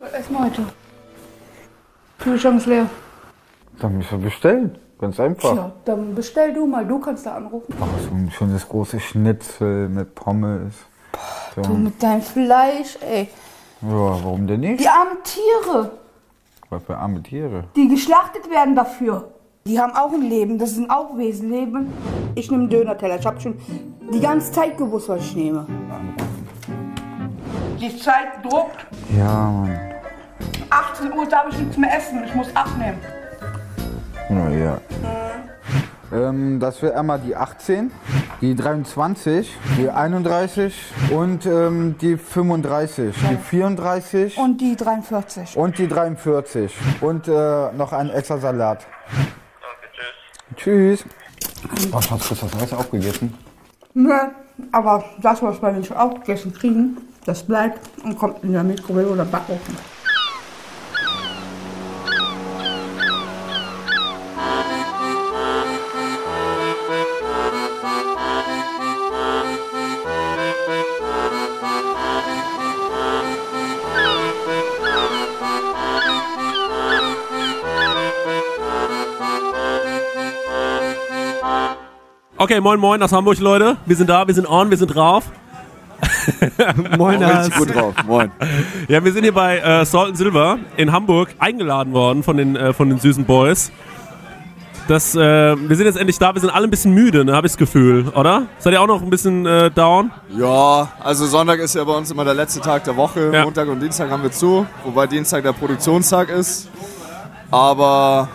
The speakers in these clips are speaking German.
Was essen wir heute? Kühlschrank ist leer. Dann müssen wir bestellen. Ganz einfach. Tja, dann bestell du mal. Du kannst da anrufen. Oh, so ein schönes großes Schnitzel mit Pommes. So. Du mit deinem Fleisch, ey. Ja, warum denn nicht? Die armen Tiere, Was für arme Tiere. die geschlachtet werden dafür. Die haben auch ein Leben, das sind auch Wesenleben. Ich nehme einen Döner-Teller. Ich habe schon die ganze Zeit gewusst, was ich nehme. Die Zeit druckt. Ja, Mann. 18 Uhr darf ich nichts mehr essen. Ich muss abnehmen. Naja. Ähm, das wäre einmal die 18, die 23, die 31 und ähm, die 35, die 34 Und die 43. und die 43 und äh, noch ein extra Salat. Tschüss. Oh, Schatz, hast du das Reis aufgegessen? Ne, aber das, was wir schon aufgegessen kriegen, das bleibt und kommt in der Mikrowelle oder Backofen. Okay, moin moin aus Hamburg, Leute. Wir sind da, wir sind on, wir sind drauf. moin, Richtig gut drauf. Moin. Ja, wir sind hier bei äh, Salt and Silver in Hamburg eingeladen worden von den, äh, von den süßen Boys. Das, äh, wir sind jetzt endlich da, wir sind alle ein bisschen müde, ne, habe ich das Gefühl, oder? Seid ihr auch noch ein bisschen äh, down? Ja, also Sonntag ist ja bei uns immer der letzte Tag der Woche. Ja. Montag und Dienstag haben wir zu, wobei Dienstag der Produktionstag ist. Aber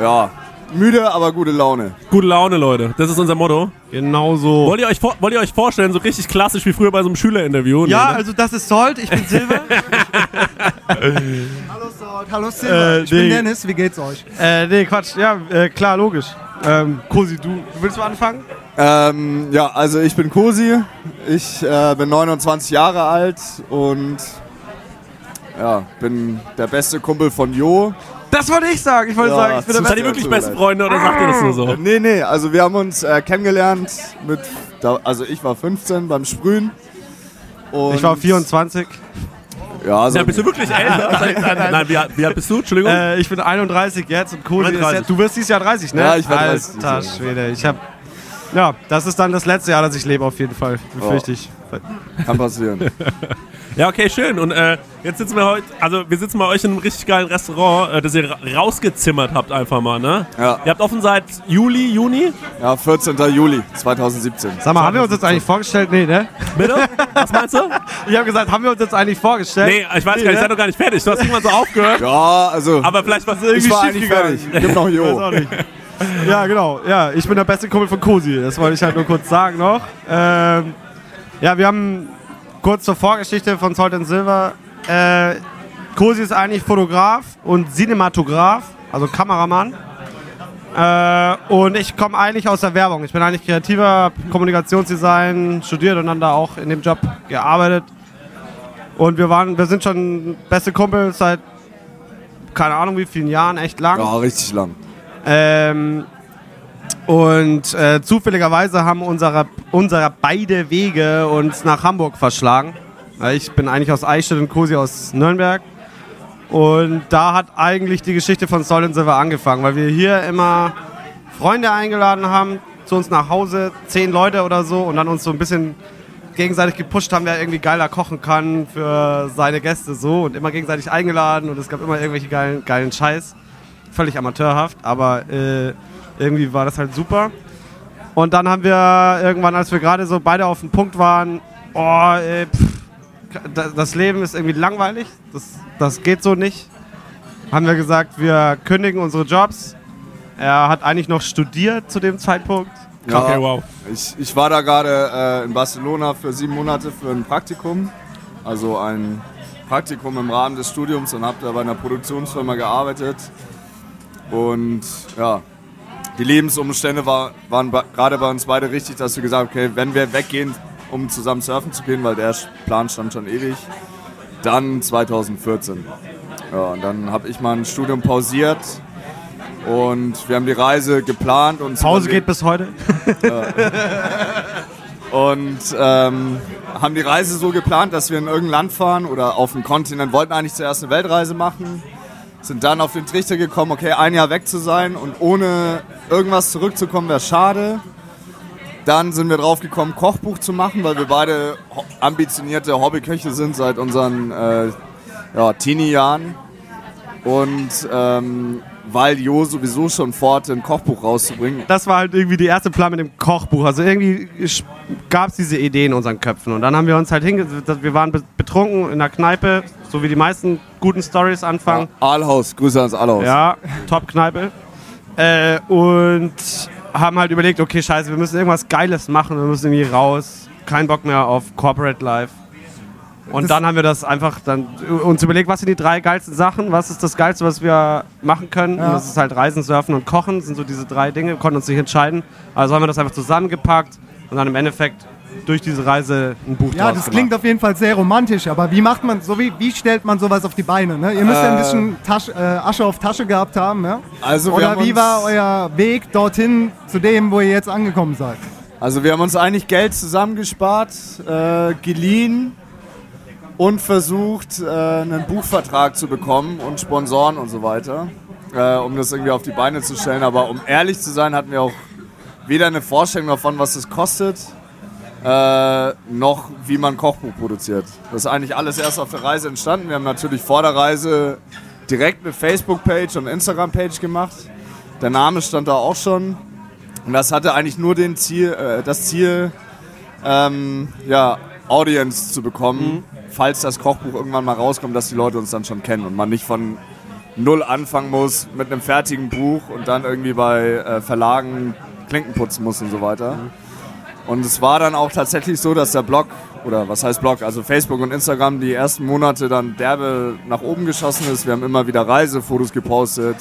ja, müde, aber gute Laune. Gute Laune, Leute. Das ist unser Motto. Genau so. Wollt ihr euch, vor, wollt ihr euch vorstellen, so richtig klassisch wie früher bei so einem Schülerinterview? Ja, Nee, ne? also das ist Salt, ich bin Silver. Hallo Salt, hallo Silver. Äh, ich bin nee. Dennis, wie geht's euch? äh, nee, Quatsch. Ja, äh, klar, logisch. Ähm, Kosi, du willst du anfangen? Ähm, ja, also ich bin Kosi, ich äh, bin 29 Jahre alt und ja, bin der beste Kumpel von Jo. Das wollte ich sagen. Ich wollte Ja, sagen, ich bin der Seid ihr wirklich beste. Freunde oder sagt ihr das nur so? Äh, Nee, nee, also wir haben uns äh, kennengelernt mit, da, also ich war 15 beim Sprühen. Und Ich war 24. Ja, also Ja, bist du wirklich älter? nein, nein, wie, alt- wie alt bist du? Entschuldigung. Äh, ich bin 31 jetzt und Kosi ist 31. jetzt, Du wirst dieses Jahr 30, ne? Ja, ich werd 30 dieses Alter. Schwede, ich hab... Ja, das ist dann das letzte Jahr, das ich lebe auf jeden Fall. Befürchte ich. kann passieren. Ja, okay, schön. Und äh, jetzt sitzen wir heute, also wir sitzen bei euch in einem richtig geilen Restaurant, äh, das ihr ra rausgezimmert habt einfach mal, ne? Ja. Ihr habt offen seit Juli, Juni? Ja, 14. Juli 2017. Sag mal, haben wir uns jetzt eigentlich vorgestellt? Nee, ne? Bitte? Was meinst du? Ich habe gesagt, haben wir uns jetzt eigentlich vorgestellt? Nee, ich weiß gar nicht, ne? ich seid doch gar nicht fertig. Du hast irgendwann so aufgehört. Ja, also Aber vielleicht war es ich irgendwie war schief eigentlich gegangen. fertig. Gib noch Weiß Jo. Ja, genau. Ja, ich bin der beste Kumpel von Kosi. Das wollte ich halt nur kurz sagen noch. Ähm, ja, wir haben kurz zur Vorgeschichte von Salt and Silver. Äh, Kosi ist eigentlich Fotograf und Cinematograf, also Kameramann. Äh, und ich komme eigentlich aus der Werbung. Ich bin eigentlich kreativer, Kommunikationsdesign studiert und dann da auch in dem Job gearbeitet. Und wir waren, wir sind schon beste Kumpels seit keine Ahnung wie vielen Jahren, echt lang. Ja, richtig lang. Ähm, und äh, zufälligerweise haben unsere, unsere beide Wege uns nach Hamburg verschlagen. Ich bin eigentlich aus Eichstätt und Kosi aus Nürnberg. Und da hat eigentlich die Geschichte von Soul and Silver angefangen, weil wir hier immer Freunde eingeladen haben zu uns nach Hause, zehn Leute oder so, und dann uns so ein bisschen gegenseitig gepusht haben, wer irgendwie geiler kochen kann für seine Gäste so und immer gegenseitig eingeladen und es gab immer irgendwelche geilen, geilen Scheiß. Völlig amateurhaft, aber äh, irgendwie war das halt super. Und dann haben wir irgendwann, als wir gerade so beide auf dem Punkt waren, oh, ey, pff, da- das Leben ist irgendwie langweilig, das, das geht so nicht, haben wir gesagt, wir kündigen unsere Jobs. Er hat eigentlich noch studiert zu dem Zeitpunkt. Ja, Okay, wow. Ich, ich war da gerade äh, in Barcelona für sieben Monate für ein Praktikum also ein Praktikum im Rahmen des Studiums und habe da bei einer Produktionsfirma gearbeitet. Und ja, die Lebensumstände war, waren gerade bei uns beide richtig, dass wir gesagt haben, okay, wenn wir weggehen, um zusammen surfen zu gehen, weil der Plan stand schon ewig, dann 2014. Ja, und dann habe ich mein Studium pausiert und wir haben die Reise geplant. Und Pause geht bis heute. und ähm, haben die Reise so geplant, dass wir in irgendein Land fahren oder auf den Kontinent, wollten eigentlich zuerst eine Weltreise machen, sind dann auf den Trichter gekommen, okay, ein Jahr weg zu sein und ohne irgendwas zurückzukommen wäre schade. Dann sind wir drauf gekommen, Kochbuch zu machen, weil wir beide ambitionierte Hobbyköche sind seit unseren äh, ja, Teenie-Jahren. Und ähm, weil Jo sowieso schon vorhatte, ein Kochbuch rauszubringen, Das war halt irgendwie der erste Plan mit dem Kochbuch. Also irgendwie gab es diese Idee in unseren Köpfen. Und dann haben wir uns halt hingesetzt, wir waren be- betrunken in der Kneipe, so wie die meisten guten Stories anfangen. Aalhaus, Grüße ans Aalhaus. Ja, Top-Kneipe. Äh, und haben halt überlegt, okay, scheiße, wir müssen irgendwas Geiles machen, wir müssen irgendwie raus. Kein Bock mehr auf Corporate Life. Und dann haben wir das einfach dann uns überlegt, was sind die drei geilsten Sachen, was ist das Geilste, was wir machen können. Und das ist halt Reisen, Surfen und Kochen, sind so diese drei Dinge, wir konnten uns nicht entscheiden. Also haben wir das einfach zusammengepackt und dann im Endeffekt durch diese Reise ein Buch Ja, das gemacht. klingt auf jeden Fall sehr romantisch, aber wie macht man, so wie, wie stellt man sowas auf die Beine? Ne? Ihr müsst ja ein bisschen Tasch, äh, Asche auf Tasche gehabt haben, ne? Also Oder wie war euer Weg dorthin zu dem, wo ihr jetzt angekommen seid? Also wir haben uns eigentlich Geld zusammengespart, äh, geliehen und versucht, äh, einen Buchvertrag zu bekommen und Sponsoren und so weiter, äh, um das irgendwie auf die Beine zu stellen. Aber um ehrlich zu sein, hatten wir auch weder eine Vorstellung davon, was es kostet, äh, noch wie man Kochbuch produziert. Das ist eigentlich alles erst auf der Reise entstanden. Wir haben natürlich vor der Reise direkt eine Facebook-Page und Instagram-Page gemacht. Der Name stand da auch schon. Und das hatte eigentlich nur den Ziel, äh, das Ziel, ähm, ja, Audience zu bekommen, falls das Kochbuch irgendwann mal rauskommt, dass die Leute uns dann schon kennen und man nicht von null anfangen muss mit einem fertigen Buch und dann irgendwie bei äh, Verlagen Klinken putzen muss und so weiter. Und es war dann auch tatsächlich so, dass der Blog, oder was heißt Blog, also Facebook und Instagram die ersten Monate dann derbe nach oben geschossen ist. Wir haben immer wieder Reisefotos gepostet,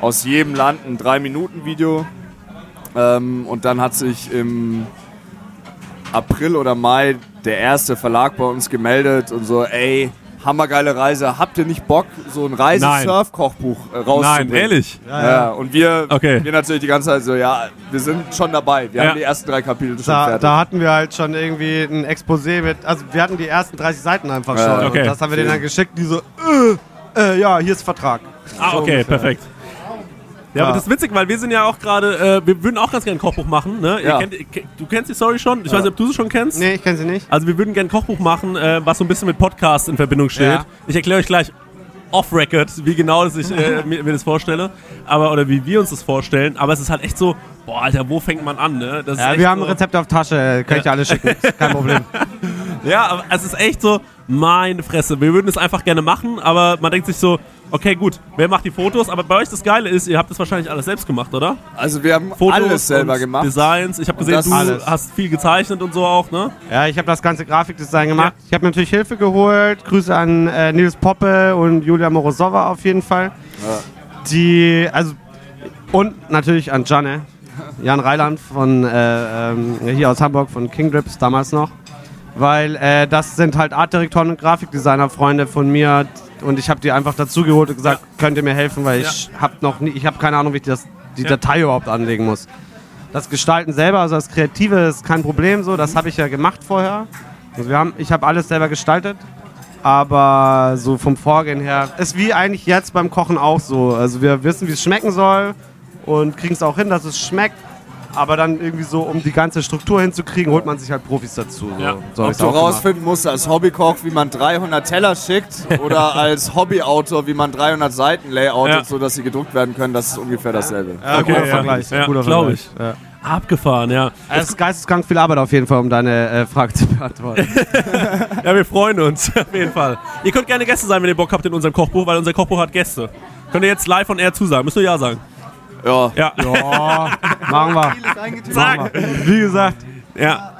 aus jedem Land ein 3-Minuten-Video. Ähm, und dann hat sich im April oder Mai der erste Verlag bei uns gemeldet und so, ey, hammergeile Reise, habt ihr nicht Bock, so ein Reise-Surf-Kochbuch äh, rauszubringen? Nein, ehrlich. Ja, und wir, Okay. wir natürlich die ganze Zeit so, ja, wir sind schon dabei. Wir Ja. haben die ersten drei Kapitel schon Da, fertig. da hatten wir halt schon irgendwie ein Exposé mit, also wir hatten die ersten 30 Seiten einfach Ja. schon. Okay. Und das haben wir denen dann geschickt, die so, äh, äh, ja, hier ist Vertrag. Ah, So okay, ungefähr. perfekt. Ja, aber das ist witzig, weil wir sind ja auch gerade, äh, wir würden auch ganz gerne ein Kochbuch machen. Ne? Ihr Ja. kennt, ke- du kennst die Story schon? Ich weiß nicht, ob du sie schon kennst. Nee, ich kenne sie nicht. Also wir würden gerne ein Kochbuch machen, äh, was so ein bisschen mit Podcast in Verbindung steht. Ja. Ich erkläre euch gleich off-Record, wie genau das ich äh, mir, mir das vorstelle. Aber, oder wie wir uns das vorstellen. Aber es ist halt echt so, boah, Alter, wo fängt man an? Ne? Das ist Ja, echt wir haben so, Rezepte auf Tasche, kann ich dir alle schicken, kein Problem. Ja, aber es ist echt so, meine Fresse. Wir würden es einfach gerne machen, aber man denkt sich so, okay, gut, wer macht die Fotos? Aber bei euch das Geile ist, ihr habt das wahrscheinlich alles selbst gemacht, oder? also wir haben Fotos alles selber und gemacht. Designs. Ich habe gesehen, du alles. hast viel gezeichnet und so auch, ne? Ja, ich habe das ganze Grafikdesign gemacht. Ich habe natürlich Hilfe geholt. Grüße an äh, Nils Poppe und Julia Morozova auf jeden Fall. Die, also, und natürlich an Janne, Jan Reiland von äh, ähm, hier aus Hamburg, von King Drips damals noch. Weil äh, das sind halt Artdirektoren und Grafikdesigner, Freunde von mir. Und ich habe die einfach dazu geholt und gesagt, könnt ihr mir helfen, weil ich habe noch nie, ich habe keine Ahnung, wie ich das, die Ja. Datei überhaupt anlegen muss. Das Gestalten selber, also das Kreative ist kein Problem so, das habe ich ja gemacht vorher. Also wir haben, ich habe alles selber gestaltet, aber so vom Vorgehen her ist wie eigentlich jetzt beim Kochen auch so. Also wir wissen, wie es schmecken soll und kriegen es auch hin, dass es schmeckt. Aber dann irgendwie so, um die ganze Struktur hinzukriegen, holt man sich halt Profis dazu. So, Ja. so Ob du rausfinden musst als Hobbykoch, wie man 300 Teller schickt oder als Hobbyautor, wie man 300 Seiten layoutet, Ja. sodass sie gedruckt werden können, das ist ungefähr dasselbe. Ja, Okay, guter ja. Vergleich. Ja, guter glaub Vergleich. Ja. Abgefahren, ja. Es ist geisteskrank viel Arbeit auf jeden Fall, um deine äh, Frage zu beantworten. Ja, wir freuen uns, auf jeden Fall. Ihr könnt gerne Gäste sein, wenn ihr Bock habt in unserem Kochbuch, weil unser Kochbuch hat Gäste. Könnt ihr jetzt live on air zusagen? Müsst ihr ja sagen. Ja. Ja. ja, machen wir. Sag. Wie gesagt, Ja.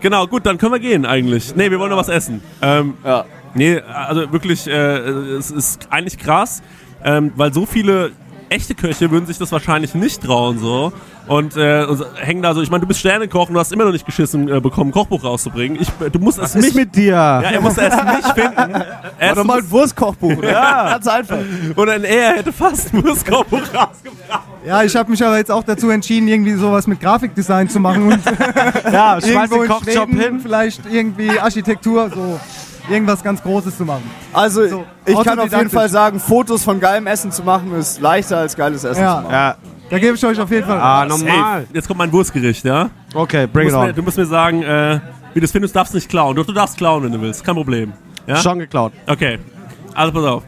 Genau, gut, dann können wir gehen eigentlich. Nee, wir wollen noch was essen. Ähm, Ja. Nee, also wirklich, äh, es ist eigentlich krass, ähm, weil so viele echte Köche würden sich das wahrscheinlich nicht trauen so und, äh, und hängen da so. Ich meine, du bist Sternekoch und du hast immer noch nicht geschissen äh, bekommen, ein Kochbuch rauszubringen. Ich, du musst es Was ist nicht. mit dir? ja, er muss erst mich finden. Erst Oder mal ein Wurstkochbuch. ja. Ganz einfach. und dann er hätte fast ein Kochbuch rausgebracht. Ja, ich habe mich aber jetzt auch dazu entschieden, irgendwie sowas mit Grafikdesign zu machen und Ja, irgendwo in Kochjob Schweden hin. vielleicht irgendwie Architektur, so irgendwas ganz Großes zu machen. Also, So, ich kann auf jeden. Fall sagen, Fotos von geilem Essen zu machen, ist leichter als geiles Essen Ja. zu machen. Ja, Da gebe ich euch auf jeden Fall. ah, normal. Safe. Jetzt kommt mein Wurstgericht, ja? Okay, Du bring it musst, mir, on. du musst mir sagen, äh, wie du es findest, du darfst nicht klauen. Doch, du darfst klauen, wenn du willst. Kein Problem. Ja? Schon geklaut. Okay, also pass auf.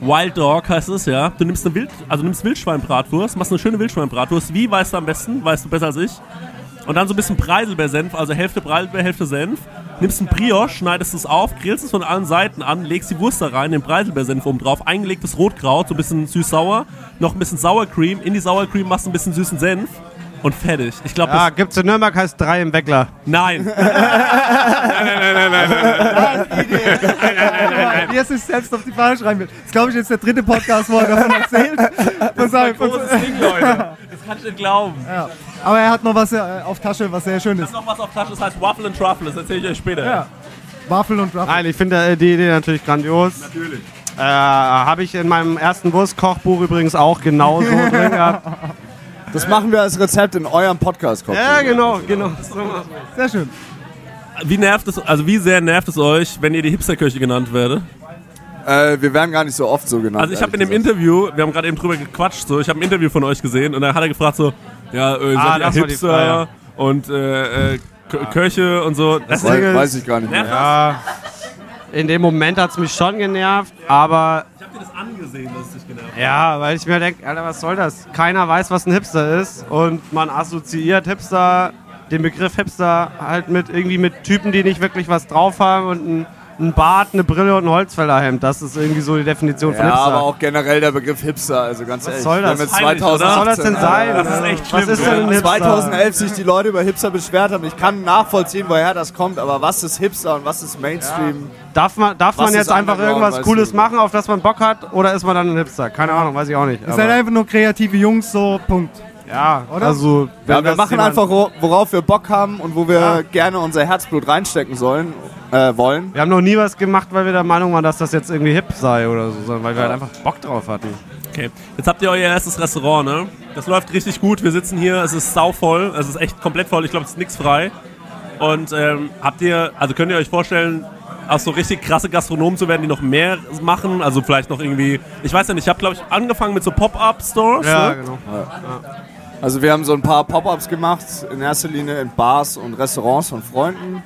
Wild Dog heißt es, ja. Du nimmst eine Wild, also nimmst Wildschweinbratwurst, machst eine schöne Wildschweinbratwurst. Wie weißt du am besten? Weißt du besser als ich. Und dann so ein bisschen Preiselbeersenf, also Hälfte Preiselbeer, Hälfte Senf. Nimmst ein Brioche, schneidest es auf, grillst es von allen Seiten an, legst die Wurst da rein, den Preiselbeersenf oben drauf, eingelegtes Rotkraut, so ein bisschen süß-sauer, noch ein bisschen Sour Cream, in die Sour Cream machst du ein bisschen süßen Senf und fertig. Ich glaube, Ja, gibt's in Nürnberg heißt drei im Weckler. nein. Wie er sich selbst auf die Fahne schreiben will. Das ist, glaube ich, jetzt der dritte Podcast, wo er davon erzählt. Von seinem, von, Großes Ding, Leute. Das kann ich nicht glauben. ja. Aber er hat noch was äh, auf Tasche, was sehr schön ist. noch was auf Tasche, das heißt Waffle and Truffle, das erzähle ich euch später. Ja. Waffel und Ruffle. Nein, ich finde äh, die Idee natürlich grandios. Natürlich. Äh, Habe ich in meinem ersten Wurstkochbuch übrigens auch genauso drin gehabt. Das machen wir als Rezept in eurem podcast -Kochbuch. Ja, genau, genau. Sehr schön. Wie nervt es, also wie sehr nervt es euch, wenn ihr die Hipsterköche genannt werdet? Äh, wir werden gar nicht so oft so genannt. Also ich habe in dem. Interview, wir haben gerade eben drüber gequatscht, so, ich habe ein Interview von euch gesehen und da hat er gefragt so, ja, äh, Ah, die Hipster und äh, äh, Köche und so. Das Ding Weiß, ist, weiß ich gar nicht mehr. Ja, in dem Moment hat es mich schon genervt, aber Ich hab dir das angesehen, dass es dich genervt hat. ja, weil ich mir denke, Alter, was soll das? Keiner weiß, was ein Hipster ist und man assoziiert Hipster, den Begriff Hipster halt mit irgendwie mit Typen, die nicht wirklich was drauf haben und ein, ein Bart, eine Brille und ein Holzfällerhemd. Das ist irgendwie so die Definition von Ja, Hipster. aber auch generell der Begriff Hipster, also ganz ehrlich. soll das? Oder? 2018, was soll das denn sein? Das ist echt Was schlimm, ist denn ein ja. Hipster? 2011 sich die Leute über Hipster beschwert haben. Ich kann nachvollziehen, woher das kommt, aber was ist Hipster und was ist Mainstream? Darf man, darf Was man jetzt einfach irgendwas Cooles du? machen, auf das man Bock hat, oder ist man dann ein Hipster? Keine Ahnung, weiß ich auch nicht. Seid Aber, einfach nur kreative Jungs, so Punkt. Ja, oder? Also, wenn Ja, wir machen einfach, wo- worauf wir Bock haben und wo wir gerne unser Herzblut reinstecken sollen, äh, wollen. Wir haben noch nie was gemacht, weil wir der Meinung waren, dass das jetzt irgendwie hip sei oder so, sondern weil wir halt einfach Bock drauf hatten. Okay, jetzt habt ihr euer erstes Restaurant, ne? Das läuft richtig gut. Wir sitzen hier, es ist sauvoll, es ist echt komplett voll. Ich glaube, es ist nichts frei. Und ähm, habt ihr, also könnt ihr euch vorstellen, auch so richtig krasse Gastronomen zu werden, die noch mehr machen? Also vielleicht noch irgendwie, ich weiß ja nicht, ich habe glaube ich angefangen mit so Pop-Up-Stores. ne? genau. Also wir haben so ein paar Pop-Ups gemacht, in erster Linie in Bars und Restaurants von Freunden.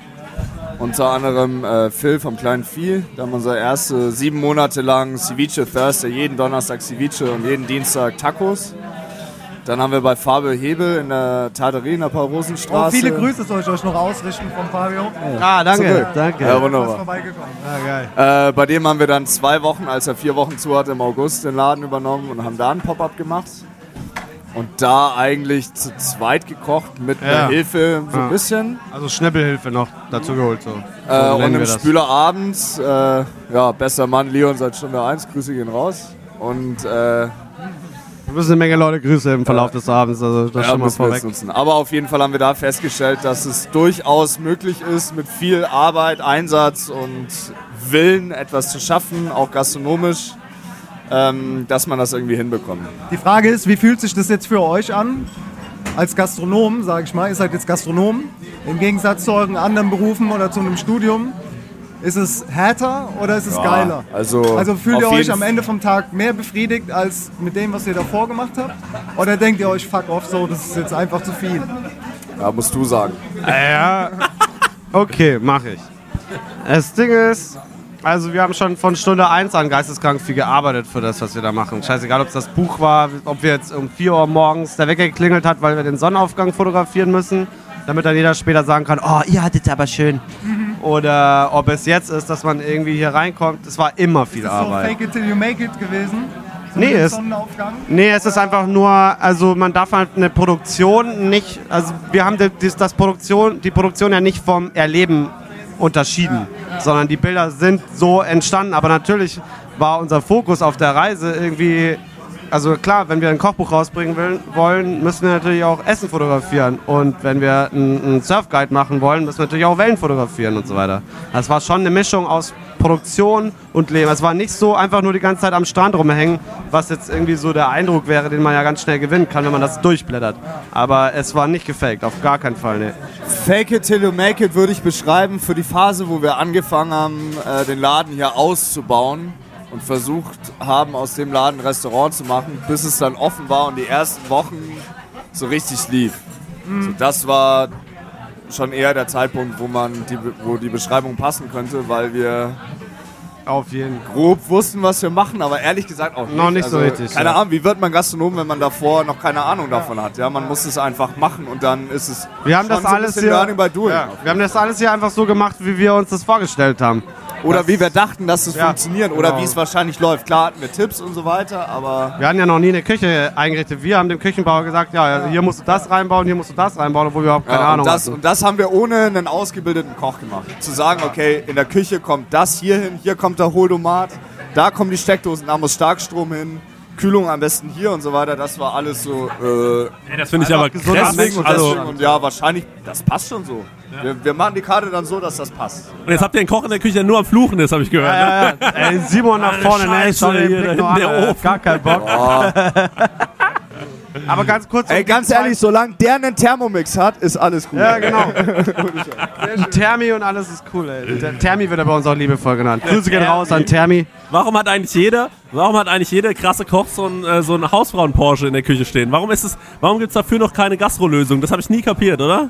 Unter anderem äh, Phil vom Kleinen Vieh. Da haben wir unsere erste sieben Monate lang Ceviche Thursday, jeden Donnerstag Ceviche und jeden Dienstag Tacos. Dann haben wir bei Fabio Hebel in der Tarterie in der Paul-Rosen-Straße. Oh, viele Grüße soll ich euch noch ausrichten von Fabio. Ah, danke, danke. Ja, wunderbar. vorbeigekommen. Ja, geil. Äh, bei dem haben wir dann zwei Wochen, als er vier Wochen zu hatte, im August den Laden übernommen und haben da ein Pop-Up gemacht. Und da eigentlich zu zweit gekocht mit Ja. Hilfe so Ja. ein bisschen. Also Schnippelhilfe noch dazu geholt. So. Äh, so und im. Spüler abends, äh, ja, bester Mann Leon seit Stunde 1, Grüße gehen raus. Und äh, Wir müssen eine Menge Leute grüßen im Verlauf des Abends, also das ja, schon mal vorweg. Aber auf jeden Fall haben wir da festgestellt, dass es durchaus möglich ist, mit viel Arbeit, Einsatz und Willen etwas zu schaffen, auch gastronomisch, ähm, dass man das irgendwie hinbekommt. Die Frage ist, wie fühlt sich das jetzt für euch an? Als Gastronom, sage ich mal, ihr seid jetzt Gastronom. Im Gegensatz zu euren anderen Berufen oder zu einem Studium. Ist es härter oder ist es geiler? Also, Also fühlt ihr euch am Ende vom Tag mehr befriedigt als mit dem, was ihr davor gemacht habt? Oder denkt ihr euch, fuck off, so, das ist jetzt einfach zu viel? Ja, musst du sagen. Ja, okay, mache ich. Das Ding ist, also wir haben schon von Stunde 1 an geisteskrank viel gearbeitet für das, was wir da machen. Scheißegal, ob es das Buch war, ob wir jetzt um 4 Uhr morgens der Wecker geklingelt hat, weil wir den Sonnenaufgang fotografieren müssen, damit dann jeder später sagen kann, oh, ihr hattet aber schön. Oder ob es jetzt ist, dass man irgendwie hier reinkommt. Es war immer viel Ist so Arbeit. fake it till you make it gewesen? Nee, den es, nee, es ist einfach nur, also man darf halt eine Produktion nicht, also wir haben die, das Produktion, die Produktion ja nicht vom Erleben unterschieden, sondern die Bilder sind so entstanden, aber natürlich war unser Fokus auf der Reise irgendwie, also klar, wenn wir ein Kochbuch rausbringen will, wollen, müssen wir natürlich auch Essen fotografieren und wenn wir einen, Surfguide machen wollen, müssen wir natürlich auch Wellen fotografieren und so weiter. Das war schon eine Mischung aus Produktion und Leben. Es war nicht so einfach nur die ganze Zeit am Strand rumhängen, was jetzt irgendwie so der Eindruck wäre, den man ja ganz schnell gewinnen kann, wenn man das durchblättert. Aber es war nicht gefaked, auf gar keinen Fall. Nee. Fake it till you make it würde ich beschreiben für die Phase, wo wir angefangen haben, äh, den Laden hier auszubauen und versucht haben, aus dem Laden ein Restaurant zu machen, bis es dann offen war und die ersten Wochen so richtig lief. So, das war schon eher der Zeitpunkt, wo man die, wo die Beschreibung passen könnte, weil wir Auf jeden grob wussten, was wir machen, aber ehrlich gesagt auch nicht. Noch nicht so Also, richtig, Keine ja. Ahnung, wie wird man Gastronom, wenn man davor noch keine Ahnung davon hat? Ja, man muss es einfach machen und dann ist es Wir haben das so alles bisschen hier, Learning by doing. ja, wir haben das alles hier einfach so gemacht, wie wir uns das vorgestellt haben. Oder wie wir dachten, dass es Ja, funktioniert oder genau. wie es wahrscheinlich läuft. Klar hatten wir Tipps und so weiter, aber Wir hatten ja noch nie eine Küche eingerichtet. Wir haben dem Küchenbauer gesagt, ja, hier musst du das reinbauen, hier musst du das reinbauen, obwohl wir überhaupt keine ja, Ahnung und, das, hatten. und das haben wir ohne einen ausgebildeten Koch gemacht. Zu sagen, okay, in der Küche kommt das hier hin, hier kommt der Hohldomat, da kommen die Steckdosen, da muss Starkstrom hin, Kühlung am besten hier und so weiter. Das war alles so. Äh, Ey, das finde ich aber gesund deswegen und Also, und ja, wahrscheinlich, das passt schon so. Wir, wir machen die Karte dann so, dass das passt. und jetzt habt ihr einen Koch in der Küche, der nur am Fluchen ist, habe ich gehört. ne? ja, ja. Ey, Simon nach vorne, ne? Den hier, der Alter. Ofen. Gar kein Bock. Aber ganz kurz. Ey, ganz ehrlich, solange der einen Thermomix hat, ist alles gut. Ja, genau. Ein Thermi und alles ist cool, ey. Der Thermi wird er bei uns auch liebevoll genannt. Grüße gehen raus an Thermi. Warum hat eigentlich jeder, warum hat eigentlich jeder krasse Koch so ein, äh, so ein Hausfrauen-Porsche in der Küche stehen? Warum ist es, warum gibt es dafür noch keine Gastrolösung? Das habe ich nie kapiert, oder?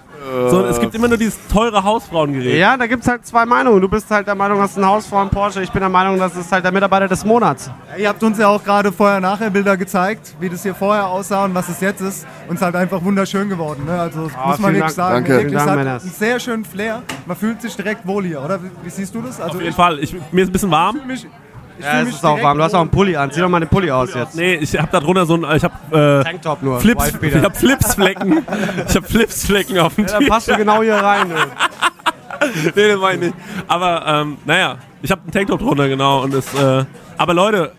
So, es gibt immer nur dieses teure Hausfrauengerät. Ja, da gibt es halt zwei Meinungen. Du bist halt der Meinung, das ist ein Haus vor einem Porsche. Ich bin der Meinung, das ist halt der Mitarbeiter des Monats. Ihr habt uns ja auch gerade vorher-nachher Bilder gezeigt, wie das hier vorher aussah und was es jetzt ist. Und es ist halt einfach wunderschön geworden. Ne? Also das Ah, muss man wirklich Dank. sagen. Danke. Wirklich, Dank, hat einen sehr schönen Flair. Man fühlt sich direkt wohl hier, oder? Wie, wie siehst du das? Also Auf jeden Fall. Ich, mir ist ein bisschen warm. ich Ja, es mich ist auch warm. Du hast auch einen. Pulli an. Zieh doch mal den Pulli aus jetzt. Nee, ich habe da drunter so ein, ich habe äh, Tanktop nur. Flips, ich habe Flipsflecken. ich habe Flipsflecken auf dem Ja, da T-Shirt. passt du genau hier rein. Nee, das meine ich nicht. Aber ähm, naja, ich habe einen Tanktop drunter, genau. Und es, äh, aber Leute,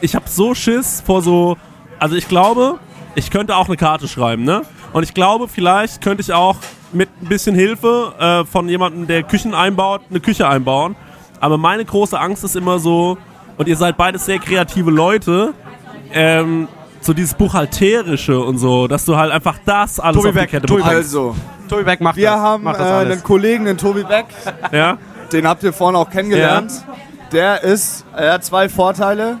ich habe so Schiss vor so. Also ich glaube, ich könnte auch eine Karte schreiben, ne? Und ich glaube, vielleicht könnte ich auch mit ein bisschen Hilfe äh, von jemandem, der Küchen einbaut, eine Küche einbauen. Aber meine große Angst ist immer so, und ihr seid beides sehr kreative Leute, ähm, so dieses Buchhalterische und so, dass du halt einfach das alles Tobi auf die Beck, Kette Tobi bekommst. Also, Tobi Beck macht wir das. haben macht äh, das einen alles. Kollegen, den Tobi Beck, Ja? den habt ihr vorhin auch kennengelernt. Der ist, er hat zwei Vorteile.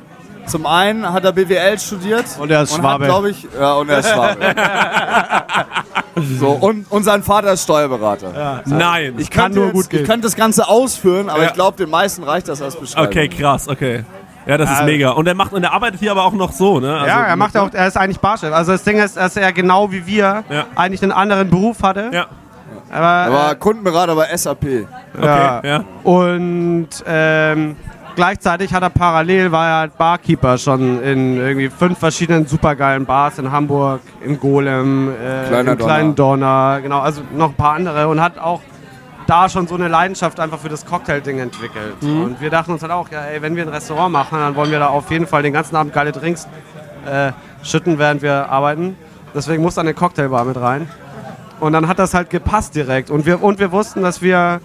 Zum einen hat er BWL studiert. Und er ist und Schwabe. Glaube ich, ja, und er ist Schwabe. so, und, und sein Vater ist Steuerberater. Nein. Ich Kann könnte nur jetzt, gut gehen. Ich könnte das Ganze ausführen, aber Ja. ich glaube, den meisten reicht das als Beschreibung. Okay, krass, okay. Ja, das ist Ja. mega. Und er macht und er arbeitet hier aber auch noch so, ne? Also, ja, er macht auch, er ist eigentlich Barchef. Also das Ding ist, dass er genau wie wir Ja. eigentlich einen anderen Beruf hatte. Ja, Aber, Er war Kundenberater bei SAP. okay, ja. ja. Und ähm, gleichzeitig hat er parallel, war er halt Barkeeper schon in irgendwie fünf verschiedenen supergeilen Bars in Hamburg, im Golem, äh, Kleiner im Kleinen Donner, genau, also noch ein paar andere und hat auch da schon so eine Leidenschaft einfach für das Cocktail-Ding entwickelt. Und wir dachten uns halt auch, ja, ey, wenn wir ein Restaurant machen, dann wollen wir da auf jeden Fall den ganzen Abend geile Drinks äh, schütten, während wir arbeiten. Deswegen muss da eine Cocktailbar mit rein. Und dann hat das halt gepasst direkt. Und wir, und wir wussten, dass wir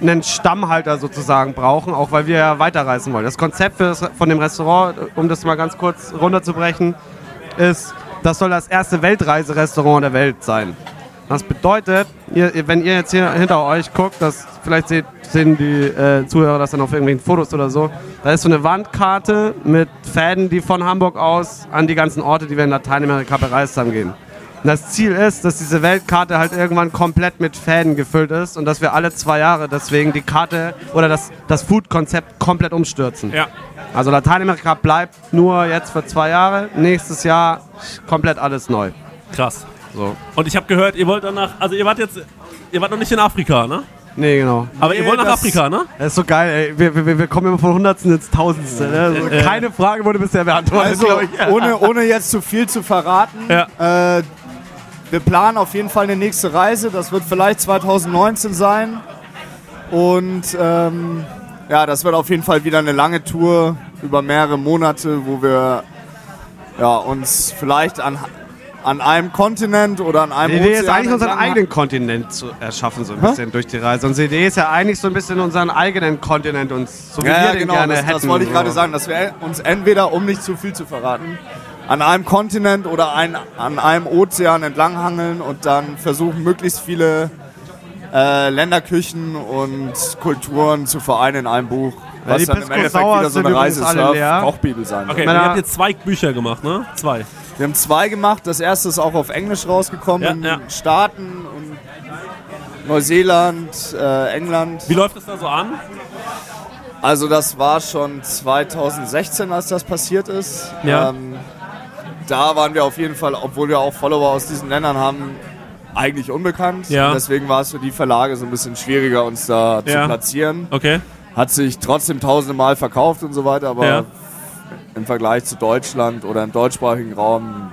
einen Stammhalter sozusagen brauchen, auch weil wir ja weiterreisen wollen. Das Konzept das, von dem Restaurant, um das mal ganz kurz runterzubrechen, ist, das soll das erste Weltreiserestaurant der Welt sein. Das bedeutet, ihr- wenn ihr jetzt hier hinter euch guckt, das, vielleicht seht, sehen die äh, Zuhörer das dann auf irgendwelchen Fotos oder so, da ist so eine Wandkarte mit Fäden, die von Hamburg aus an die ganzen Orte, die wir in Lateinamerika bereist haben, gehen. Das Ziel ist, dass diese Weltkarte halt irgendwann komplett mit Fäden gefüllt ist und dass wir alle zwei Jahre deswegen die Karte oder das, das Food-Konzept komplett umstürzen. Ja. Also Lateinamerika bleibt nur jetzt für zwei Jahre, nächstes Jahr komplett alles neu. Krass. So. Und ich habe gehört, ihr wollt danach, also ihr wart jetzt, ihr wart noch nicht in Afrika, ne? Nee, genau. Aber ihr wollt nach Afrika, ne? Das ist so geil, ey. Wir, wir, wir kommen immer von Hundertsten ins Tausendste. Ne? Also Äh, äh. keine Frage wurde bisher beantwortet, Also, ohne, ohne jetzt zu viel zu verraten, Ja. äh, wir planen auf jeden Fall eine nächste Reise. Das wird vielleicht 2019 sein. Und ähm, ja, das wird auf jeden Fall wieder eine lange Tour über mehrere Monate, wo wir ja, uns vielleicht an, an einem Kontinent oder an einem Die Idee ist eigentlich unseren eigenen Kontinent zu erschaffen, so ein bisschen durch die Reise. Unsere Idee ist ja eigentlich so ein bisschen unseren eigenen Kontinent uns, so wie Ja, wir ja den genau, gerne das, hätten. das wollte ich gerade sagen, dass wir uns entweder, um nicht zu viel zu verraten, an einem Kontinent oder ein, an einem Ozean entlanghangeln und dann versuchen, möglichst viele äh, Länderküchen und Kulturen zu vereinen in einem Buch. Ja, Was die dann im Endeffekt wieder so eine Reise leer. Kochbibel sein Okay, ihr Männer- habt jetzt zwei Bücher gemacht, ne? Zwei. Wir haben zwei gemacht. Das erste ist auch auf Englisch rausgekommen Ja, in ja. Staaten und Neuseeland, äh, England. Wie läuft es da so an? Also das war schon 2016, als das passiert ist. Ja. Ähm, da waren wir auf jeden Fall, obwohl wir auch Follower aus diesen Ländern haben, eigentlich unbekannt. Ja. Deswegen war es für die Verlage so ein bisschen schwieriger, uns da Ja. zu platzieren. Okay. Hat sich trotzdem tausende Mal verkauft und so weiter, aber Ja. im Vergleich zu Deutschland oder im deutschsprachigen Raum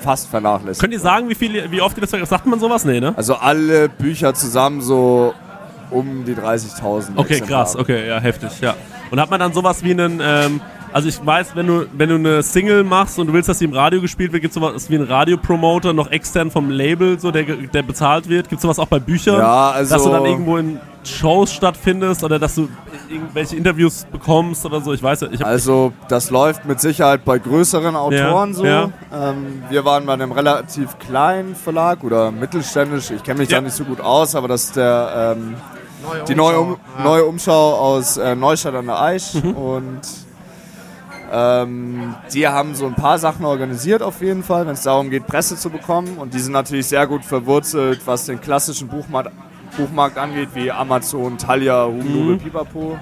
fast vernachlässigt. Könnt ihr sagen, wie, viel, wie oft ihr das sagt man sowas? Nee, ne? Also alle Bücher zusammen so um die 30.000. Okay, Exemplare. krass, okay, ja, heftig, ja. Und hat man dann sowas wie einen, ähm, also ich weiß, wenn du, wenn du eine Single machst und du willst, dass die im Radio gespielt wird, gibt es sowas wie einen Radiopromoter, noch extern vom Label, so der, ge- der bezahlt wird. Gibt es sowas auch bei Büchern? Ja, also- Dass du dann irgendwo in Shows stattfindest oder dass du irgendwelche Interviews bekommst oder so, ich weiß ja, ich Also das läuft mit Sicherheit bei größeren Autoren Ja, so. ja. Ähm, wir waren bei einem relativ kleinen Verlag oder mittelständisch. Ich kenne mich Ja. da nicht so gut aus, aber das ist der, ähm, die neue, um, neue Umschau aus äh, Neustadt an der Aisch. Mhm. Und ähm, die haben so ein paar Sachen organisiert auf jeden Fall, wenn es darum geht, Presse zu bekommen. Und die sind natürlich sehr gut verwurzelt, was den klassischen Buchmarkt, Buchmarkt angeht, wie Amazon, Thalia, Hugendubel, Mhm. Pipapo.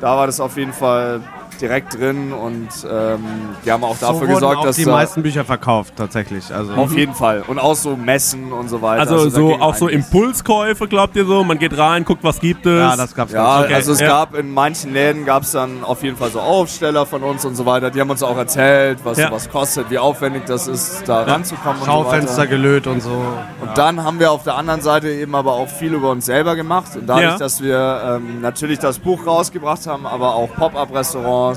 Da war das auf jeden Fall direkt drin und ähm, die haben auch So dafür gesorgt, auch dass die da meisten Bücher verkauft, tatsächlich. Also auf jeden Fall und auch so Messen und so weiter. also da so auch so. Impulskäufe, glaubt ihr so? Man geht rein, guckt, was gibt es. ja, das gab's Ja, ganz Okay, also es ja. gab in manchen Läden gab es dann auf jeden Fall so Aufsteller von uns und so weiter. Die haben uns auch erzählt, was Ja. sowas kostet, wie aufwendig das ist, da ranzukommen. und so Schaufenster weiter. gelöt und so. Und dann haben wir auf der anderen Seite eben aber auch viel über uns selber gemacht. Und dadurch, Ja. dass wir ähm, natürlich das Buch rausgebracht haben, aber auch Pop-Up-Restaurants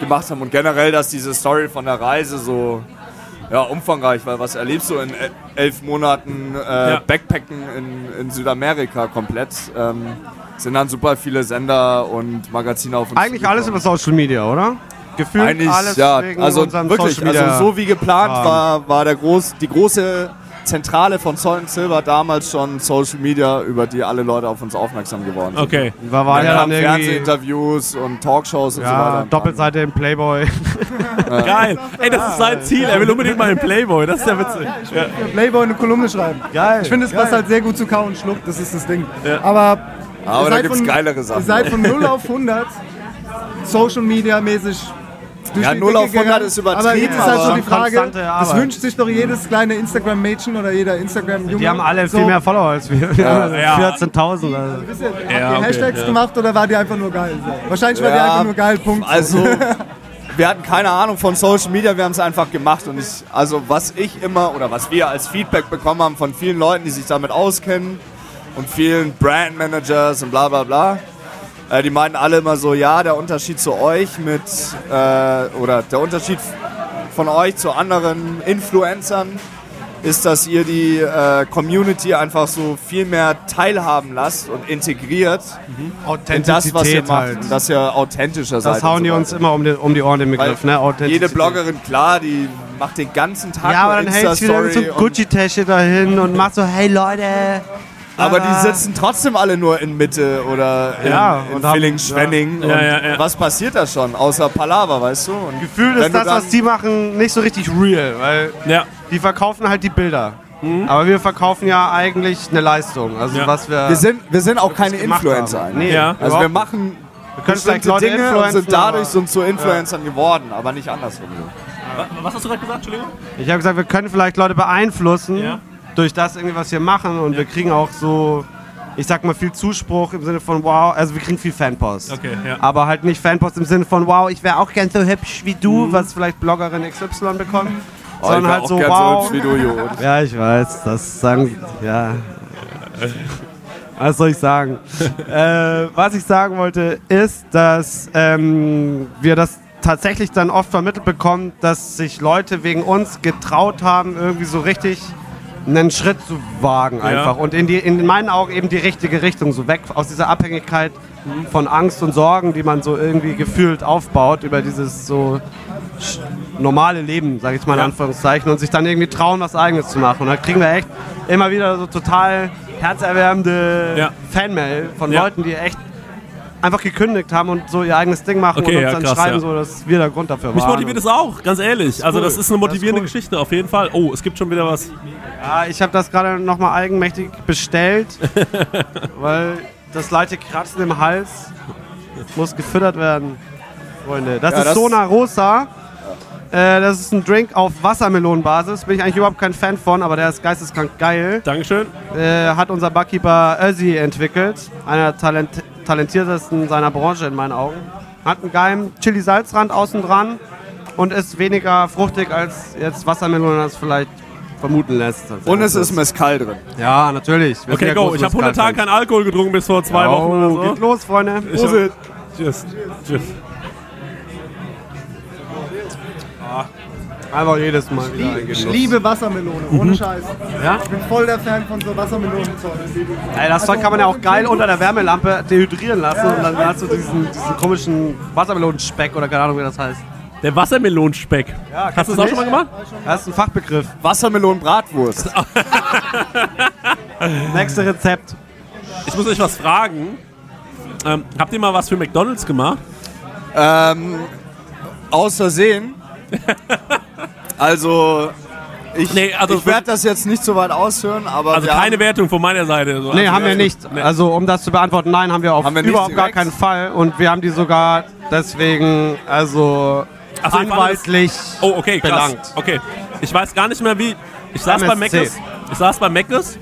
gemacht haben und generell, dass diese Story von der Reise so ja, umfangreich war. Was erlebst du in el- elf Monaten äh, Ja. Backpacken in, in Südamerika komplett? Ähm, sind dann super viele Sender und Magazine auf uns Eigentlich alles über. Social Media, oder? Gefühlt Eigentlich, alles ja, wegen also wirklich, Social Media. also so wie geplant war, war der groß, die große Zentrale von Salt Silver damals schon Social Media, über die alle Leute auf uns aufmerksam geworden sind. Okay. Wir waren Ja, ja dann Fernsehinterviews und Talkshows und so ja, weiter. Doppelseite im Playboy. Geil. Ey, das ist sein Ziel. Er will unbedingt mal in Playboy. Das ist ja witzig. Ja. Für Playboy eine Kolumne schreiben. Geil. Ich finde, es passt halt sehr gut zu Kau und Schluck, das ist das Ding. Ja. Aber, Aber da seid gibt's von- geilere Sachen. Ihr seid von 0 auf 100 Social Media mäßig durch Ja, die 0 Decke auf 100 gegangen. ist übertrieben, Aber jetzt ist halt so die Frage, das wünscht sich doch jedes kleine Instagram-Mädchen oder jeder Instagram-Junge. Die haben alle so, viel mehr Follower als wir. Ja. 14.000. Also. Wisst ihr, Habt Ja, ihr okay, Hashtags ja. gemacht oder war die einfach nur geil? Wahrscheinlich war die Ja, einfach nur geil, Punkt. Also, wir hatten keine Ahnung von Social Media, wir haben es einfach gemacht. Und ich, also, was ich immer oder was wir als Feedback bekommen haben von vielen Leuten, die sich damit auskennen und vielen Brandmanagers und bla bla bla, äh, die meinten alle immer so: Ja, der Unterschied zu euch mit, äh, oder der Unterschied von euch zu anderen Influencern ist, dass ihr die äh, Community einfach so viel mehr teilhaben lasst und integriert in das, was ihr macht. halt. Und dass ihr authentischer seid. Das hauen und die so uns immer um, den, um die Ohren, den Begriff, Weil ne? Jede Bloggerin, klar, die macht den ganzen Tag Ja, aber dann hältst du wieder so Gucci-Tasche dahin und machst so, hey Leute. Aber Ah. die sitzen trotzdem alle nur in Mitte oder in, Ja, in Villingen, Schwenning. Ja, ja, ja. Was passiert da schon? Außer Palaver, weißt du? Und Gefühlt wenn ist das, was die machen, nicht so richtig real, weil Ja. die verkaufen halt die Bilder. Aber wir verkaufen ja eigentlich eine Leistung. Also Ja. was wir. Wir sind, wir sind auch keine Influencer. Nee, Ja. Also wir machen wir können vielleicht bestimmte Leute Dinge und sind dadurch so zu Influencern geworden, aber nicht andersrum. Was hast du gerade gesagt, Entschuldigung? Ich habe gesagt, wir können vielleicht Leute beeinflussen Ja. Durch das irgendwie, was wir machen und wir kriegen auch so ich sag mal, viel Zuspruch im Sinne von wow, also wir kriegen viel Fanpost. Okay, ja. Aber halt nicht Fanpost im Sinne von wow, ich wäre auch gern so hübsch wie du, was vielleicht Bloggerin XY bekommt. Mhm. Oh, sondern halt auch so gern wow. hübsch wie du, Jo. Ja, ich weiß, das sagen, ja. Was soll ich sagen? äh, was ich sagen wollte, ist, dass ähm, wir das tatsächlich dann oft vermittelt bekommen, dass sich Leute wegen uns getraut haben, irgendwie so richtig einen Schritt zu wagen einfach und in, die, in meinen Augen eben die richtige Richtung, so weg aus dieser Abhängigkeit von Angst und Sorgen, die man so irgendwie gefühlt aufbaut über dieses so normale Leben, sage ich mal in Ja. Anführungszeichen, und sich dann irgendwie trauen, was Eigenes zu machen. Und da kriegen wir echt immer wieder so total herzerwärmende Ja. Fanmail von Ja. Leuten, die echt einfach gekündigt haben und so ihr eigenes Ding machen Okay, und uns ja, dann krass, schreiben, ja. so, dass wir der Grund dafür Mich waren. motiviert es auch, ganz ehrlich. Also cool. das ist eine motivierende Das ist cool. Geschichte, auf jeden Fall. Oh, es gibt schon wieder was. Ja, ich habe das gerade nochmal eigenmächtig bestellt, weil das leichte Kratzen im Hals muss gefüttert werden, Freunde. Das Ja, ist das- Sona Rosa. Äh, das ist ein Drink auf Wassermelonenbasis. Bin ich eigentlich überhaupt kein Fan von, aber der ist geisteskrank geil. Dankeschön. Äh, hat unser Barkeeper Özzi entwickelt. Einer der Talent talentiertesten seiner Branche in meinen Augen. Hat einen geilen Chili-Salzrand außen dran und ist weniger fruchtig als jetzt Wassermelone das vielleicht vermuten lässt. Und es ist Mescal drin. Ja, natürlich. Wir Okay, ja go. Ich habe 100 Tage keinen Alkohol getrunken bis vor zwei Wochen Oh, oder so. Geht los, Freunde. Hab, Tschüss. Tschüss. Einfach jedes Mal wieder ein Ich liebe Wassermelone, Mhm. ohne Scheiß. Ja? Ich bin voll der Fan von so Wassermelonenzeug. Ey, das Zeug kann man ja auch geil unter der Wärmelampe dehydrieren lassen und dann hast du diesen, diesen komischen Wassermelonenspeck oder keine Ahnung, wie das heißt. Der Wassermelonenspeck. Hast du das auch schon mal gemacht? Das ist ein Fachbegriff. Wassermelonenbratwurst. Nächste Rezept. Ich muss euch was fragen. Ähm, habt ihr mal was für McDonalds gemacht? ähm, aus Versehen. Also, ich, Nee, also ich werde das jetzt nicht so weit ausführen, aber Also keine haben, Wertung von meiner Seite. So. Nee, also, haben wir nicht. Nee. Also, um das zu beantworten, nein, haben wir auf Haben wir überhaupt gar keinen Fall. Und wir haben die sogar deswegen, also so, anwaltlich Oh, okay, krass. belangt. Okay. Ich weiß gar nicht mehr, wie. Ich saß bei MSC. Meckes. Ich saß bei Meckes.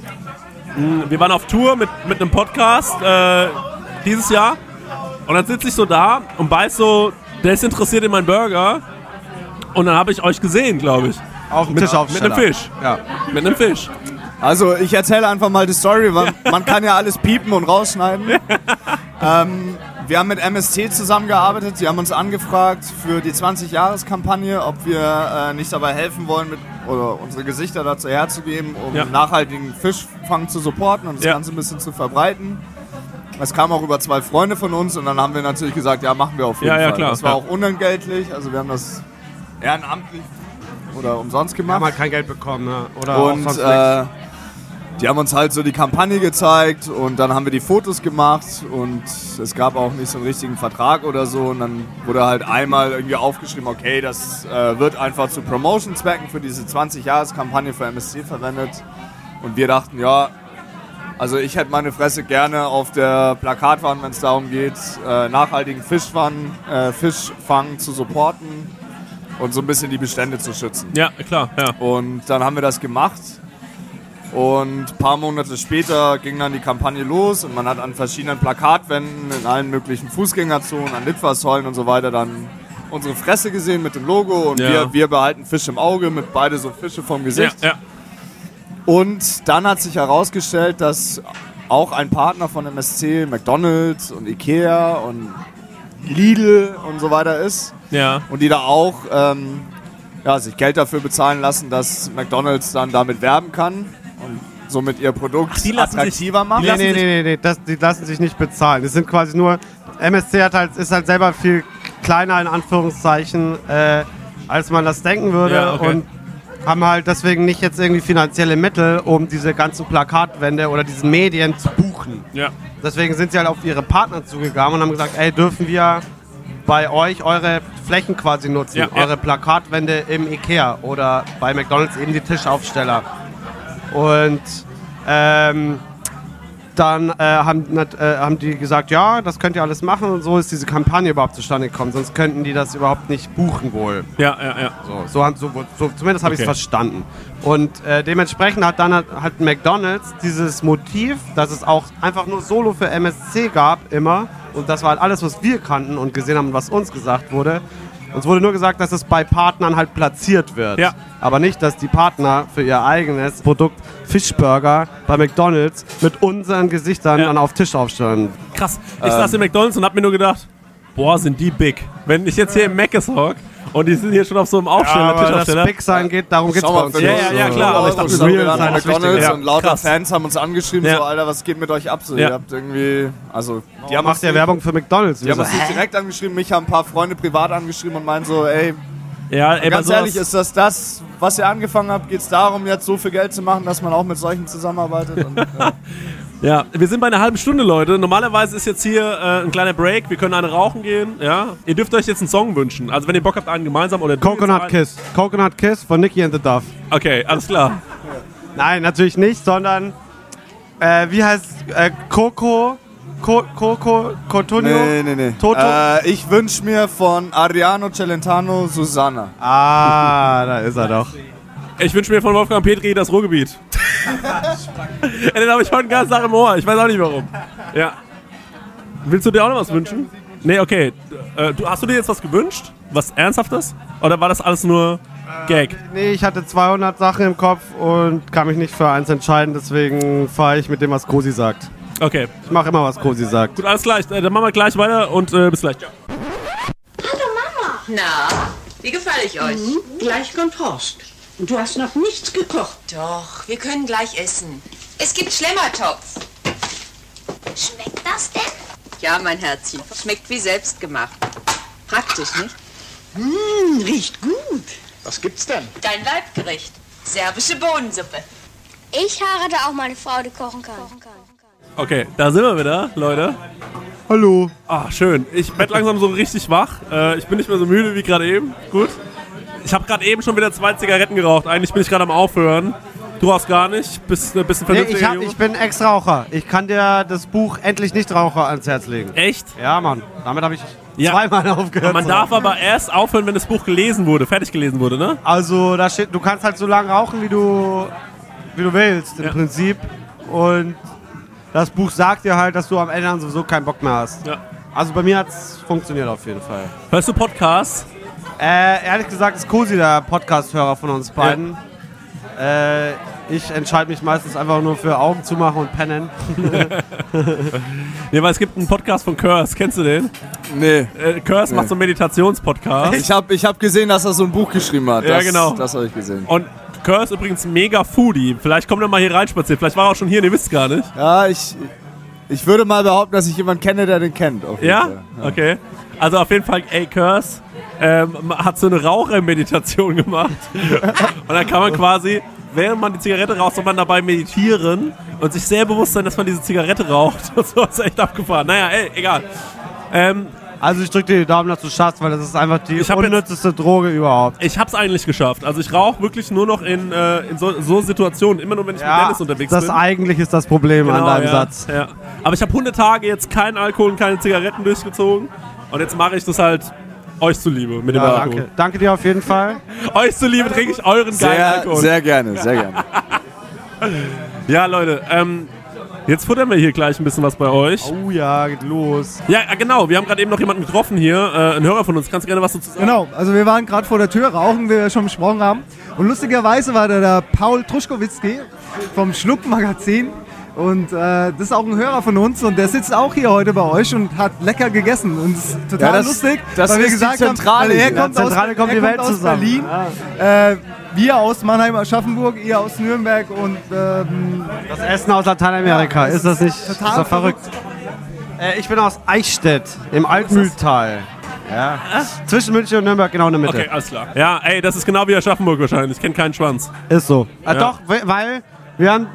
Mm, Wir waren auf Tour mit, mit einem Podcast äh, dieses Jahr. Und dann sitze ich so da und beiß so, der ist interessiert in meinen Burger. Und dann habe ich euch gesehen, glaube ich. Auf dem Mit, Tisch mit einem Fisch. Ja. Mit einem Fisch. also ich erzähle einfach mal die Story, weil man kann ja alles piepen und rausschneiden. ähm, wir haben mit MSC zusammengearbeitet, die haben uns angefragt für die 20-Jahres-Kampagne, ob wir äh, nicht dabei helfen wollen, mit, oder unsere Gesichter dazu herzugeben, um Ja. nachhaltigen Fischfang zu supporten und das Ja. Ganze ein bisschen zu verbreiten. Das kam auch über zwei Freunde von uns und dann haben wir natürlich gesagt, ja, machen wir auf jeden Ja, ja, Fall. klar, das war ja. auch unentgeltlich, also wir haben das ehrenamtlich oder umsonst Wir gemacht. haben halt kein Geld bekommen, ne? Oder Und äh, die haben uns halt so die Kampagne gezeigt und dann haben wir die Fotos gemacht und es gab auch nicht so einen richtigen Vertrag oder so und dann wurde halt einmal irgendwie aufgeschrieben, okay, das äh, wird einfach zu Promotion-Zwecken für diese 20-Jahres-Kampagne für MSC verwendet und wir dachten, ja, also ich hätte meine Fresse gerne auf der Plakatwand, wenn es darum geht, äh, nachhaltigen Fischfang, äh, Fischfang zu supporten und so ein bisschen die Bestände zu schützen. Ja, klar. Ja. Und dann haben wir das gemacht. Und ein paar Monate später ging dann die Kampagne los und man hat an verschiedenen Plakatwänden in allen möglichen Fußgängerzonen, an Litfaßsäulen und so weiter dann unsere Fresse gesehen mit dem Logo und Ja. wir, wir behalten Fisch im Auge mit beide so Fische vom Ja, Gesicht. ja. Und dann hat sich herausgestellt, dass auch ein Partner von MSC, McDonalds und Ikea und Lidl und so weiter ist ja. und die da auch ähm, ja, sich Geld dafür bezahlen lassen, dass McDonalds dann damit werben kann und somit ihr Produkt die lassen sich- attraktiver macht. die Nee, lassen nee, sich- nee, nee, nee, das, die lassen sich nicht bezahlen. Das sind quasi nur, MSC hat halt, ist halt selber viel kleiner in Anführungszeichen, äh, als man das denken würde Ja, okay. und haben halt deswegen nicht jetzt irgendwie finanzielle Mittel, um diese ganzen Plakatwände oder diesen Medien zu buchen. ja. Deswegen sind sie halt auf ihre Partner zugegangen und haben gesagt, ey, dürfen wir bei euch eure Flächen quasi nutzen, Ja, ja. eure Plakatwände im Ikea oder bei McDonalds eben die Tischaufsteller. Und ähm, dann äh, haben, äh, haben die gesagt, ja, das könnt ihr alles machen und so ist diese Kampagne überhaupt zustande gekommen. Sonst könnten die das überhaupt nicht buchen wohl. Ja, ja, ja. So, so, haben- so, so zumindest habe ich Okay. es verstanden. Und äh, dementsprechend hat dann hat McDonald's dieses Motiv, dass es auch einfach nur Solo für MSC gab, immer. Und das war halt alles, was wir kannten und gesehen haben, was uns gesagt wurde. Uns wurde nur gesagt, dass es bei Partnern halt platziert wird. Ja. Aber nicht, dass die Partner für ihr eigenes Produkt Fischburger bei McDonald's mit unseren Gesichtern Ja. dann auf Tisch aufstellen. Krass. Ich saß in McDonalds und hab mir nur gedacht, boah, sind die big. Wenn ich jetzt hier im Mc's hock und die sind hier schon auf so einem Aufsteller, das Tischaufsteller. Big Sein geht, darum geht's bei uns. Ja, ja, ja, klar, aber ich dachte, standen real sein. McDonalds Ja, und lauter krass. Fans haben uns angeschrieben, Ja. so, Alter, was geht mit euch ab? So, Ja. ihr habt irgendwie, also, die haben Macht ja Werbung für McDonald's. Die haben uns nicht direkt angeschrieben, mich haben ein paar Freunde privat angeschrieben und meinen so, ey, Ja, ey, ganz ehrlich, ist das das, was ihr angefangen habt? Geht es darum, jetzt so viel Geld zu machen, dass man auch mit solchen zusammenarbeitet? Und, ja. Ja, wir sind bei einer halben Stunde, Leute. Normalerweise ist jetzt hier äh, ein kleiner Break. Wir können eine rauchen gehen. Ja, ihr dürft euch jetzt einen Song wünschen. Also wenn ihr Bock habt, einen gemeinsam oder Coconut Kiss. Coconut Kiss von Nicky and the Duff. Okay, alles klar. Nein, natürlich nicht, sondern äh, wie heißt äh, Coco? Co Coco? Cotonio? Nee, nee, nee. Toto? Äh, ich wünsche mir von Ariano Celentano Susanna. Ah, da ist er doch. Ich wünsche mir von Wolfgang Petri das Ruhrgebiet. Ey, Den habe ich heute den ganzen Tag im Ohr. Ich weiß auch nicht warum. Ja. Willst du dir auch noch was wünschen? Nee, okay. Äh, du, hast du dir jetzt was gewünscht? Was Ernsthaftes? Oder war das alles nur Gag? Nee, ich hatte 200 Sachen im Kopf und kann mich nicht für eins entscheiden, deswegen fahre ich mit dem, was Cosi sagt. Okay. Ich mache immer, was Cosi sagt. Gut, alles klar. Ich- Äh, dann machen wir gleich weiter und äh, bis gleich. Ja. Na, wie gefalle ich euch? Gleich kommt Horst. Und du hast noch nichts gekocht. Doch, wir können gleich essen. Es gibt Schlemmertopf. Schmeckt das denn? Ja, mein Herzchen. Schmeckt wie selbst gemacht. Praktisch, nicht? Hm, riecht gut. Was gibt's denn? Dein Leibgericht. Serbische Bohnensuppe. Ich heirate auch mal eine Frau, die kochen kann. Okay, da sind wir wieder, Leute. Hallo. Ah, schön. Ich werd langsam so richtig wach. Äh, ich bin nicht mehr so müde wie gerade eben. Gut. Ich habe gerade eben schon wieder zwei Zigaretten geraucht. Eigentlich bin ich gerade am Aufhören. Du rauchst gar nicht. Bist ein bisschen Nee, vernünftiger ich, hab, ich bin Ex-Raucher. Ich kann dir das Buch Endlich Nicht-Raucher ans Herz legen. Echt? Ja, Mann. Damit habe ich Ja. zweimal aufgehört. Man zu darf aber erst aufhören, wenn das Buch gelesen wurde, fertig gelesen wurde, ne? Also, da steht, du kannst halt so lange rauchen, wie du, wie du willst, im Ja. Prinzip. Und das Buch sagt dir halt, dass du am Ende sowieso keinen Bock mehr hast. Ja. Also bei mir hat es funktioniert auf jeden Fall. Hörst du Podcasts? Äh, ehrlich gesagt ist Cosi der Podcast-Hörer von uns beiden. Äh, ich entscheide mich meistens einfach nur für Augen zumachen und pennen. Ja, weil es gibt einen Podcast von Curse. Kennst du den? Nee. Äh, Curse macht so einen Meditationspodcast. Ich habe ich hab gesehen, dass er so ein Buch geschrieben hat. Ja, Das, genau. Das habe ich gesehen. Und Curse übrigens mega Foodie. Vielleicht kommt er mal hier reinspaziert. Vielleicht war er auch schon hier und ihr wisst gar nicht. Ja, ich, ich würde mal behaupten, dass ich jemanden kenne, der den kennt. auf jeden Ja? Fall. Okay. Also auf jeden Fall, ey, Curse ähm, hat so eine Rauchermeditation gemacht. und dann kann man quasi, während man die Zigarette raucht, soll man dabei meditieren und sich sehr bewusst sein, dass man diese Zigarette raucht. Und so ist echt abgefahren. Naja, ey, egal. Ähm, Also ich drücke dir die Daumen, dass du schaffst, weil das ist einfach die Ich hab jetzt- unnützeste Droge überhaupt. ich hab's eigentlich geschafft. Also ich rauche wirklich nur noch in, äh, in so, so Situationen, immer nur wenn ich mit Dennis unterwegs das bin. eigentlich ist das Problem an deinem ja, Satz. Ja. Aber ich habe 100 Tage jetzt keinen Alkohol und keine Zigaretten durchgezogen. Und jetzt mache ich das halt euch zuliebe mit dem Ja, Alkohol. danke. danke dir auf jeden Fall. Euch zuliebe trinke ich euren geilen Sehr, Alkohol. sehr gerne, sehr gerne. ja, Leute, ähm, jetzt futtern wir hier gleich ein bisschen was bei euch. Oh ja, geht los. Ja, äh, genau. Wir haben gerade eben noch jemanden getroffen hier, äh, ein Hörer von uns. Kannst du gerne was dazu sagen? Genau, also wir waren gerade vor der Tür, rauchen, wie wir schon besprochen haben. Und lustigerweise war da der Paul Truschkowitzki vom Schluck-Magazin. Und äh, das ist auch ein Hörer von uns und der sitzt auch hier heute bei euch und hat lecker gegessen. Und das ist total Ja, das- lustig, das weil wir ist die gesagt Zentrale haben, er hier. kommt, aus, kommt er die Welt aus zusammen. Berlin, äh, wir aus Mannheim, Aschaffenburg, ihr aus Nürnberg und ähm, Das Essen aus Lateinamerika, ist das nicht ist total doch verrückt? Äh, ich bin aus Eichstätt im Altmühltal. Ja. Zwischen München und Nürnberg, genau in der Mitte. Okay, alles klar. Ja, ey, das ist genau wie Aschaffenburg wahrscheinlich. Ich kenne keinen Schwanz. Ist so. Äh, Ja. Doch, we- weil wir haben,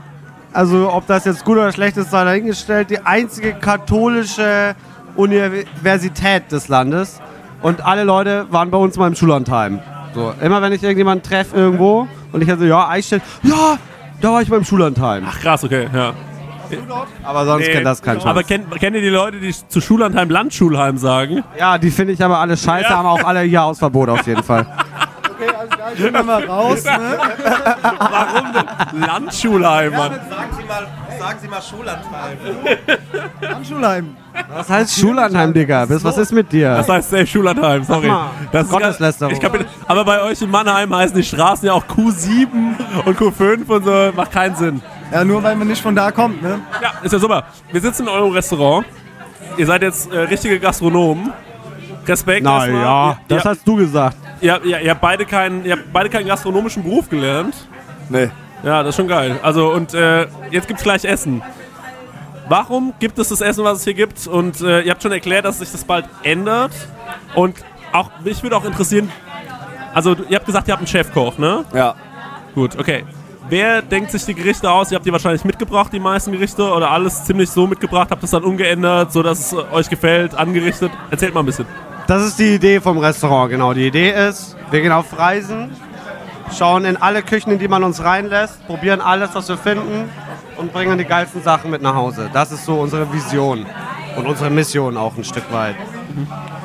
also ob das jetzt gut oder schlecht ist, sei dahingestellt, die einzige katholische Universität des Landes. Und alle Leute waren bei uns mal im Schullandheim. So, immer wenn ich irgendjemanden treffe irgendwo und ich halt so, ja, Eichstätt, ja, da war ich beim Schullandheim. Ach, krass, okay, ja. Aber sonst Nee. kennt das kein Schwanz. Aber kennt, kennt ihr die Leute, die zu Schullandheim Landschulheim sagen? Ja, die finde ich aber alle scheiße, haben auch alle hier Hausverbot auf jeden Fall. Gehen wir mal raus, ne? Warum denn? Landschulheim, Mann. Sagen Sie mal Schullandheim. Am Schulheim. Was heißt Schullandheim, Digga? Bis- Was ist mit dir? Das heißt safe Schullandheim, sorry. mal, Das ist Gotteslästerung. Ich kapier- aber bei euch in Mannheim heißen die Straßen ja auch Q7 und Q5 und so. Macht keinen Sinn. Ja, nur weil man nicht von da kommt, ne? Ja, ist ja super. Wir sitzen in eurem Restaurant. Ihr seid jetzt äh, richtige Gastronomen. Respekt. Na erstmal. ja, das ihr, hast du gesagt. Ihr, ihr, ihr, habt beide keinen, ihr habt beide keinen gastronomischen Beruf gelernt. Nee. Ja, das ist schon geil. Also, und äh, jetzt gibt's gleich Essen. Warum gibt es das Essen, was es hier gibt? Und äh, ihr habt schon erklärt, dass sich das bald ändert. Und auch mich würde auch interessieren, also ihr habt gesagt, ihr habt einen Chefkoch, ne? Ja. Gut, okay. Wer denkt sich die Gerichte aus? Ihr habt die wahrscheinlich mitgebracht, die meisten Gerichte, oder alles ziemlich so mitgebracht, habt es dann umgeändert, sodass es euch gefällt, angerichtet? Erzählt mal ein bisschen. Das ist die Idee vom Restaurant, genau. Die Idee ist, wir gehen auf Reisen, schauen in alle Küchen, in die man uns reinlässt, probieren alles, was wir finden und bringen die geilsten Sachen mit nach Hause. Das ist so unsere Vision und unsere Mission auch ein Stück weit.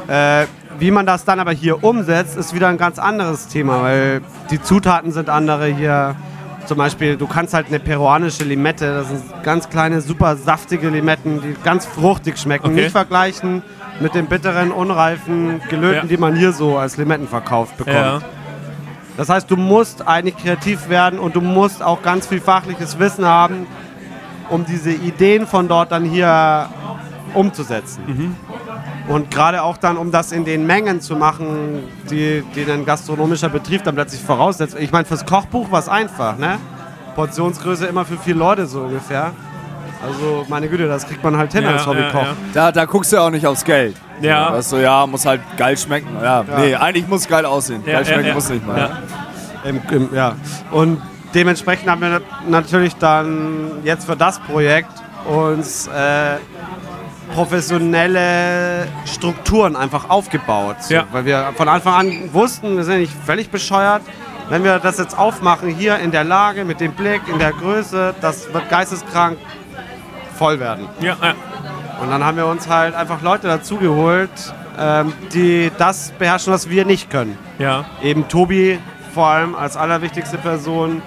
Äh, wie man das dann aber hier umsetzt, ist wieder ein ganz anderes Thema, weil die Zutaten sind andere hier. Zum Beispiel, du kannst halt eine peruanische Limette, das sind ganz kleine, super saftige Limetten, die ganz fruchtig schmecken. Okay. Nicht vergleichen mit den bitteren, unreifen Gelöten, Ja. die man hier so als Limetten verkauft bekommt. Ja. Das heißt, du musst eigentlich kreativ werden und du musst auch ganz viel fachliches Wissen haben, um diese Ideen von dort dann hier umzusetzen. Und gerade auch dann, um das in den Mengen zu machen, die, die ein gastronomischer Betrieb dann plötzlich voraussetzt. Ich meine, fürs Kochbuch war es einfach, ne? Portionsgröße immer für vier Leute so ungefähr. Also, meine Güte, das kriegt man halt hin Ja, als Hobbykoch. ja, ja. Da, da guckst du ja auch nicht aufs Geld. Ja. So, weißt du, ja, muss halt geil schmecken. Ja, nee, eigentlich muss geil aussehen. Ja, geil schmecken ja, ja. muss nicht mal. Ja. Im, im, ja. Und dementsprechend haben wir natürlich dann jetzt für das Projekt uns äh, professionelle Strukturen einfach aufgebaut. So, Ja. Weil wir von Anfang an wussten, wir sind nicht völlig bescheuert. Wenn wir das jetzt aufmachen, hier in der Lage, mit dem Blick, in der Größe, das wird geisteskrank voll werden. Ja, ja. Und dann haben wir uns halt einfach Leute dazugeholt, ähm, die das beherrschen, was wir nicht können ja. eben Tobi vor allem als allerwichtigste Person,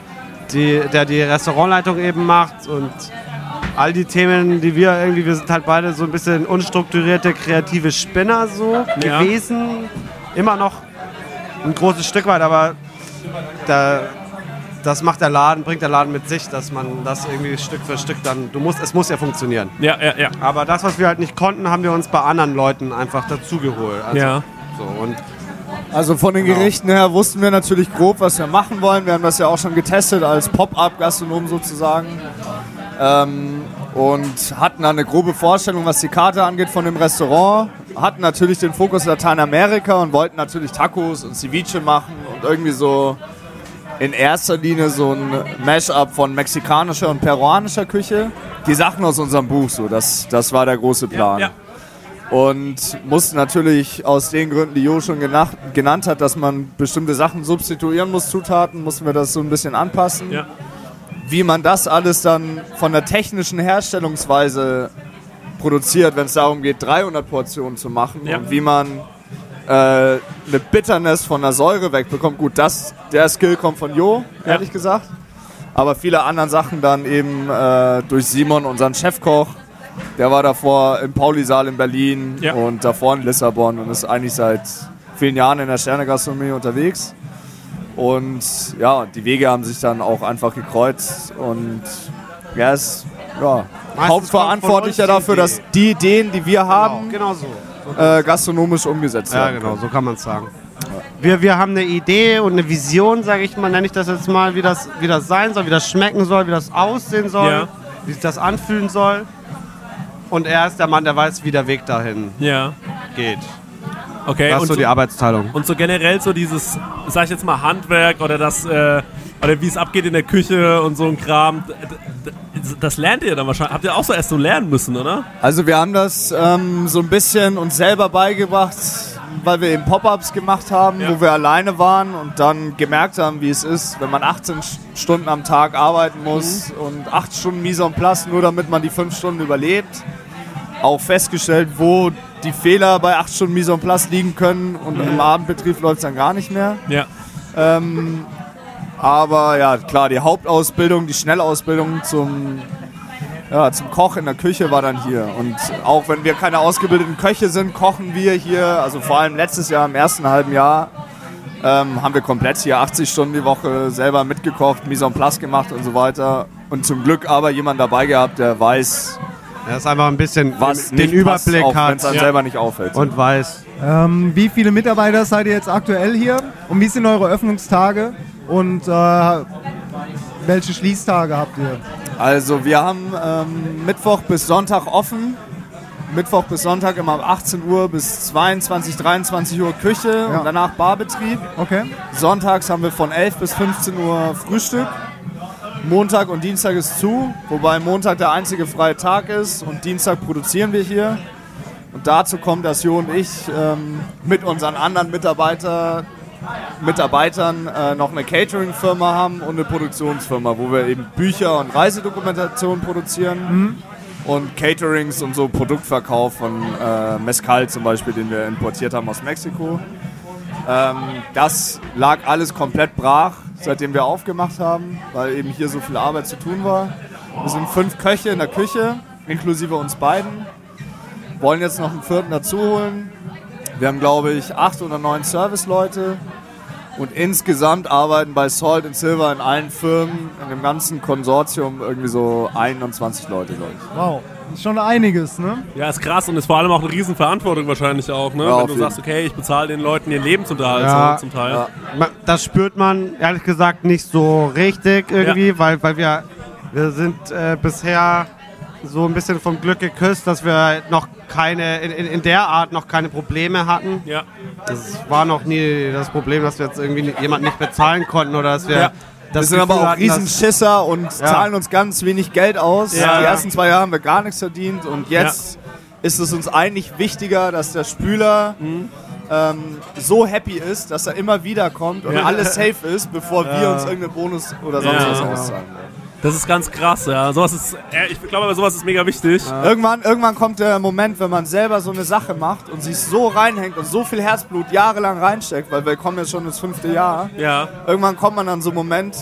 die, der die Restaurantleitung eben macht und all die Themen, die wir irgendwie, wir sind halt beide so ein bisschen unstrukturierte, kreative Spinner so Ja. gewesen. Immer noch ein großes Stück weit, aber da, das macht der Laden, bringt der Laden mit sich, dass man das irgendwie Stück für Stück dann, du musst, es muss ja funktionieren. Ja, ja, ja. Aber das, was wir halt nicht konnten, haben wir uns bei anderen Leuten einfach dazugeholt. Also, Ja. So, und Also von den Genau. Gerichten her wussten wir natürlich grob, was wir machen wollen. Wir haben das ja auch schon getestet als Pop-up-Gastronom sozusagen. Ähm, und hatten dann eine grobe Vorstellung, was die Karte angeht von dem Restaurant. Hatten natürlich den Fokus Lateinamerika und wollten natürlich Tacos und Ceviche machen und irgendwie so in erster Linie so ein Mash-up von mexikanischer und peruanischer Küche. Die Sachen aus unserem Buch, so, das, das war der große Plan. ja. Und mussten natürlich aus den Gründen, die Jo schon genannt hat, dass man bestimmte Sachen substituieren muss, Zutaten, mussten wir das so ein bisschen anpassen. Ja. Wie man das alles dann von der technischen Herstellungsweise produziert, wenn es darum geht, 300 Portionen zu machen Ja. und wie man äh, eine Bitterness von der Säure wegbekommt. Gut, das, der Skill kommt von Jo, Ja. ehrlich gesagt. Aber viele andere Sachen dann eben äh, durch Simon, unseren Chefkoch. Der war davor im Pauli-Saal in Berlin Ja. und davor in Lissabon und ist eigentlich seit vielen Jahren in der Sternegastronomie unterwegs. Und ja, die Wege haben sich dann auch einfach gekreuzt und er ist ja, Hauptverantwortlicher dafür, die dass die Ideen, die wir haben, genau so. Äh, gastronomisch umgesetzt Ja, werden. genau, können. so kann man es sagen. Wir, wir haben eine Idee und eine Vision, sage ich mal, nenne ich das jetzt mal, wie das, wie das sein soll, wie das schmecken soll, wie das aussehen soll, Ja. wie sich das anfühlen soll. Und er ist der Mann, der weiß, wie der Weg dahin Ja. geht. Okay. Das und ist so die Arbeitsteilung. Und so generell so dieses, sag ich jetzt mal, Handwerk oder das, äh, oder wie es abgeht in der Küche und so ein Kram, das lernt ihr dann wahrscheinlich. Habt ihr auch so erst so lernen müssen, oder? Also wir haben das ähm, so ein bisschen uns selber beigebracht weil wir eben Pop-Ups gemacht haben, wo wir alleine waren und dann gemerkt haben, wie es ist, wenn man 18 Sch- Stunden am Tag arbeiten muss und 8 Stunden Mise en place, nur damit man die 5 Stunden überlebt. Auch festgestellt, wo die Fehler bei 8 Stunden Mise en place liegen können und im Abendbetrieb läuft es dann gar nicht mehr. Ja. Ähm, aber ja, klar, die Hauptausbildung, die Schnellausbildung zum, ja, zum Koch in der Küche war dann hier. Und auch wenn wir keine ausgebildeten Köche sind, kochen wir hier, also vor allem letztes Jahr im ersten halben Jahr, ähm, haben wir komplett hier 80 Stunden die Woche selber mitgekocht, Mise en place gemacht und so weiter. Und zum Glück aber jemand dabei gehabt, der weiß, Er ist einfach ein bisschen was den nicht passt, Überblick auch wenn hat es einem selber nicht auffällt. und weiß. Ähm, wie viele Mitarbeiter seid ihr jetzt aktuell hier? Und wie sind eure Öffnungstage? Und äh, welche Schließtage habt ihr? Also wir haben ähm, Mittwoch bis Sonntag offen. Mittwoch bis Sonntag immer ab 18 Uhr bis 22, 23 Uhr Küche Ja. und danach Barbetrieb. Okay. Sonntags haben wir von 11 bis 15 Uhr Frühstück. Montag und Dienstag ist zu, wobei Montag der einzige freie Tag ist und Dienstag produzieren wir hier. Und dazu kommt, dass Jo und ich ähm, mit unseren anderen Mitarbeiter, Mitarbeitern äh, noch eine Catering-Firma haben und eine Produktionsfirma, wo wir eben Bücher und Reisedokumentation produzieren und Caterings und so Produktverkauf von äh, Mezcal zum Beispiel, den wir importiert haben aus Mexiko. Ähm, das lag alles komplett brach, seitdem wir aufgemacht haben, weil eben hier so viel Arbeit zu tun war. Wir sind fünf Köche in der Küche, inklusive uns beiden. Wollen jetzt noch einen vierten dazu holen. Wir haben, glaube ich, acht oder neun Serviceleute. Und insgesamt arbeiten bei Salt and Silver in allen Firmen, in dem ganzen Konsortium irgendwie so 21 Leute, glaube ich. Wow. Ist schon einiges, ne? Ja, ist krass und ist vor allem auch eine Riesenverantwortung wahrscheinlich auch, ne? Ja, Wenn du sagst, okay, ich bezahle den Leuten ihren Lebensunterhalt Ja. zum Teil. Ja. Das spürt man ehrlich gesagt nicht so richtig irgendwie, weil, weil wir, wir sind äh, bisher so ein bisschen vom Glück geküsst, dass wir noch keine, in, in, in der Art noch keine Probleme hatten. Ja. Das war noch nie das Problem, dass wir jetzt irgendwie jemanden nicht bezahlen konnten oder dass wir Ja. Wir das sind aber Gefühl auch hatten, dass- Riesenschisser und zahlen uns ganz wenig Geld aus. Ja. Die ersten zwei Jahre haben wir gar nichts verdient und jetzt ist es uns eigentlich wichtiger, dass der Spüler ähm, so happy ist, dass er immer wieder kommt und Ja. alles safe ist, bevor wir uns irgendeinen Bonus oder sonst Ja. was auszahlen. Das ist ganz krass, ja. Sowas ist, ich glaube aber, sowas ist mega wichtig. Irgendwann, irgendwann kommt der Moment, wenn man selber so eine Sache macht und sich so reinhängt und so viel Herzblut jahrelang reinsteckt, weil wir kommen jetzt schon ins fünfte Jahr. Ja. Irgendwann kommt man an so einen Moment,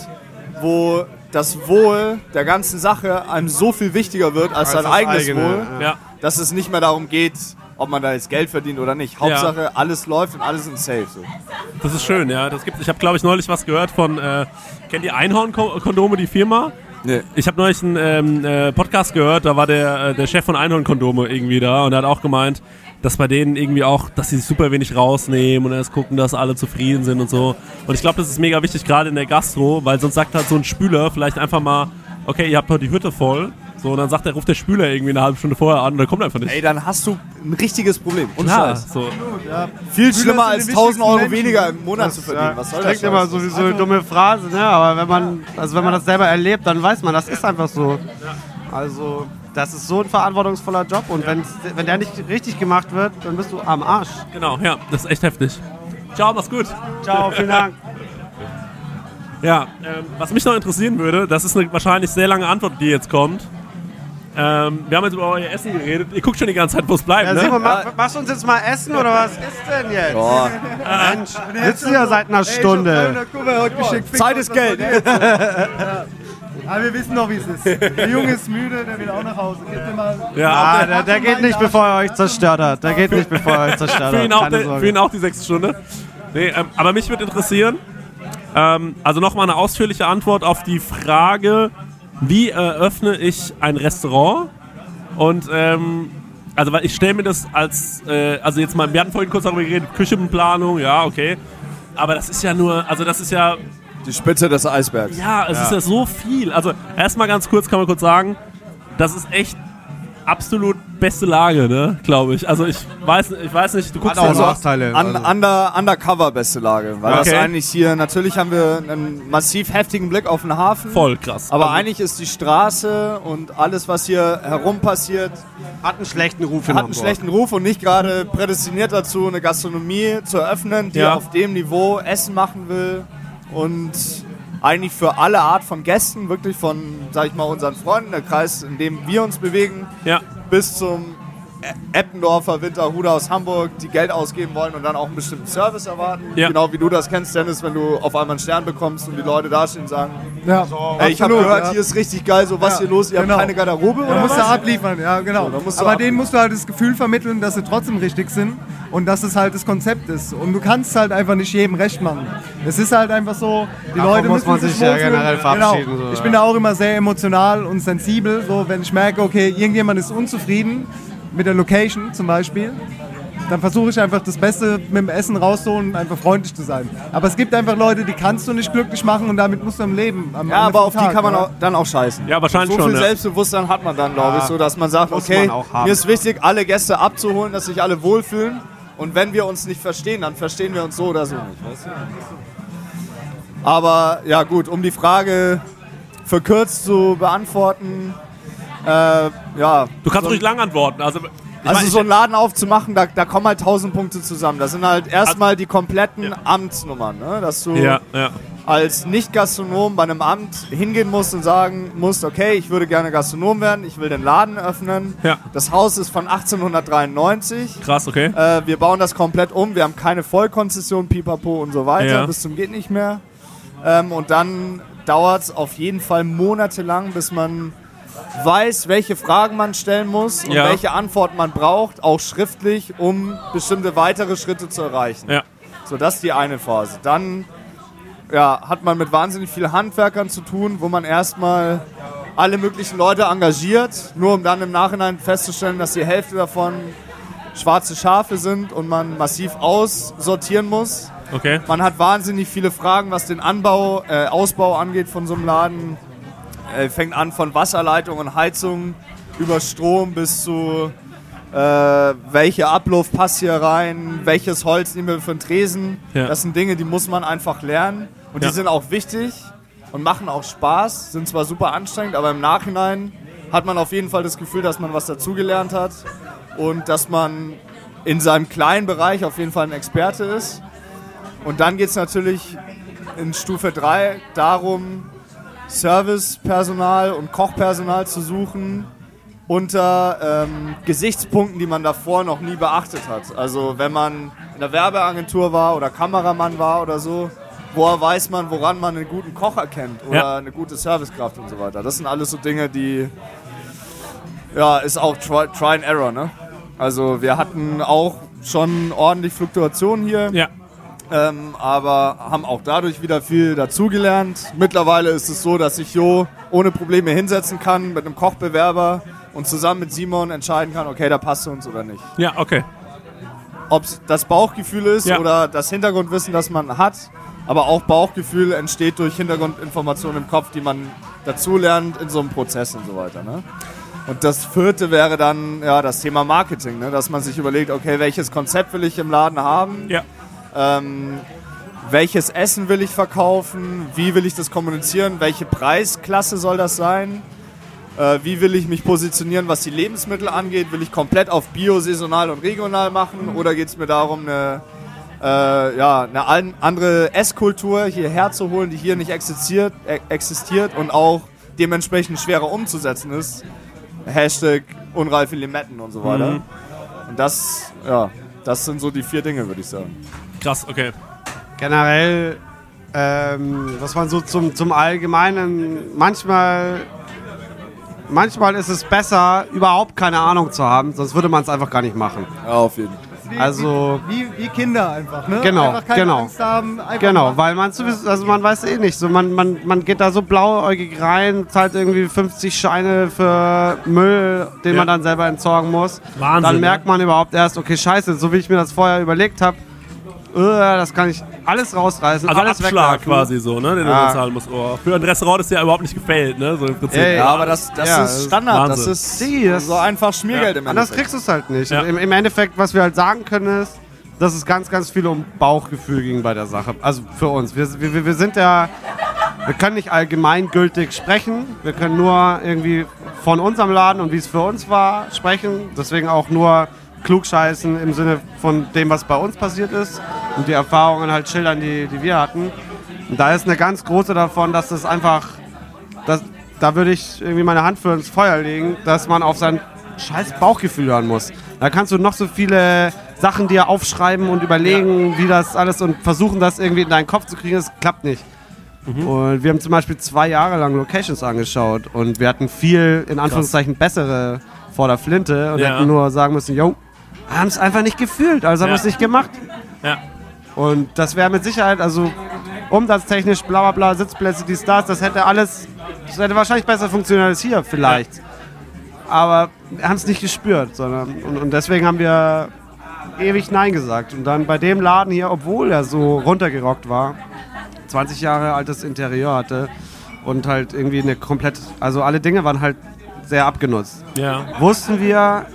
wo das Wohl der ganzen Sache einem so viel wichtiger wird als, sein das eigenes eigene, Wohl, Ja. dass es nicht mehr darum geht, ob man da jetzt Geld verdient oder nicht. Hauptsache, alles läuft und alles sind safe. So. Das ist schön, ja. Das gibt, ich habe, glaube ich, neulich was gehört von, äh, kennt ihr Einhorn-Kondome, die Firma? Nee. Ich habe neulich einen ähm, äh, Podcast gehört, da war der, äh, der Chef von Einhorn-Kondome irgendwie da und er hat auch gemeint, dass bei denen irgendwie auch, dass sie super wenig rausnehmen und erst gucken, dass alle zufrieden sind und so. Und ich glaube, das ist mega wichtig, gerade in der Gastro, weil sonst sagt halt so ein Spüler vielleicht einfach mal, okay, ihr habt heute die Hütte voll. So, und dann sagt er, ruft der Spüler irgendwie eine halbe Stunde vorher an und der kommt einfach nicht. Ey, dann hast du ein richtiges Problem. Und Klar, Scheiß. so. Viel sind schlimmer als wichtigsten 1000 Euro Menschen. weniger im Monat zu verdienen. Ja, Was soll klingt das? immer sowieso eine dumme Phrase, ne? aber wenn man, also wenn man das selber erlebt, dann weiß man, das ist einfach so. Also, das ist so ein verantwortungsvoller Job und wenn der nicht richtig gemacht wird, dann bist du am Arsch. Genau, ja, das ist echt heftig. Ciao, mach's gut. Ciao, vielen Dank. Ja, ähm, was mich noch interessieren würde, das ist eine wahrscheinlich sehr lange Antwort, die jetzt kommt. Ähm, wir haben jetzt über euer Essen geredet. Ihr guckt schon die ganze Zeit, wo es bleibt, Ja, ne? Simon, mach, machst du uns jetzt mal essen oder was ist denn jetzt? Boah. Mensch, sitzen hier seit einer Stunde. Zeit ist Geld. Aber wir wissen doch, wie es ist. Der Junge ist müde, der will auch nach Hause. Ja, Ah, der, der geht nicht, bevor er euch zerstört hat. Der geht nicht, bevor er euch zerstört für, hat. ihn auch der, für ihn auch die sechste Stunde. Nee, ähm, aber mich würde interessieren, ähm, also nochmal eine ausführliche Antwort auf die Frage, wie eröffne ich ein Restaurant? Und ähm, also weil ich stelle mir das als, äh, also jetzt mal, wir hatten vorhin kurz darüber geredet, Küchenplanung, ja, okay. Aber das ist ja nur, also das ist ja Die Spitze des Eisbergs. Ja, es ist ja so viel. Also erstmal ganz kurz kann man kurz sagen, das ist echt absolut beste Lage, ne? Glaube ich. Also ich weiß, ich weiß nicht, du guckst auch ja so- Nachteile. An, also. under, undercover beste Lage. Weil Okay. das eigentlich hier, natürlich haben wir einen massiv heftigen Blick auf den Hafen. Voll krass. Aber Also- eigentlich ist die Straße und alles, was hier herum passiert, Hat einen schlechten Ruf in hat einen schlechten Ruf und nicht gerade prädestiniert dazu, eine Gastronomie zu eröffnen, die Ja. auf dem Niveau Essen machen will und eigentlich für alle Art von Gästen, wirklich von, sag ich mal, unseren Freunden, der Kreis, in dem wir uns bewegen, Ja. bis zum Eppendorfer Winterhude aus Hamburg, die Geld ausgeben wollen und dann auch einen bestimmten Service erwarten. Ja. Genau wie du das kennst, Dennis, wenn du auf einmal einen Stern bekommst und die Leute dastehen und sagen, Ja, ey, ich habe gehört, ja. hier ist richtig geil, so was Ja, hier los, ihr genau. habt keine Garderobe Da oder musst du was? abliefern, ja, genau. So, du Aber ab- denen musst du halt das Gefühl vermitteln, dass sie trotzdem richtig sind und dass es halt das Konzept ist. Und du kannst halt einfach nicht jedem recht machen. Es ist halt einfach so, die Davon Leute muss müssen man sich sich ja generell verabschieden, Genau. so, Ich ja. bin da auch immer sehr emotional und sensibel. So, wenn ich merke, okay, irgendjemand ist unzufrieden mit der Location zum Beispiel, dann versuche ich einfach das Beste mit dem Essen rauszuholen und einfach freundlich zu sein. Aber es gibt einfach Leute, die kannst du nicht glücklich machen und damit musst du am Leben. Am, Ja, aber auf die Tag, kann man auch, dann auch scheißen. Ja, wahrscheinlich so schon, viel ja. Selbstbewusstsein hat man dann, glaube ich, so dass man sagt, Muss okay, man mir ist wichtig, alle Gäste abzuholen, dass sich alle wohlfühlen. Und wenn wir uns nicht verstehen, dann verstehen wir uns so oder so nicht. Weißt du? Aber ja gut, um die Frage verkürzt zu beantworten, äh, ja. Du kannst so, ruhig lang antworten. Also, Also mein, so einen Laden aufzumachen, da, da kommen halt tausend Punkte zusammen. Das sind halt erstmal die kompletten Amtsnummern, ne? dass du ja, ja. als Nicht-Gastronom bei einem Amt hingehen musst und sagen musst, okay, ich würde gerne Gastronom werden, ich will den Laden öffnen. Ja. Das Haus ist von 1893. Krass, okay. Äh, wir bauen das komplett um, wir haben keine Vollkonzession, pipapo und so weiter, Ja. bis zum geht nicht mehr. Ähm, und dann dauert es auf jeden Fall monatelang, bis man weiß, welche Fragen man stellen muss und Ja. welche Antworten man braucht, auch schriftlich, um bestimmte weitere Schritte zu erreichen. Ja. So, das ist die eine Phase. Dann ja, hat man mit wahnsinnig vielen Handwerkern zu tun, wo man erstmal alle möglichen Leute engagiert, nur um dann im Nachhinein festzustellen, dass die Hälfte davon schwarze Schafe sind und man massiv aussortieren muss. Okay. Man hat wahnsinnig viele Fragen, was den Anbau, äh, Ausbau angeht von so einem Laden. Äh, fängt an von Wasserleitung und Heizung über Strom bis zu äh, welcher Ablauf passt hier rein, welches Holz nehmen wir für einen Tresen. Ja. Das sind Dinge, die muss man einfach lernen und Ja. die sind auch wichtig und machen auch Spaß, sind zwar super anstrengend, aber im Nachhinein hat man auf jeden Fall das Gefühl, dass man was dazugelernt hat und dass man in seinem kleinen Bereich auf jeden Fall ein Experte ist. Und dann geht es natürlich in Stufe 3 darum, Servicepersonal und Kochpersonal zu suchen unter ähm, Gesichtspunkten, die man davor noch nie beachtet hat. Also wenn man in der Werbeagentur war oder Kameramann war oder so, woher weiß man, woran man einen guten Koch erkennt oder Ja. eine gute Servicekraft und so weiter. Das sind alles so Dinge, die ja, ist auch Try, try and Error, ne? Also wir hatten auch schon ordentlich Fluktuationen hier. Ja. Ähm, aber haben auch dadurch wieder viel dazugelernt. Mittlerweile ist es so, dass ich Jo ohne Probleme hinsetzen kann mit einem Kochbewerber und zusammen mit Simon entscheiden kann, okay, da passt uns oder nicht. Ja, okay. Ob es das Bauchgefühl ist Ja. oder das Hintergrundwissen, das man hat, aber auch Bauchgefühl entsteht durch Hintergrundinformationen im Kopf, die man dazulernt in so einem Prozess und so weiter. Ne? Und das vierte wäre dann ja, das Thema Marketing, ne? dass man sich überlegt, okay, welches Konzept will ich im Laden haben? Ja. Ähm, welches Essen will ich verkaufen? Wie will ich das kommunizieren? Welche Preisklasse soll das sein? Äh, wie will ich mich positionieren, was die Lebensmittel angeht? Will ich komplett auf Bio, saisonal und regional machen? Oder geht es mir darum, eine, äh, ja, eine an- andere Esskultur hierher zu holen, die hier nicht existiert, äh, existiert und auch dementsprechend schwerer umzusetzen ist? Hashtag unreife Limetten und so weiter. Mhm. Und das, ja, das sind so die vier Dinge, würde ich sagen. Krass, okay. generell, ähm, was man so zum, zum Allgemeinen, manchmal, manchmal ist es besser, überhaupt keine Ahnung zu haben, sonst würde man es einfach gar nicht machen. Ja, auf jeden Fall. Wie, Also- Wie, wie Kinder einfach, ne? Genau, einfach keine genau. Angst haben. Einfach Genau, machen. weil man sowieso, also man weiß eh nicht, so man, man, man geht da so blauäugig rein, zahlt irgendwie 50 Scheine für Müll, den Ja. man dann selber entsorgen muss. Wahnsinn, Dann merkt man überhaupt erst, okay, scheiße, so wie ich mir das vorher überlegt habe, das kann ich alles rausreißen, Also alles Abschlag wegwerfen. quasi so, ne, den du Ja. dann zahlen musst. Oh. Für ein Restaurant ist ja überhaupt nicht gefällt, ne? So im Prinzip. Ey, Ja, aber das, das Ja, ist Standard. Das Wahnsinn. ist Sie, das- so einfach Schmiergeld im Anders Endeffekt. kriegst du es halt nicht. Ja. Im, Im Endeffekt, was wir halt sagen können, ist, dass es ganz, ganz viel um Bauchgefühl ging bei der Sache. Also für uns. Wir, wir, wir sind ja, wir können nicht allgemeingültig sprechen. Wir können nur irgendwie von unserem Laden und wie es für uns war sprechen. Deswegen auch nur klugscheißen im Sinne von dem, was bei uns passiert ist und die Erfahrungen halt schildern, die, die wir hatten. Und da ist eine ganz große davon, dass es einfach, das, da würde ich irgendwie meine Hand für ins Feuer legen, dass man auf sein scheiß Bauchgefühl hören muss. Da kannst du noch so viele Sachen dir aufschreiben und überlegen, wie das alles und versuchen, das irgendwie in deinen Kopf zu kriegen. Es klappt nicht. Und wir haben zum Beispiel zwei Jahre lang Locations angeschaut und wir hatten viel, in Anführungszeichen, bessere vor der Flinte und Ja. hätten nur sagen müssen, yo, haben es einfach nicht gefühlt, also haben Ja. es nicht gemacht. Ja. Und das wäre mit Sicherheit, also umsatztechnisch, bla bla bla, Sitzplätze, die Stars, das hätte alles, das hätte wahrscheinlich besser funktioniert als hier vielleicht. Aber wir haben es nicht gespürt, sondern und, und deswegen haben wir ewig Nein gesagt. Und dann bei dem Laden hier, obwohl er so runtergerockt war, 20 Jahre altes Interieur hatte und halt irgendwie eine komplett, also alle Dinge waren halt sehr abgenutzt Ja. wussten wir,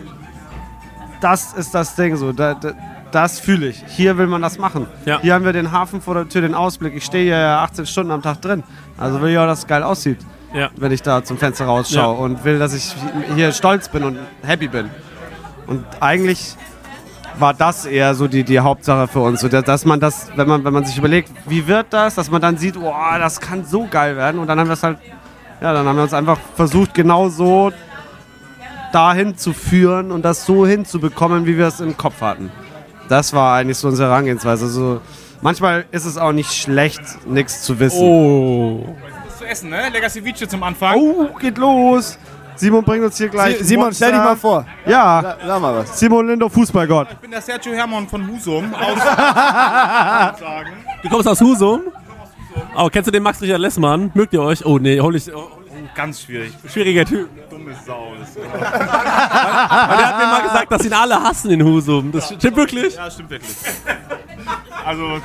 das ist das Ding so. Da, da, das fühle ich. Hier will man das machen. Ja. Hier haben wir den Hafen vor der Tür, den Ausblick. Ich stehe hier 18 Stunden am Tag drin. Also will ich auch, dass es geil aussieht, Ja. wenn ich da zum Fenster rausschaue. Ja. Und will, dass ich hier stolz bin und happy bin. Und eigentlich war das eher so die, die Hauptsache für uns. So, dass- man das, wenn man, wenn man sich überlegt, wie wird das, dass man dann sieht, oh, das kann so geil werden. Und dann haben wir es halt, ja, dann haben wir uns einfach versucht, genau so dahin zu führen und das so hinzubekommen, wie wir es im Kopf hatten. Das war eigentlich so unsere Herangehensweise. Also, manchmal ist es auch nicht schlecht, nichts zu wissen. Oh. zu essen, ne? Lecker Ceviche zum Anfang. Oh, geht los. Simon bringt uns hier gleich. Si- Simon, stell dich mal vor. Ja. Sa- Sag mal was. Simon Lindo, Fußballgott. Ich bin der Sergio Hermann von Husum aus. Du kommst aus Husum? Oh, kennst du den Max Richard Lessmann? Mögt ihr euch? Oh, nee, hol ich. Oh, Ganz schwierig. schwieriger Typ. Dumme Sau. ist- Und der hat mir mal gesagt, dass ihn alle hassen in Husum. Das stimmt wirklich? Ja, stimmt wirklich. Also,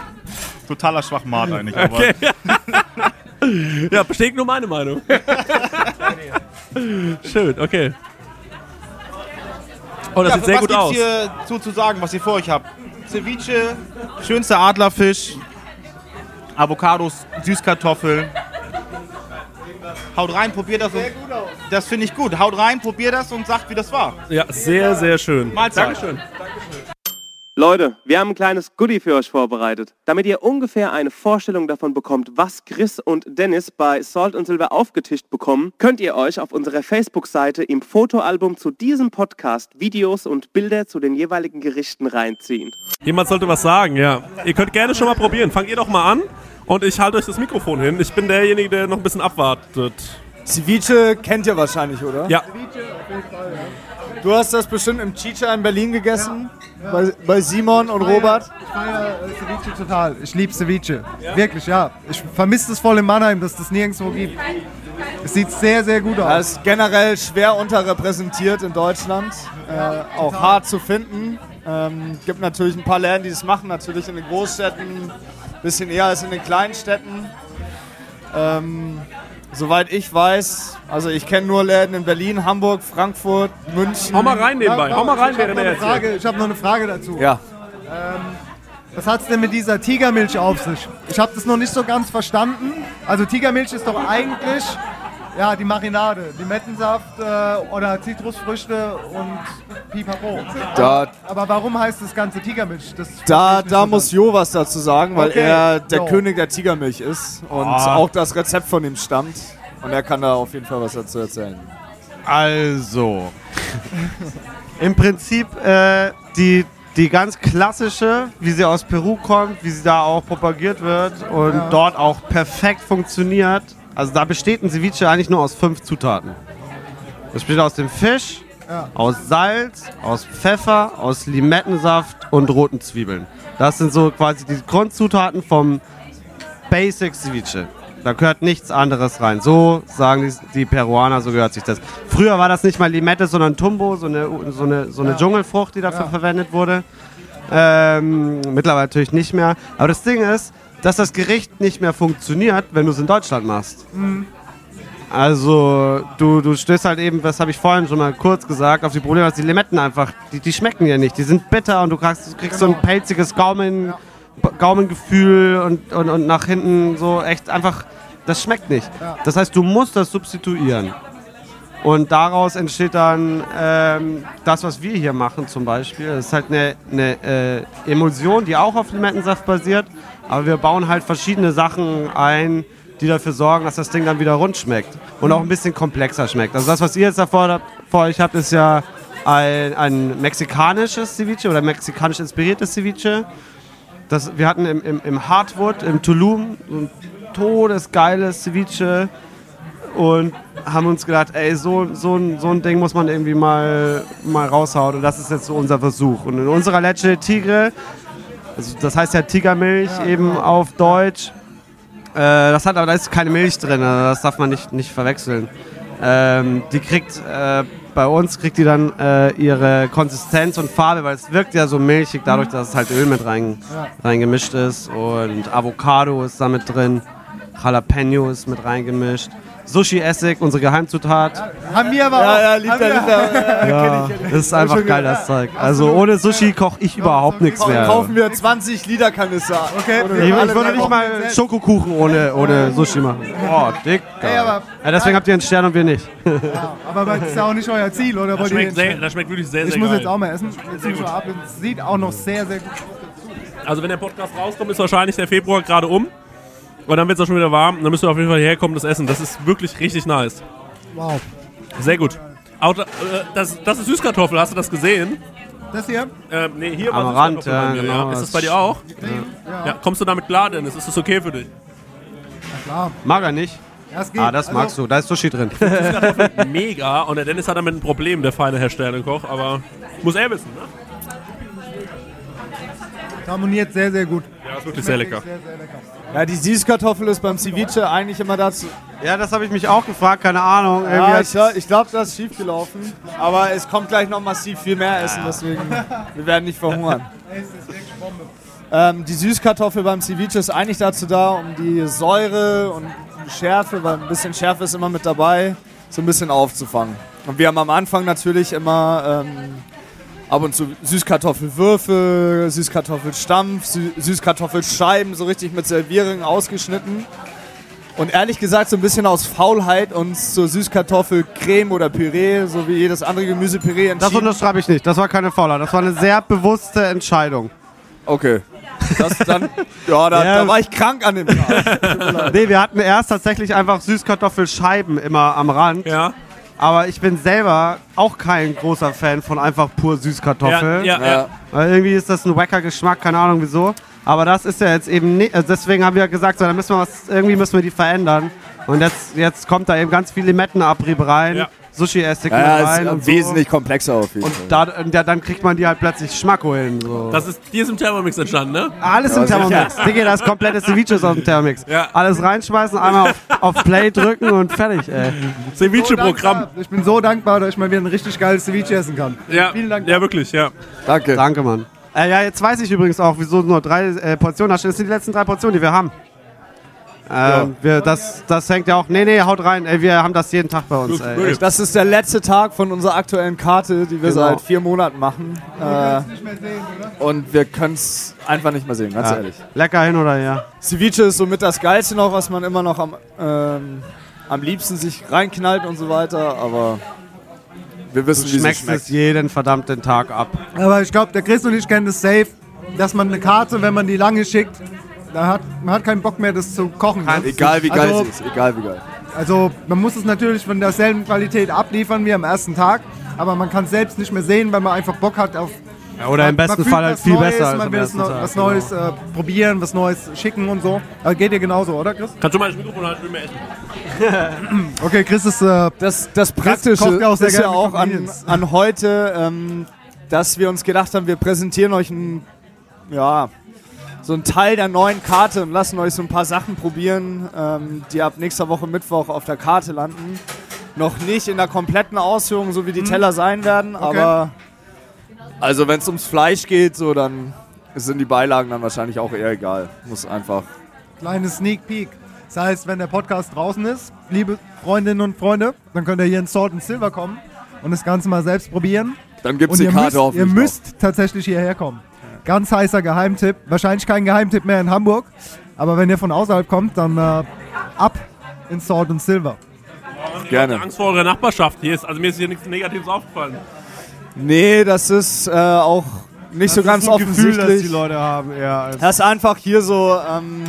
totaler Schwachmat eigentlich. Aber Okay. ja, bestätigt nur meine Meinung. Schön, okay. Oh, das ja, sieht sehr was gut gibt's aus. hier zu, zu sagen, was ihr vor euch habt? Ceviche, schönster Adlerfisch, Avocados, Süßkartoffeln. Haut rein, probiert das. Und, das finde ich gut. Haut rein, probiert das und sagt, wie das war. Ja, sehr, sehr schön. Mahlzeit. Dankeschön. Leute, wir haben ein kleines Goodie für euch vorbereitet. Damit ihr ungefähr eine Vorstellung davon bekommt, was Chris und Dennis bei Salt und Silver aufgetischt bekommen, könnt ihr euch auf unserer Facebook-Seite im Fotoalbum zu diesem Podcast Videos und Bilder zu den jeweiligen Gerichten reinziehen. Jemand sollte was sagen, ja. Ihr könnt gerne schon mal probieren. Fangt ihr doch mal an und ich halte euch das Mikrofon hin. Ich bin derjenige, der noch ein bisschen abwartet. Ceviche kennt ihr wahrscheinlich, oder? Ja. Du hast das bestimmt im Chicha in Berlin gegessen? Bei, bei Simon und Robert? Ich feiere äh, Ceviche total. Ich liebe Ceviche. Wirklich, ja. Ich vermisse es voll in Mannheim, dass das nirgendwo gibt. Es sieht sehr, sehr gut Er aus. ist generell schwer unterrepräsentiert in Deutschland. Äh, auch hart zu finden. Ähm, gibt natürlich ein paar Läden, die das machen, natürlich in den Großstädten, bisschen eher als in den kleinen Städten. Ähm, soweit ich weiß, also ich kenne nur Läden in Berlin, Hamburg, Frankfurt, München. Hau mal rein nebenbei. Hau mal rein, ich habe während noch, er eine Frage- erzählt. ich hab noch eine Frage dazu. Ja. Was hat es denn mit dieser Tigermilch auf sich? Ich habe das noch nicht so ganz verstanden. Also Tigermilch ist doch eigentlich ja, die Marinade, Limettensaft äh, oder Zitrusfrüchte und Pipapo. Da- Aber warum heißt das Ganze Tigermilch? Das Da, da muss Jo was dazu sagen, weil Okay, er der Jo. König der Tigermilch ist und Ah. auch das Rezept von ihm stammt. Und er kann da auf jeden Fall was dazu erzählen. Also, im Prinzip äh, die, die ganz klassische, wie sie aus Peru kommt, wie sie da auch propagiert wird und Ja. dort auch perfekt funktioniert. Also da besteht ein Ceviche eigentlich nur aus fünf Zutaten. Es besteht aus dem Fisch, Ja. aus Salz, aus Pfeffer, aus Limettensaft und roten Zwiebeln. Das sind so quasi die Grundzutaten vom Basic Ceviche. Da gehört nichts anderes rein. So sagen die, die Peruaner, so gehört sich das. Früher war das nicht mal Limette, sondern Tumbo, so eine, so eine, so eine Ja. Dschungelfrucht, die dafür Ja. verwendet wurde. Ähm, mittlerweile natürlich nicht mehr. Aber das Ding ist, dass das Gericht nicht mehr funktioniert, wenn du es in Deutschland machst. Mhm. Also du, du stößt halt eben, das habe ich vorhin schon mal kurz gesagt, auf die Probleme, dass die Limetten einfach, die, die schmecken ja nicht. Die sind bitter und du kriegst, du kriegst so ein pelziges Gaumen, Gaumengefühl und, und, und nach hinten so echt einfach, das schmeckt nicht. Ja. Das heißt, du musst das substituieren. Und daraus entsteht dann ähm, das, was wir hier machen zum Beispiel. Das ist halt eine, eine äh, Emulsion, die auch auf Limettensaft basiert. Aber wir bauen halt verschiedene Sachen ein, die dafür sorgen, dass das Ding dann wieder rund schmeckt. Und auch ein bisschen komplexer schmeckt. Also das, was ihr jetzt da vor, vor euch habt, ist ja ein, ein mexikanisches Ceviche oder mexikanisch inspiriertes Ceviche. Das, wir hatten im, im, im Hardwood, im Tulum, so ein todesgeiles Ceviche und haben uns gedacht, ey, so, so, ein, so ein Ding muss man irgendwie mal, mal raushauen. Und das ist jetzt so unser Versuch. Und in unserer Leche Tigre, also das heißt ja Tigermilch eben auf Deutsch, äh, das hat aber da ist keine Milch drin, also das darf man nicht, nicht verwechseln. Ähm, die kriegt äh, bei uns kriegt die dann äh, ihre Konsistenz und Farbe, weil es wirkt ja so milchig, dadurch, dass es halt Öl mit rein, Ja. reingemischt ist. Und Avocado ist da mit drin, Jalapeno ist mit reingemischt, Sushi-Essig, unsere Geheimzutat. Haben wir aber Ja, auch. ja, liebt er, liebt er. Ja, ich, ich. das ist einfach geil, das Zeug. Also ohne Sushi koche ich überhaupt nichts mehr. Kaufen wir 20 Liter Kanister. Okay, Ich, ich würde nicht mal. Schokokuchen ohne, ohne Sushi machen. Oh, dick. Ja, deswegen habt ihr einen Stern und wir nicht. Aber das ist ja auch nicht euer Ziel, oder? Das schmeckt, sehr, das schmeckt wirklich sehr, ich sehr muss geil. jetzt auch mal essen. Ich ab. Es sieht auch noch sehr, sehr gut aus. Also wenn der Podcast rauskommt, ist wahrscheinlich der Februar gerade um. Und dann wird es auch schon wieder warm. Dann müsst ihr auf jeden Fall hierher kommen, das essen. Das ist wirklich richtig nice. Wow. Sehr gut. Auch, da- äh, das, das ist Süßkartoffel, hast du das gesehen? Das hier? Ähm, nee, hier Am war Rand, Süßkartoffel bei ja, mir, genau. ja. Ist das bei dir auch? Ja. Ja. Kommst du damit klar, Dennis? Ist das okay für dich? Klar. Mag er nicht? Ja, es geht. Ah, das Also- magst du. Da ist Sushi drin. Süßkartoffel mega. Und der Dennis hat damit ein Problem, der feine Herr Sternekoch. Aber muss er wissen, ne? Harmoniert sehr, sehr gut. Ja, ist wirklich sehr lecker. Sehr, sehr lecker. Ja, die Süßkartoffel ist beim Ceviche eigentlich immer dazu. Ja, das habe ich mich auch gefragt, keine Ahnung. Ja, ich, glaub- ich glaube, das ist schief gelaufen. Aber es kommt gleich noch massiv viel mehr Essen, deswegen wir werden nicht verhungern. Ähm, die Süßkartoffel beim Ceviche ist eigentlich dazu da, um die Säure und Schärfe, weil ein bisschen Schärfe ist immer mit dabei, so ein bisschen aufzufangen. Und wir haben am Anfang natürlich immer ähm, ab und zu Süßkartoffelwürfel, Süßkartoffelstampf, Sü Süßkartoffelscheiben, so richtig mit Servierungen ausgeschnitten. Und ehrlich gesagt, so ein bisschen aus Faulheit uns zur Süßkartoffelcreme oder Püree, so wie jedes andere Gemüsepüree Das entschieden. unterschreibe ich nicht. Das war keine Fauler. Das war eine sehr bewusste Entscheidung. Okay. Das dann, ja, da, Ja. da war ich krank an dem Tag. Nee, wir hatten erst tatsächlich einfach Süßkartoffelscheiben immer am Rand. Ja. Aber ich bin selber auch kein großer Fan von einfach pur Süßkartoffel. Ja, ja, ja. Weil irgendwie ist das ein wacker Geschmack, keine Ahnung wieso. Aber das ist ja jetzt eben nicht, also deswegen haben wir gesagt, so, dann müssen wir was, irgendwie müssen wir die verändern. Und jetzt, jetzt kommt da eben ganz viel Limettenabrieb rein, Ja. Sushi-Essig Ja, rein ist und wesentlich komplexer auf jeden so. Fall. Und da, ja, dann kriegt man die halt plötzlich Schmacko hin. So. Das ist, die ist im Thermomix entstanden, ne? Alles im Thermomix. Digga, das komplette Ceviche ist aus dem Thermomix. Ja. Alles reinschmeißen, einmal auf, auf Play drücken und fertig, ey. Ceviche-Programm. dankbar. Ich bin so dankbar, dass ich mal wieder ein richtig geiles Ceviche essen kann. Ja, Vielen Dank. ja, wirklich, ja. Danke. Danke, Mann. Äh, ja, jetzt weiß ich übrigens auch, wieso du nur drei äh, Portionen hast. Das sind die letzten drei Portionen, die wir haben. Ähm, wir, das, das hängt ja auch. Nee, nee, haut rein. Ey, wir haben das jeden Tag bei uns. Ey. Das ist der letzte Tag von unserer aktuellen Karte, die wir Genau. seit vier Monaten machen. Äh, Nicht mehr sehen, oder? und wir können es einfach nicht mehr sehen, ganz Ja. ehrlich. Lecker hin oder her. Ceviche ist somit das Geilste noch, was man immer noch am, ähm, am liebsten sich reinknallt und so weiter, aber wir wissen, Du wie es schmeckst schmeckt. es jeden verdammten Tag ab. Aber ich glaube, der Chris und ich kennen das safe, dass man eine Karte, wenn man die lange schickt, da hat, man hat keinen Bock mehr, das zu kochen. ne? Egal wie geil also, sie ist, egal wie geil. Also man muss es natürlich von derselben Qualität abliefern wie am ersten Tag, aber man kann es selbst nicht mehr sehen, weil man einfach Bock hat auf... Ja, oder im besten Fall halt viel Neues, besser als Man will was, Tag, was genau. Neues äh, probieren, was Neues schicken und so. Aber geht dir genauso, oder Chris? Kannst du mal das Mikrofon halten, ich will mehr essen. Okay, Chris ist... Äh, Das, das Praktische kocht ja auch sehr ist ja auch an, an heute, ähm, dass wir uns gedacht haben, wir präsentieren euch ein, ja, so einen Teil der neuen Karte und lassen euch so ein paar Sachen probieren, ähm, die ab nächster Woche Mittwoch auf der Karte landen. Noch nicht in der kompletten Ausführung, so wie die Teller sein werden, aber Also wenn es ums Fleisch geht, so dann sind die Beilagen dann wahrscheinlich auch eher egal. Muss einfach. Kleine Sneak Peek. Das heißt, wenn der Podcast draußen ist, liebe Freundinnen und Freunde, dann könnt ihr hier in Salt and Silver kommen und das Ganze mal selbst probieren. Dann gibt's und die ihr Karte müsst, Ihr hoffentlich müsst tatsächlich hierher kommen. Ganz heißer Geheimtipp. Wahrscheinlich kein Geheimtipp mehr in Hamburg. Aber wenn ihr von außerhalb kommt, dann äh, ab in Salt and Silver. Gerne. Angst vor eurer Nachbarschaft hier ist. Also mir ist hier nichts Negatives aufgefallen. Nee, das ist äh, auch nicht Das so ganz ein Gefühl, offensichtlich. das die Leute haben, als- Das ist einfach hier so. Ähm,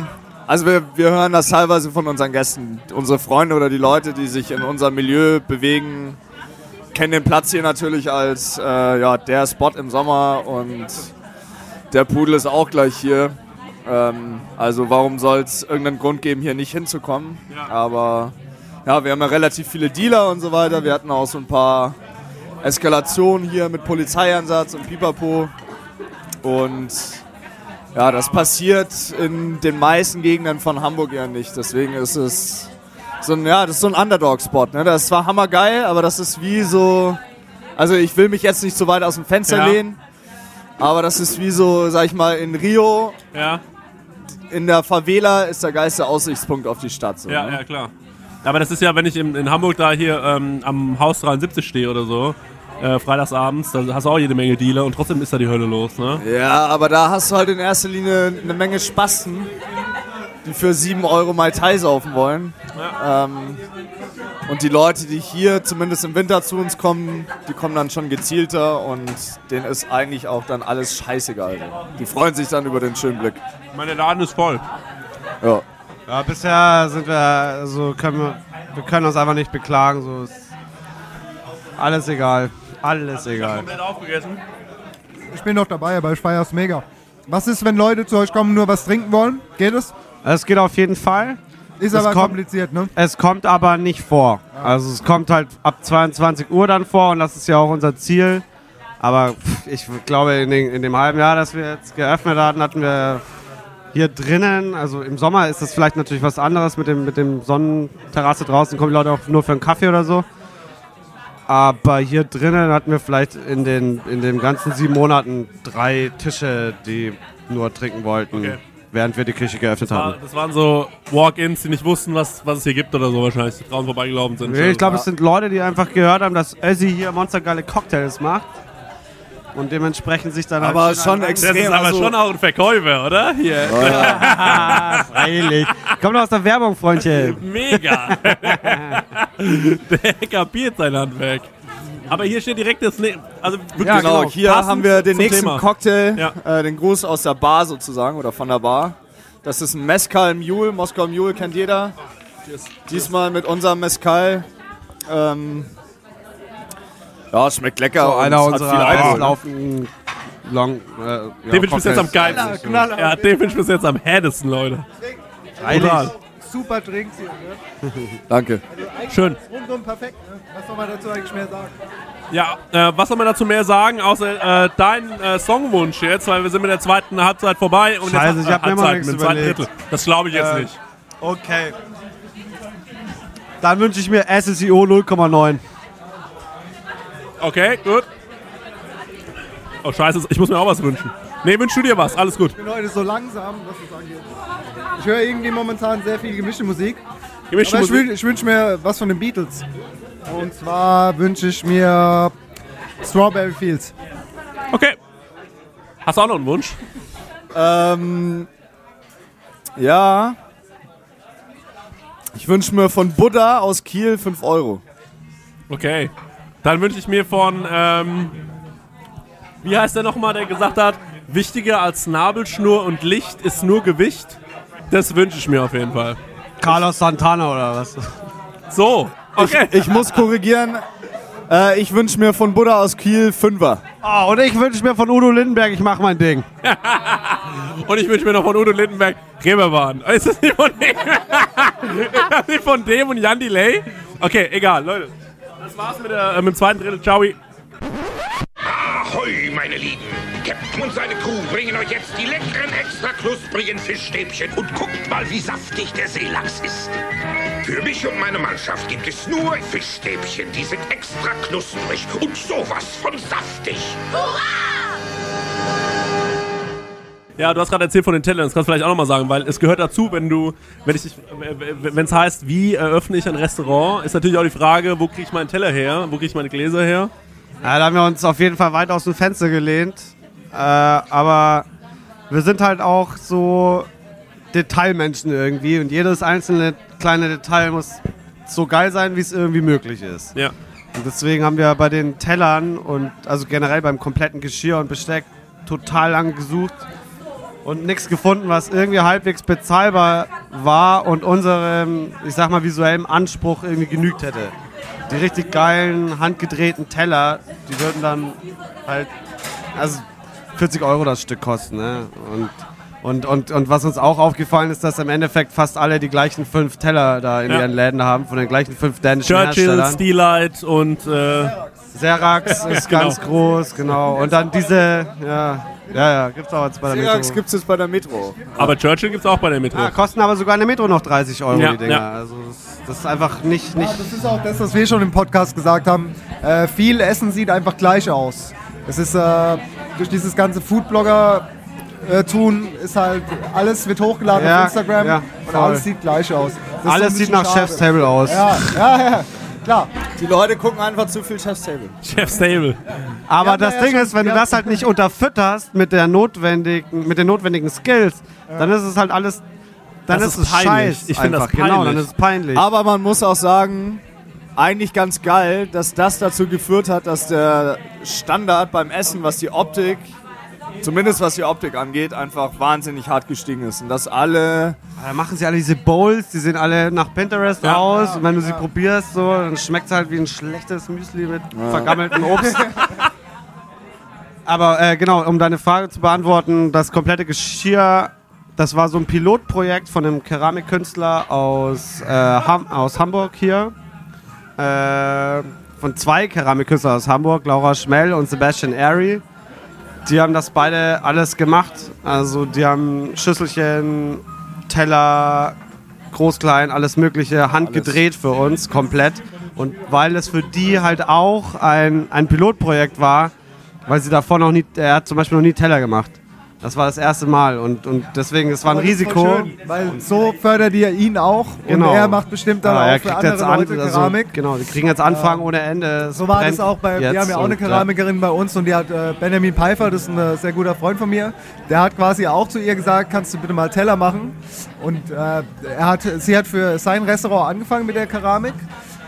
also wir, wir hören das teilweise von unseren Gästen. Unsere Freunde oder die Leute, die sich in unserem Milieu bewegen, kennen den Platz hier natürlich als äh, ja, der Spot im Sommer und der Pudel ist auch gleich hier. Ähm, also warum soll es irgendeinen Grund geben, hier nicht hinzukommen? Aber ja, wir haben ja relativ viele Dealer und so weiter. Wir hatten auch so ein paar Eskalationen hier mit Polizeieinsatz und Pipapo. Und ja, das passiert in den meisten Gegenden von Hamburg ja nicht. Deswegen ist es so ein, ja, das ist so ein Underdog-Spot. Ne? Das ist zwar hammergeil, aber das ist wie so. Also ich will mich jetzt nicht so weit aus dem Fenster Ja. lehnen, aber das ist wie so, sag ich mal, in Rio. Ja. In der Favela ist der geilste Aussichtspunkt auf die Stadt. So, Ja, ne? ja, klar. Aber das ist ja, wenn ich in, in Hamburg da hier ähm, am Haus 73 stehe oder so, äh, freitagsabends, da hast du auch jede Menge Dealer und trotzdem ist da die Hölle los, ne? Ja, aber da hast du halt in erster Linie eine Menge Spasten, die für 7 Euro Mai Tai saufen wollen. Ähm, und die Leute, die hier zumindest im Winter zu uns kommen, die kommen dann schon gezielter und denen ist eigentlich auch dann alles scheißegal. Die freuen sich dann über den schönen Blick. Meine Laden ist voll. Ja. Ja, bisher sind wir, also können wir, wir können uns einfach nicht beklagen. So ist alles egal. Alles egal. Komplett aufgegessen. Ich bin noch dabei, aber ich feier's mega. Was ist, wenn Leute zu euch kommen und nur was trinken wollen? Geht es? Es geht auf jeden Fall. Ist Es aber kommt- kompliziert, ne? Es kommt aber nicht vor. Also es kommt halt ab 22 Uhr dann vor und das ist ja auch unser Ziel. Aber pff, ich glaube, in, den, in dem halben Jahr, das wir jetzt geöffnet hatten, hatten wir hier drinnen, also im Sommer ist das vielleicht natürlich was anderes mit dem, mit dem Sonnenterrasse draußen, kommen die Leute auch nur für einen Kaffee oder so. Aber hier drinnen hatten wir vielleicht in den, in den ganzen sieben Monaten drei Tische, die nur trinken wollten, Okay. Während wir die Küche geöffnet Das, war, haben. das waren so Walk-ins, die nicht wussten, was, was es hier gibt oder so wahrscheinlich, die draußen vorbeigelaufen sind. Nee, ich glaube, es sind Leute, die einfach gehört haben, dass Össi hier monstergeile Cocktails macht. Und dementsprechend sich dann Aber halt schon an- Das ist aber also- schon auch ein Verkäufer, oder? Hier. Freilich. Komm doch aus der Werbung, Freundchen. Mega. Der kapiert sein Handwerk. Aber hier steht direkt das. Ne also wirklich Ja, genau. Hier passend haben wir den nächsten Thema. Cocktail, Ja. äh, den Gruß aus der Bar sozusagen oder von der Bar. Das ist ein Mezcal Mule. Moskau Mule kennt jeder. Diesmal mit unserem Mezcal. Ähm, ja, schmeckt lecker. So einer unserer auslaufenden Long. Äh, ja, Den finde ich bis jetzt am geilsten. Knaller. Ja, den finde ich bis jetzt am härtesten, Leute. Freilich. Super Drinks hier, ne? Danke. Schön. Rundum perfekt, ne? Was soll man dazu eigentlich mehr sagen? Ja, äh, was soll man dazu mehr sagen, außer äh, dein äh, Songwunsch jetzt, weil wir sind mit der zweiten Halbzeit vorbei und Scheiße, jetzt ich hab mir immer Halbzeit, nichts überlegt. Drittel. Das glaube ich jetzt Äh, nicht. Okay. Dann wünsche ich mir SSIO 0,9. Okay, gut. Oh scheiße, ich muss mir auch was wünschen. Nee, wünschst du dir was? Alles gut. Ich bin heute so langsam, was das angeht. Ich höre irgendwie momentan sehr viel gemischte Musik. Gemischte aber ich, Musik? wün- ich wünsche mir was von den Beatles. Und zwar wünsche ich mir Strawberry Fields. Okay. Hast du auch noch einen Wunsch? Ähm, ja. Ich wünsche mir von Buddha aus Kiel 5 Euro. Okay. Dann wünsche ich mir von, ähm, wie heißt der nochmal, der gesagt hat, wichtiger als Nabelschnur und Licht ist nur Gewicht? Das wünsche ich mir auf jeden Fall. Carlos Santana oder was? So, okay. Ich, ich muss korrigieren. Äh, ich wünsche mir von Buddha aus Kiel 5er. Oh, und ich wünsche mir von Udo Lindenberg, ich mach mein Ding. Und ich wünsche mir noch von Udo Lindenberg Reeperbahn. Ist das nicht von dem? ist das nicht von dem und Jan Delay? Okay, egal, Leute. Das war's mit, der, äh, mit dem zweiten Drittel. Ciao. Ahoi, meine Lieben! Captain und seine Crew bringen euch jetzt die leckeren, extra knusprigen Fischstäbchen und guckt mal, wie saftig der Seelachs ist. Für mich und meine Mannschaft gibt es nur Fischstäbchen, die sind extra knusprig und sowas von saftig. Hurra! Ja, du hast gerade erzählt von den Tellern, das kannst du vielleicht auch nochmal sagen, weil es gehört dazu, wenn du, wenn ich wenn es heißt, wie eröffne ich ein Restaurant, ist natürlich auch die Frage, wo kriege ich meinen Teller her, wo kriege ich meine Gläser her? Ja, da haben wir uns auf jeden Fall weit aus dem Fenster gelehnt. Äh, aber wir sind halt auch so Detailmenschen irgendwie und jedes einzelne kleine Detail muss so geil sein, wie es irgendwie möglich ist. Ja. Und deswegen haben wir bei den Tellern und also generell beim kompletten Geschirr und Besteck total lange gesucht und nichts gefunden, was irgendwie halbwegs bezahlbar war und unserem, ich sag mal, visuellen Anspruch irgendwie genügt hätte. Die richtig geilen, handgedrehten Teller, die würden dann halt, also 40 Euro das Stück kosten. Ne? Und, und, und, und was uns auch aufgefallen ist, dass im Endeffekt fast alle die gleichen fünf Teller da in Ja. ihren Läden haben, von den gleichen fünf dänischen Churchill. Steelite und äh, Serax ist Genau. ganz groß, genau. Und dann diese, ja, ja, ja, gibt's auch jetzt bei der Metro. gibt es jetzt bei der Metro. Aber Churchill gibt es auch bei der Metro. Ah, kosten aber sogar in der Metro noch 30 Euro Ja, die Dinger. ja. Also das, das ist einfach nicht, nicht. Das ist auch das, was wir schon im Podcast gesagt haben. Äh, viel Essen sieht einfach gleich aus. Es ist äh, durch dieses ganze Foodblogger äh, tun ist halt alles wird hochgeladen Ja, auf Instagram ja, und alles sieht gleich aus. Das Alles sieht nach schade. Chef's Table aus. Ja, ja, ja, klar. Die Leute gucken einfach zu viel Chef's Table. Chef's Table. Aber Ja, das Ding ist, wenn du das halt nicht unterfütterst mit der notwendigen, mit den notwendigen Skills, dann ist es halt alles, dann Das ist, ist es peinlich. scheiß. Ich find das einfach. Genau, dann peinlich. ist es peinlich. Aber man muss auch sagen, eigentlich ganz geil, dass das dazu geführt hat, dass der Standard beim Essen, was die Optik, zumindest was die Optik angeht, einfach wahnsinnig hart gestiegen ist. Und dass alle. Da machen sie alle diese Bowls, die sehen alle nach Pinterest aus. Und wenn du sie probierst, so, dann schmeckt es halt wie ein schlechtes Müsli mit vergammeltem Obst. Aber äh, genau, um deine Frage zu beantworten, das komplette Geschirr, das war so ein Pilotprojekt von einem Keramikkünstler aus, äh, Ham aus Hamburg hier. Äh, von zwei Keramikkünstlern aus Hamburg, Laura Schmell und Sebastian Airy. Die haben das beide alles gemacht. Also die haben Schüsselchen, Teller, groß, klein, alles mögliche handgedreht für uns komplett. Und weil es für die halt auch ein, ein Pilotprojekt war, weil sie davor noch nie, er hat zum Beispiel noch nie Teller gemacht. Das war das erste Mal und, und deswegen, es war ein Risiko. schön, weil so fördert ihr ihn auch Genau. und er macht bestimmt dann Ja, auch für andere an- Leute also, Keramik. genau, die kriegen jetzt Anfragen ohne Ende. Es So war das auch bei, wir haben ja auch eine. Keramikerin bei uns und die hat äh, Benjamin Pfeiffer, das ist ein sehr guter Freund von mir, der hat quasi auch zu ihr gesagt, kannst du bitte mal Teller machen und äh, er hat, sie hat für sein Restaurant angefangen mit der Keramik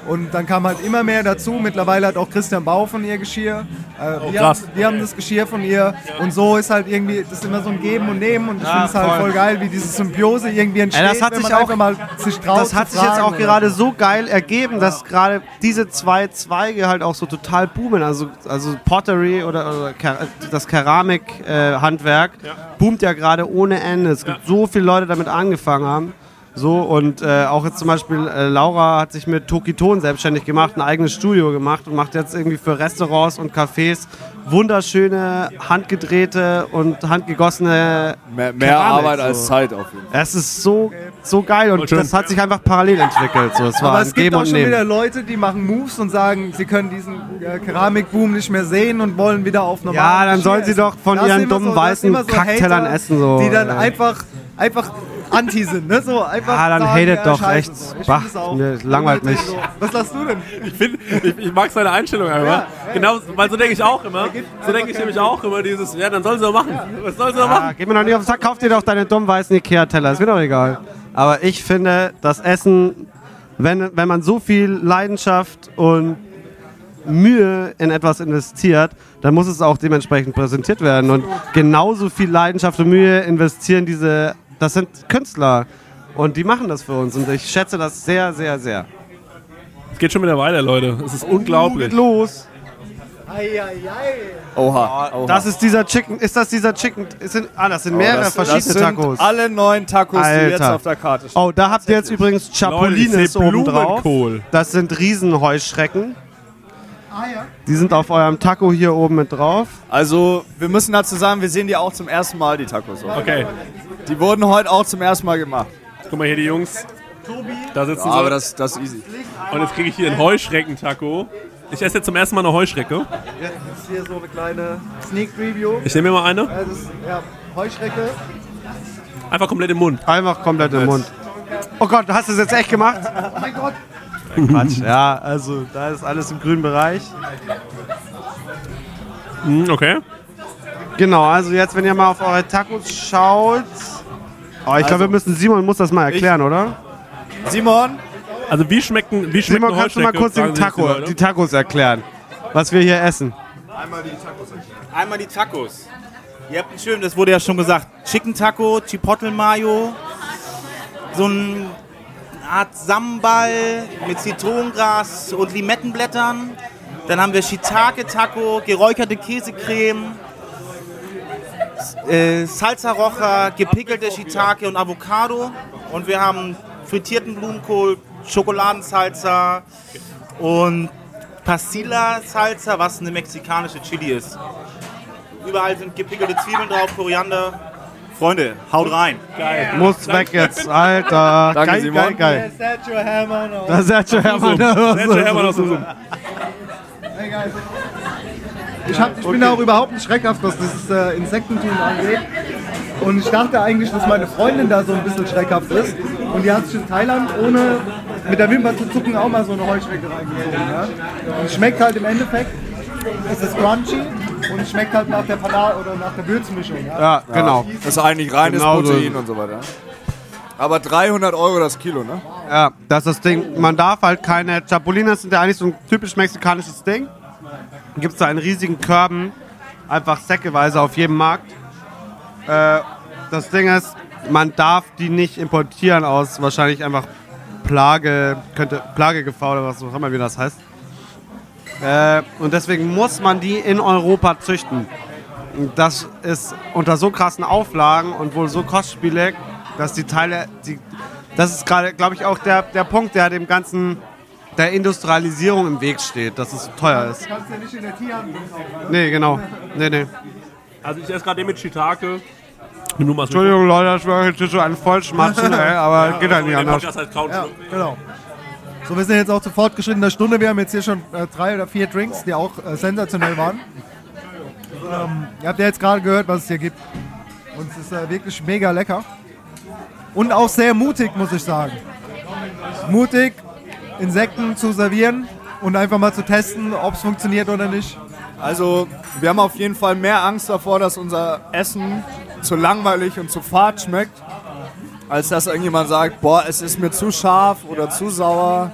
und dann kam halt immer mehr dazu. Mittlerweile hat auch Christian Bau von ihr Geschirr. Äh, Oh, wir, haben, wir haben das Geschirr von ihr und so ist halt irgendwie, das ist immer so ein Geben und Nehmen und ich Ja, finde es halt voll. geil, wie diese Symbiose irgendwie entsteht, Ey, das hat sich auch, mal sich traut das hat sich jetzt auch gerade so. geil ergeben, dass gerade diese zwei Zweige halt auch so total boomen. Also, also Pottery oder, oder das Keramikhandwerk boomt ja gerade ohne Ende. Es gibt so viele Leute damit angefangen haben. So und äh, auch jetzt zum Beispiel äh, Laura hat sich mit Tokiton selbstständig gemacht, ein eigenes Studio gemacht und macht jetzt irgendwie für Restaurants und Cafés wunderschöne, handgedrehte und handgegossene Mehr, mehr Keramik, Arbeit so. als Zeit auf jeden Fall. Es ist so, so geil und schön. das hat sich einfach parallel entwickelt. So, es war Aber ein es gibt auch und schon Nehmen. wieder Leute, die machen Moves und sagen, sie können diesen äh, Keramikboom nicht mehr sehen und wollen wieder auf normalen Ja, dann sollen sie essen. doch von ihren dummen so- weißen so Kacktellern Hater, essen, so, Die dann äh. einfach, einfach anti sind, ne? So einfach Ja, dann sagen, hatet ja, doch echt. so. Auch. mir langweilt mich. So. Was sagst du denn? Ich, find, ich, ich mag seine Einstellung einfach. Ja, genau, weil so denke ich auch immer. So denke ich nämlich auch immer dieses, ja, dann sollen sie doch machen. Was sollen sie doch machen? geh mir noch nicht auf den Sack, kauf dir doch deine dummen weißen Ikea-Teller, ist mir doch egal. Aber ich finde, das Essen, wenn, wenn man so viel Leidenschaft und Mühe in etwas investiert, dann muss es auch dementsprechend präsentiert werden. Und genauso viel Leidenschaft und Mühe investieren diese, das sind Künstler. Und die machen das für uns. Und ich schätze das sehr, sehr, sehr. Es geht schon wieder weiter, Leute. Es ist unglaublich. Geht los. Oha. Oha. Das ist dieser Chicken, ist das dieser Chicken, es sind, ah, das sind mehrere Oh, das, verschiedene das sind Tacos. alle neun Tacos, die jetzt Alter. auf der Karte stehen. Oh, da habt ihr jetzt übrigens seh oben drauf. Blumenkohl. Das sind Riesenheuschrecken. Ja. Die sind auf eurem Taco hier oben mit drauf. Also, wir müssen dazu sagen, wir sehen die auch zum ersten Mal, die Tacos. oder? Okay, Die wurden heute auch zum ersten Mal gemacht. guck mal hier die Jungs. Da sitzen Ja, sie. aber das, das ist easy. Und jetzt kriege ich hier einen Heuschrecken-Taco. Ich esse jetzt zum ersten Mal eine Heuschrecke. Jetzt ist hier so eine kleine Sneak Preview. Ich nehme mir mal eine. Äh, Das ist, ja, Heuschrecke. Einfach komplett im Mund. Einfach komplett im Mund. Oh Gott, hast du das jetzt echt gemacht? Oh mein Gott. Quatsch. Ja, also da ist alles im grünen Bereich. Mm, okay. Genau, also jetzt, wenn ihr mal auf eure Tacos schaut. Oh, ich glaube, wir müssen Simon muss das mal erklären, oder? Simon? Also wie schmecken, wie schmecken Simon, kannst du mal kurz den Taco, die Tacos erklären, was wir hier essen? Einmal die Tacos. Einmal die Tacos. Ihr habt einen schönen, das wurde ja schon gesagt, Chicken Taco, Chipotle Mayo, so eine Art Sambal mit Zitronengras und Limettenblättern. Dann haben wir Shiitake Taco, geräucherte Käsecreme, äh, Salsa Roja, gepickelte Shiitake und Avocado. Und wir haben frittierten Blumenkohl, Schokoladensalsa und Pasilla Salsa, was eine mexikanische Chili ist. Überall sind gepickelte Zwiebeln drauf, Koriander. Freunde, haut rein. Geil. Muss weg jetzt, Alter. Danke, geil, Simon. geil, geil. Sergio Hermann. aus- Das ist Sergio Hermann. Sergio Hermann aus. Hey, guys. Ich, hab, ich bin auch überhaupt nicht schreckhaft, was das äh, Insektentum angeht. Und ich dachte eigentlich, dass meine Freundin da so ein bisschen schreckhaft ist. Und die hat sich in Thailand ohne mit der Wimper zu zucken auch mal so eine Heuschrecke reingezogen. Ja? Und es schmeckt halt im Endeffekt, es ist crunchy und es schmeckt halt nach der Panade oder nach der Würzmischung. Ja? Ja, genau. Das ist eigentlich reines Genau so Protein es. und so weiter. Aber 300 Euro das Kilo, ne? Ja, das ist das Ding. Man darf halt keine Chapulinas sind ja eigentlich so ein typisch mexikanisches Ding. Gibt es da in riesigen Körben, einfach säckeweise auf jedem Markt. Äh, das Ding ist, man darf die nicht importieren aus wahrscheinlich einfach Plage, könnte Plagegefahr oder was auch immer, wie das heißt. Äh, und deswegen muss man die in Europa züchten. Das ist unter so krassen Auflagen und wohl so kostspielig, dass die Teile, die, das ist gerade, glaube ich, auch der, der Punkt, der dem ganzen, der Industrialisierung im Weg steht, dass es so teuer ist. Du kannst ja nicht in der Tierhandlung kaufen. Nee, genau. Nee, nee. Also ich esse gerade den mit Shiitake. Entschuldigung, Leute, ich schwöre jetzt hier so einen Vollschmatzen, ey, aber geht halt nicht Der anders. Podcast heißt Couch. Ja, genau. So, wir sind jetzt auch zu fortgeschrittener Stunde. Wir haben jetzt hier schon äh, drei oder vier Drinks, die auch äh, sensationell waren. Ähm, ihr habt ja jetzt gerade gehört, was es hier gibt. Und es ist äh, wirklich mega lecker. Und auch sehr mutig, muss ich sagen. Mutig, Insekten zu servieren und einfach mal zu testen, ob es funktioniert oder nicht. Also, wir haben auf jeden Fall mehr Angst davor, dass unser Essen zu langweilig und zu fad schmeckt, als dass irgendjemand sagt, boah, es ist mir zu scharf oder zu sauer.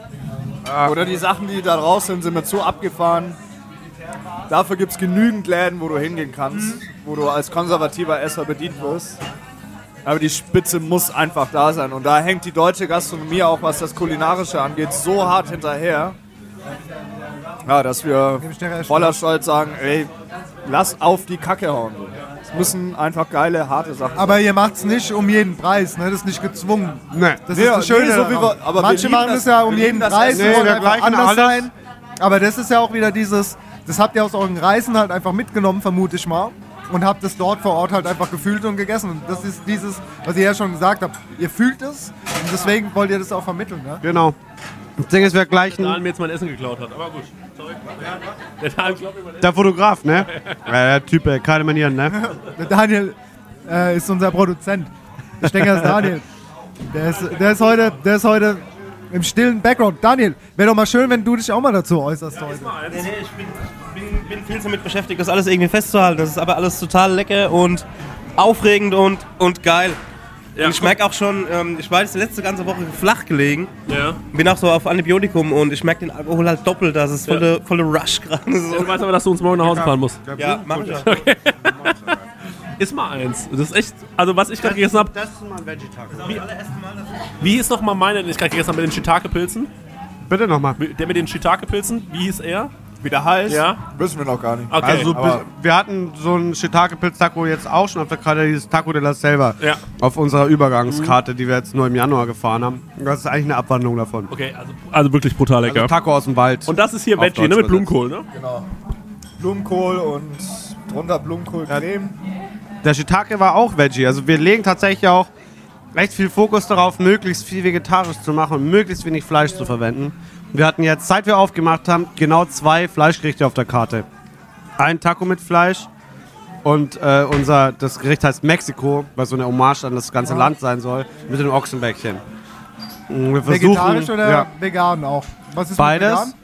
Oder die Sachen, die da raus sind, sind mir zu abgefahren. Dafür gibt es genügend Läden, wo du hingehen kannst, wo du als konservativer Esser bedient wirst. Aber die Spitze muss einfach da sein. Und da hängt die deutsche Gastronomie auch, was das Kulinarische angeht, so hart hinterher. Ja, dass wir voller Stolz sagen, ey, lass auf die Kacke hauen. Müssen einfach geile, harte Sachen Aber ihr macht es nicht um jeden Preis, ne? das ist nicht gezwungen. Nee. Das Nee, ist das Schöne. nee, so wir- aber Manche machen das- es ja um jeden Preis, Nee, wollen wir einfach anders alles. sein. Aber das ist ja auch wieder dieses, das habt ihr aus euren Reisen halt einfach mitgenommen, vermute ich mal. Und habt es dort vor Ort halt einfach gefühlt und gegessen. Und das ist dieses, was ihr ja schon gesagt habt. Ihr fühlt es und deswegen wollt ihr das auch vermitteln. Ne? Genau. Das Ding ist, wir gleichen. Der mir jetzt mein Essen geklaut hat, aber gut. Der Daniel. Der Fotograf, ne? Ja, der Typ, ey, keine Manieren, ne? Der Daniel äh, ist unser Produzent. Ich denke, das ist Daniel. Der ist, der, ist heute, der ist heute im stillen Background. Daniel, wäre doch mal schön, wenn du dich auch mal dazu äußerst heute. Nee, nee, ich bin, bin, bin viel damit beschäftigt, das alles irgendwie festzuhalten. Das ist aber alles total lecker und aufregend und, und geil. Ja, und ich merke auch schon, ähm, ich war jetzt die letzte ganze Woche flach gelegen. Ja. Bin auch so auf Antibiotikum und ich merke den Alkohol halt doppelt. Das ist volle, volle Rush gerade. So. Du weißt aber, dass du uns morgen nach Hause fahren musst. Ja, mach ich. Okay. Iss mal eins. Das ist echt, also was ich gerade gegessen habe. Das ist mal ein Veggie-Tag. Wie, wie hieß noch mal meine, den ich gerade gegessen habe mit den Shiitake-Pilzen? Bitte nochmal. Der mit den Shiitake-Pilzen, wie hieß er? Wie der heißt, Ja. wissen wir noch gar nicht. Okay. Also bis, wir hatten so ein Shiitake-Pilz-Taco jetzt auch schon auf der Karte, dieses Taco de la Selva. Ja. Auf unserer Übergangskarte, die wir jetzt nur im Januar gefahren haben. Das ist eigentlich eine Abwandlung davon. Okay, also, also wirklich brutal lecker. Also Taco aus dem Wald. Und das ist hier Veggie, ne? Mit Blumenkohl, ne? Genau. Blumenkohl und drunter Blumenkohlcreme. Der Shiitake war auch Veggie. Also wir legen tatsächlich auch recht viel Fokus darauf, möglichst viel vegetarisch zu machen und möglichst wenig Fleisch zu verwenden. Wir hatten jetzt, seit wir aufgemacht haben, genau zwei Fleischgerichte auf der Karte. Ein Taco mit Fleisch und äh, unser, das Gericht heißt Mexiko, was so eine Hommage an das ganze. Land sein soll, mit dem Ochsenbäckchen. Und Wir versuchen, Vegetarisch oder ja, vegan auch? Was ist beides,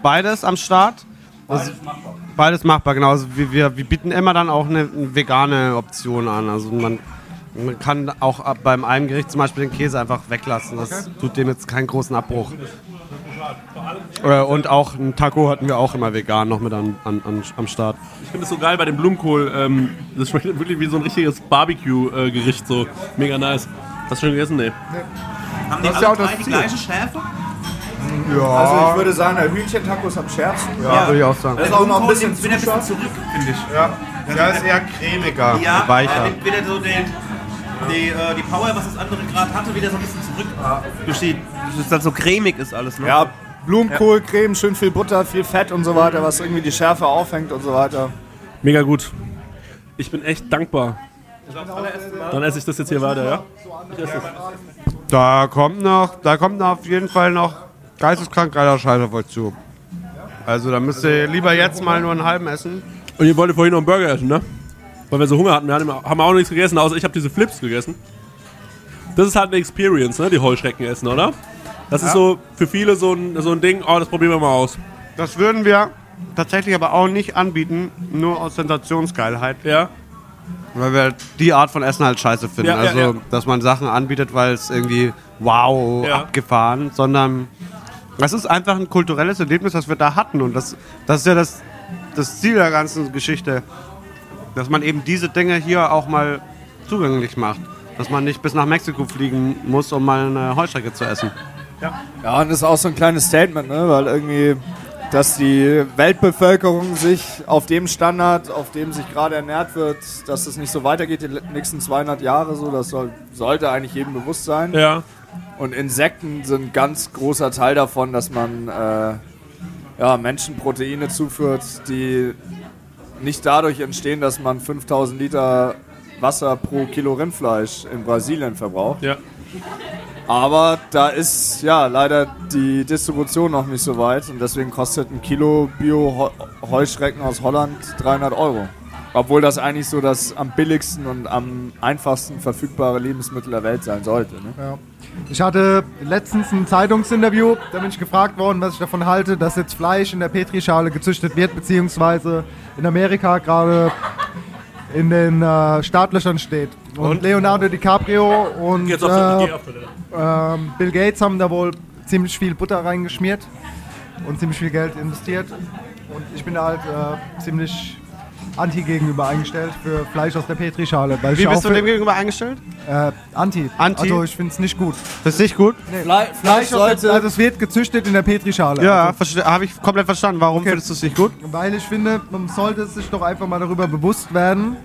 beides am Start. Also, beides machbar, genau. Also wir, wir, wir bieten immer dann auch eine, eine vegane Option an. Also man, man kann auch beim einem Gericht zum Beispiel den Käse einfach weglassen. Das tut dem jetzt keinen großen Abbruch. Äh, und auch ein Taco hatten wir auch immer vegan noch mit an, an, an, am Start. Ich finde es so geil bei dem Blumenkohl. Ähm, das schmeckt wirklich wie so ein richtiges Barbecue-Gericht. so mega nice. Hast du schon gegessen? Nee. Haben die Das ist ja alle auch das drei die Ziel. gleiche Schärfe? Ja. Also ich würde sagen, der Hühnchen-Taco ist am schärfsten. Ja, würde ich auch sagen. Das ist auch noch ein bisschen wieder ein bisschen zurück, finde ich. Ja, der ist eher cremiger. Ja, weicher. er wieder so den, die, äh, die Power, was das andere gerade hatte, wieder so ein bisschen zurück. Durch die, dass es dann so cremig ist alles, ne? Ja, Blumenkohl, Creme, schön viel Butter, viel Fett und so weiter, was irgendwie die Schärfe aufhängt und so weiter. Mega gut. Ich bin echt dankbar. Dann esse ich das jetzt hier weiter, ja? Ich esse das. Da kommt noch, da kommt noch auf jeden Fall noch geisteskrank geiler Scheiß auf euch zu. Also da müsst ihr lieber jetzt mal nur einen halben essen. Und ihr wolltet vorhin noch einen Burger essen, ne? Weil wir so Hunger hatten. Wir haben auch nichts gegessen, außer ich habe diese Flips gegessen. Das ist halt eine Experience, ne? Die Heuschrecken essen, oder? Das ist Ja. so für viele so ein, so ein Ding, oh, das probieren wir mal aus. Das würden wir tatsächlich aber auch nicht anbieten, nur aus Sensationsgeilheit. Ja. Weil wir die Art von Essen halt scheiße finden. Ja, also, ja. dass man Sachen anbietet, weil es irgendwie wow, abgefahren, sondern das ist einfach ein kulturelles Erlebnis, das wir da hatten. Und das, das ist ja das, das Ziel der ganzen Geschichte, dass man eben diese Dinge hier auch mal zugänglich macht. Dass man nicht bis nach Mexiko fliegen muss, um mal eine Heuschrecke zu essen. Ja, und das ist auch so ein kleines Statement, ne? weil irgendwie, dass die Weltbevölkerung sich auf dem Standard, auf dem sich gerade ernährt wird, dass es nicht so weitergeht die nächsten 200 Jahre so, das soll, sollte eigentlich jedem bewusst sein. Ja. Und Insekten sind ein ganz großer Teil davon, dass man äh, ja, Menschen Proteine zuführt, die nicht dadurch entstehen, dass man 5000 Liter Wasser pro Kilo Rindfleisch in Brasilien verbraucht. Ja. Aber da ist ja leider die Distribution noch nicht so weit und deswegen kostet ein Kilo Bio-Heuschrecken aus Holland 300 Euro. Obwohl das eigentlich so das am billigsten und am einfachsten verfügbare Lebensmittel der Welt sein sollte. Ne? Ja. Ich hatte letztens ein Zeitungsinterview, da bin ich gefragt worden, was ich davon halte, dass jetzt Fleisch in der Petrischale gezüchtet wird, beziehungsweise in Amerika gerade in den äh, Startlöchern steht. Und, Leonardo DiCaprio und äh, ähm, Bill Gates haben da wohl ziemlich viel Butter reingeschmiert und ziemlich viel Geld investiert. Und ich bin da halt äh, ziemlich anti gegenüber eingestellt für Fleisch aus der Petrischale. Weil Wie ich bist auch du dem gegenüber eingestellt? Äh, anti. Anti? Also ich finde es nicht gut. Das ist nicht gut? Nee. Fle Fleisch aus der, also es wird gezüchtet in der Petrischale. Ja, also, habe ich komplett verstanden. Warum findest du es nicht gut? weil ich finde, man sollte sich doch einfach mal darüber bewusst werden,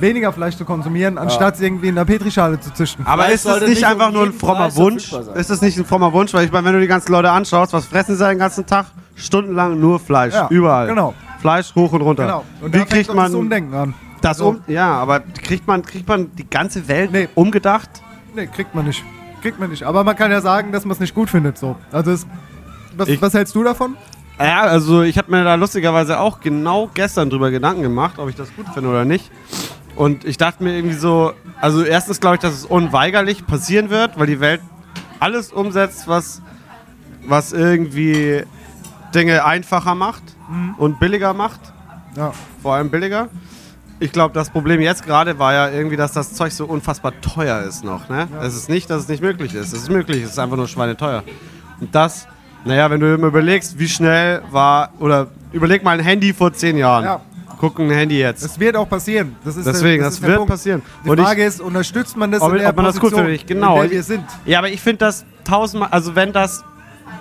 weniger Fleisch zu konsumieren, anstatt es irgendwie in der Petrischale zu züchten. Aber Fleisch ist das nicht nicht einfach nur ein frommer Preis Wunsch? Ist das nicht ein frommer Wunsch? Weil ich meine, wenn du die ganzen Leute anschaust, was fressen sie den ganzen Tag? Stundenlang nur Fleisch. Ja, Überall. genau. Fleisch hoch und runter. Genau. Und Wie da kriegt man das Umdenken an. das So. um? Ja, aber kriegt man, kriegt man die ganze Welt Nee. umgedacht? Nee, kriegt man nicht. Kriegt man nicht. Aber man kann ja sagen, dass man es nicht gut findet. So. Also es, was, Ich- was hältst du davon? Ja, also ich habe mir da lustigerweise auch genau gestern drüber Gedanken gemacht, ob ich das gut finde oder nicht. Und ich dachte mir irgendwie so, also erstens glaube ich, dass es unweigerlich passieren wird, weil die Welt alles umsetzt, was, was irgendwie Dinge einfacher macht und billiger macht. Ja. Vor allem billiger. Ich glaube, das Problem jetzt gerade war ja irgendwie, dass das Zeug so unfassbar teuer ist noch. Ne? Es ist nicht, dass es nicht möglich ist. Es ist möglich, es ist einfach nur schweineteuer. Und das, naja, wenn du immer überlegst, wie schnell war, oder überleg mal ein Handy vor zehn Jahren. Ja. Guck ein Handy jetzt. Es wird auch passieren. Das ist Deswegen, der, das der wird Punkt. passieren. Die Und ich- Frage ist, unterstützt man das ob, in der ob man das gut Position, findet. Genau. wir sind? Ja, aber ich finde das tausendmal, also wenn das,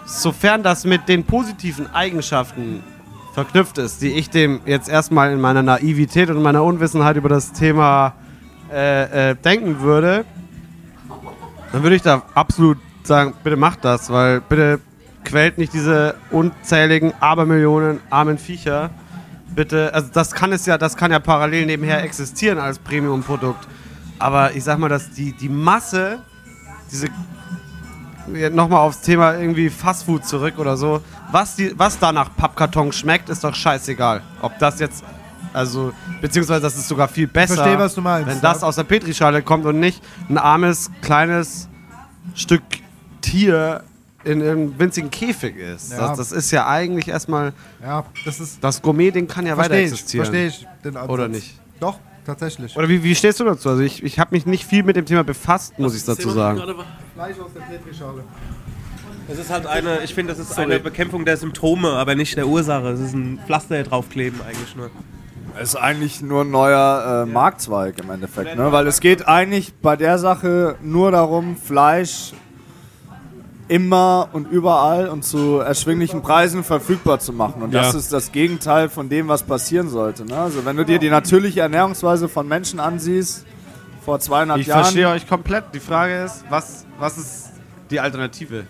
sofern das mit den positiven Eigenschaften verknüpft ist, die ich dem jetzt erstmal in meiner Naivität und meiner Unwissenheit über das Thema äh, äh, denken würde, dann würde ich da absolut sagen, bitte macht das, weil bitte quält nicht diese unzähligen Abermillionen armen Viecher. Bitte, also das kann es ja, das kann ja parallel nebenher existieren als Premium-Produkt. Aber ich sag mal, dass die, die Masse, diese nochmal aufs Thema irgendwie Fastfood zurück oder so. Was, die, was da nach Pappkarton schmeckt, ist doch scheißegal. Ob das jetzt, also, beziehungsweise das ist sogar viel besser, verstehe, was du meinst, wenn das ja. aus der Petrischale kommt und nicht ein armes, kleines Stück Tier in einem winzigen Käfig ist. Ja. Das, das ist ja eigentlich erstmal, Ja, das ist. das Gourmet-Ding kann ja weiter ich, existieren. verstehe ich den Ansatz. Oder nicht? Doch, tatsächlich. Oder wie, wie stehst du dazu? Also ich, ich habe mich nicht viel mit dem Thema befasst, muss ich dazu sagen. Fleisch aus der Petrischale. Es ist halt eine, ich finde, das ist eine Bekämpfung der Symptome, aber nicht der Ursache. Es ist ein Pflaster draufkleben eigentlich nur. Es ist eigentlich nur ein neuer äh, Marktzweig im Endeffekt, ne? weil es geht eigentlich bei der Sache nur darum, Fleisch immer und überall und zu erschwinglichen Preisen verfügbar zu machen. Und das Ja. ist das Gegenteil von dem, was passieren sollte. Ne? Also wenn du dir die natürliche Ernährungsweise von Menschen ansiehst, vor 200 Ich Jahren... verstehe euch komplett. Die Frage ist, was, was ist die Alternative?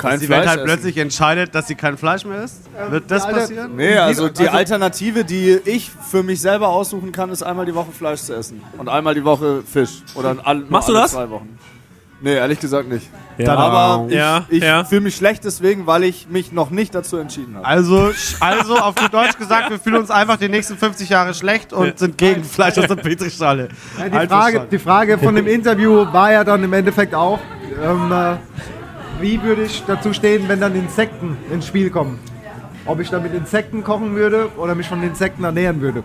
Kein dass die Welt Fleisch halt essen. plötzlich entscheidet, dass sie kein Fleisch mehr isst? Wird das passieren? Nee, also die Alternative, die ich für mich selber aussuchen kann, ist einmal die Woche Fleisch zu essen. Und einmal die Woche Fisch. Oder all, Machst du das? zwei Wochen. Nee, ehrlich gesagt nicht. Ja. Aber ich, Ja, ich ja. fühle mich schlecht deswegen, weil ich mich noch nicht dazu entschieden habe. Also, also auf gut Deutsch gesagt, wir fühlen uns einfach die nächsten 50 Jahre schlecht und sind gegen Fleisch aus der Petrischale. Ja, die, Frage, die Frage von dem Interview war ja dann im Endeffekt auch, ähm, äh, wie würde ich dazu stehen, wenn dann Insekten ins Spiel kommen? Ob ich dann mit Insekten kochen würde oder mich von Insekten ernähren würde.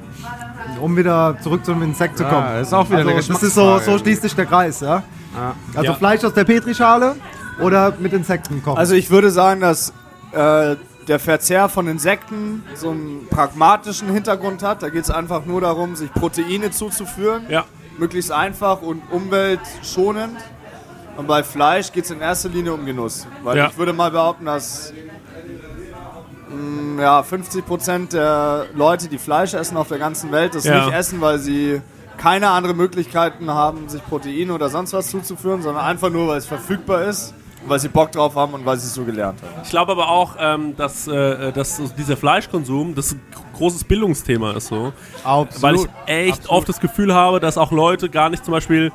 Um wieder zurück zum Insekt zu Ja, kommen. ist auch wieder also, eine Das ist so, so schließt sich der Kreis, ja? Also Ja. Fleisch aus der Petrischale oder mit Insekten kochen. Also ich würde sagen, dass äh, der Verzehr von Insekten so einen pragmatischen Hintergrund hat. Da geht es einfach nur darum, sich Proteine zuzuführen. Ja. Möglichst einfach und umweltschonend. Und bei Fleisch geht es in erster Linie um Genuss. Weil Ja. ich würde mal behaupten, dass mh, ja, 50% der Leute, die Fleisch essen auf der ganzen Welt, das Ja. nicht essen, weil sie keine anderen Möglichkeiten haben, sich Proteine oder sonst was zuzuführen, sondern einfach nur, weil es verfügbar ist, und weil sie Bock drauf haben und weil sie es so gelernt haben. Ich glaube aber auch, ähm, dass, äh, dass dieser Fleischkonsum das ein großes Bildungsthema ist so. Absolut. Weil ich echt oft das Gefühl habe, dass auch Leute gar nicht zum Beispiel,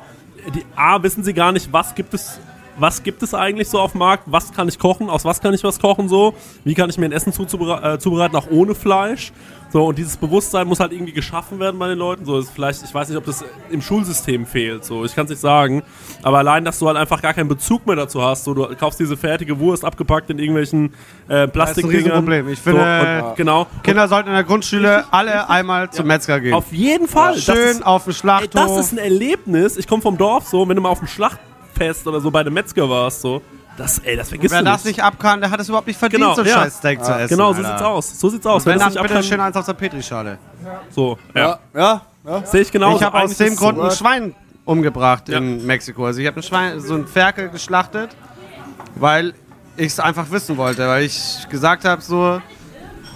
die A, wissen sie gar nicht, was gibt es, was gibt es eigentlich so auf dem Markt, was kann ich kochen, aus was kann ich was kochen so, wie kann ich mir ein Essen zuzubere- äh, zubereiten, auch ohne Fleisch. So, und dieses Bewusstsein muss halt irgendwie geschaffen werden bei den Leuten. So, ist vielleicht, ich weiß nicht, ob das im Schulsystem fehlt, so, ich kann es nicht sagen. Aber allein, dass du halt einfach gar keinen Bezug mehr dazu hast, so, du kaufst diese fertige Wurst abgepackt in irgendwelchen äh, Das ist ein Plastikdingern. Riesenproblem. Ich finde, so, und, genau. Kinder sollten in der Grundschule alle einmal zum Metzger gehen. Auf jeden Fall. Das Schön ist- auf dem Ey, Schlachthof. das ist ein Erlebnis. Ich komme vom Dorf so, wenn du mal auf dem Schlachtfest oder so bei dem Metzger warst, so. Das, ey, das vergisst Wer du das nicht. nicht abkann, der hat es überhaupt nicht verdient, Genau, so ein ja. scheiß Steak zu Ja, essen. genau, so Alter. sieht's aus. So sieht's aus. Und wenn Wenn dann das nicht bitte abkann- schön eins aus der Petrischale. So, ja. Ja, ja. Sehe ich genau. ich habe aus dem Grund ein ein Schwein umgebracht in Mexiko. Also ich habe ein Schwein, so ein Ferkel geschlachtet, weil ich es einfach wissen wollte, weil ich gesagt habe so,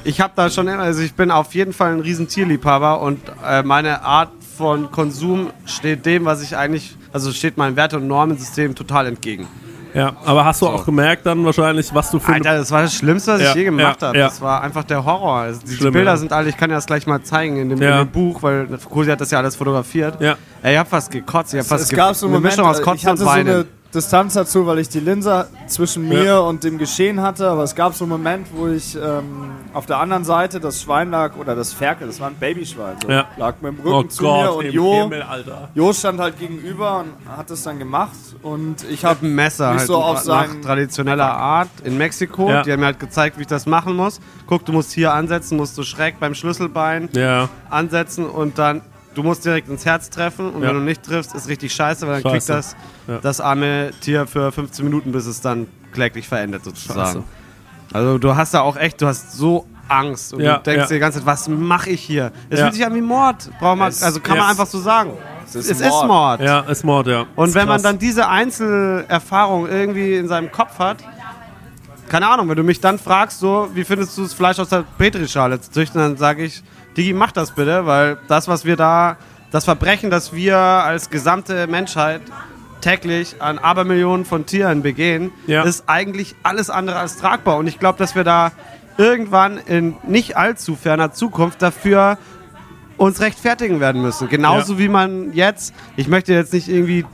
ich habe da schon immer, also ich bin auf jeden Fall ein riesen Tierliebhaber und äh, meine Art von Konsum steht dem, was ich eigentlich, also steht meinem Werte- und Normensystem total entgegen. Ja, aber hast du auch gemerkt dann wahrscheinlich, was du für Alter, das war das Schlimmste, was Ja, ich je gemacht ja, habe. ja. Das war einfach der Horror. Also die Schlimm, Bilder ja. sind alle, ich kann dir das gleich mal zeigen in dem, Ja. in dem Buch, weil Cosi hat das ja alles fotografiert. Ja. Ey, ich hab fast gekotzt, ich hab fast es ge- gab so eine Moment, Mischung aus Kotzen ich hatte und so Weinen. eine Distanz dazu, weil ich die Linse zwischen mir Ja. und dem Geschehen hatte, aber es gab so einen Moment, wo ich ähm, auf der anderen Seite das Schwein lag, oder das Ferkel, das war ein Babyschwein, so, Ja. lag mit dem Rücken Oh zu Gott, mir und Jo, Himmel, Alter. Jo stand halt gegenüber und hat es dann gemacht und ich Ich hab habe ein Messer halt so auf nach traditioneller Art in Mexiko. Ja. Die haben mir halt gezeigt, wie ich das machen muss. Guck, du musst hier ansetzen, musst du schräg beim Schlüsselbein Ja. ansetzen und dann du musst direkt ins Herz treffen und Ja. wenn du nicht triffst, ist richtig scheiße, weil dann kriegt Scheiße. das, Ja. das arme Tier für 15 Minuten, bis es dann kläglich verendet sozusagen. Scheiße. Also du hast da auch echt, du hast so Angst und Ja, du denkst ja. dir die ganze Zeit, was mache ich hier? Es Ja. fühlt sich an wie Mord. Braucht man, Es- also kann man einfach so sagen. Es ist es ist Mord. Mord. Ja, ist Mord, ja. Und wenn man dann diese Einzelerfahrung irgendwie in seinem Kopf hat, keine Ahnung, wenn du mich dann fragst, so, wie findest du das Fleisch aus der Petrischale zu züchten, dann sage ich, Digi, mach das bitte, weil das, was wir da, das Verbrechen, das wir als gesamte Menschheit täglich an Abermillionen von Tieren begehen, Ja. ist eigentlich alles andere als tragbar. Und ich glaube, dass wir da irgendwann in nicht allzu ferner Zukunft dafür uns rechtfertigen werden müssen. Genauso wie man jetzt, ich möchte jetzt nicht irgendwie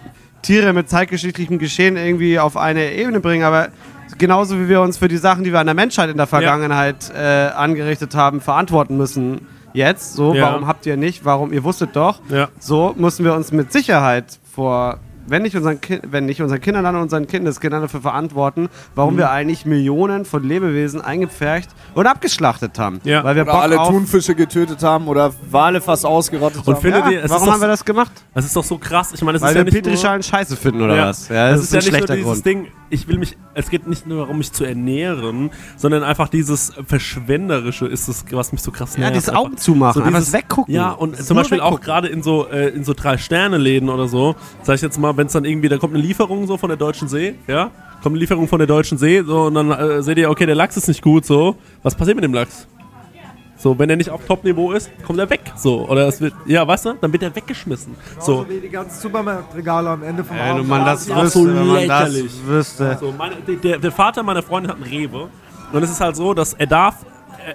Tiere mit zeitgeschichtlichem Geschehen irgendwie auf eine Ebene bringen, aber genauso wie wir uns für die Sachen, die wir an der Menschheit in der Vergangenheit äh, angerichtet haben, verantworten müssen jetzt. So, Ja. warum habt ihr nicht? Warum? Ihr wusstet doch. Ja. So müssen wir uns mit Sicherheit vor, wenn nicht unseren, Ki wenn nicht unseren Kindern, dann unseren Kindeskindern dafür verantworten, warum Mhm. wir eigentlich Millionen von Lebewesen eingepfercht und abgeschlachtet haben. Ja. Weil wir Oder Bock alle Thunfische getötet haben oder Wale fast ausgerottet Und haben. findet Ja, ihr, es warum haben wir das gemacht? Das ist doch so krass. Ich meine, es Weil ist ja wir Petrischalen scheiße finden, oder ja. was? Ja, das das ist, ist ein ja nicht schlechter nur dieses Grund. Ding, ich will mich, es geht nicht nur darum, mich zu ernähren, sondern einfach dieses Verschwenderische ist es, was mich so krass Ja, nervt. dieses Einfach Augen zumachen, einfach dieses- weggucken. Ja, und zum Beispiel auch weggucken. gerade in so, äh, in so Drei-Sterne-Läden oder so, sag ich jetzt mal, wenn es dann irgendwie, da kommt eine Lieferung so von der Deutschen See, ja, kommt eine Lieferung von der Deutschen See, so, und dann äh, seht ihr, okay, der Lachs ist nicht gut, so, was passiert mit dem Lachs? So, wenn er nicht auf Top-Niveau ist, kommt er weg. So, oder es wird, ja, weißt du, dann wird er weggeschmissen. So, wie die ganzen Supermarktregale am Ende vom Ey, man das wüsste, so wenn man das lächerlich. wüsste. So, meine, der, der Vater meiner Freundin hat einen Rewe. Und es ist halt so, dass er darf,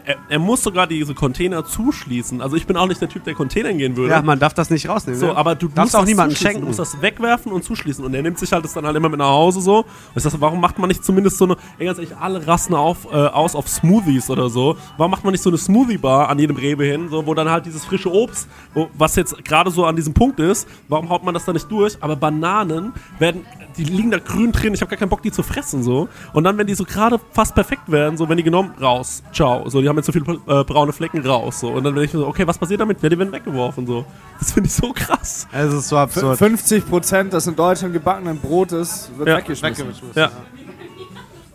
er, er, muss sogar diese Container zuschließen. Also ich bin auch nicht der Typ, der Containern gehen würde. Ja, man darf das nicht rausnehmen. So, ne? aber du darfst musst auch zuschließen. schenken. Du musst das wegwerfen und zuschließen. Und er nimmt sich halt das dann halt immer mit nach Hause so. Und ich sag so, warum macht man nicht zumindest so eine, ey, ganz ehrlich, alle rasten auf, äh, aus auf Smoothies oder so. Warum macht man nicht so eine Smoothie-Bar an jedem Rewe hin, so, wo dann halt dieses frische Obst, wo, was jetzt gerade so an diesem Punkt ist, warum haut man das da nicht durch? Aber Bananen werden, die liegen da grün drin, ich habe gar keinen Bock, die zu fressen so. Und dann, wenn die so gerade fast perfekt werden, so, wenn die genommen, raus, ciao. So, die haben jetzt so viele äh, braune Flecken raus. So. Und dann bin ich mir so, okay, was passiert damit? Ja, die werden weggeworfen so. Das finde ich so krass. Es ist so absurd. 50 Prozent des in Deutschland gebackenen Brotes wird Ja, weggeschmissen. Ja.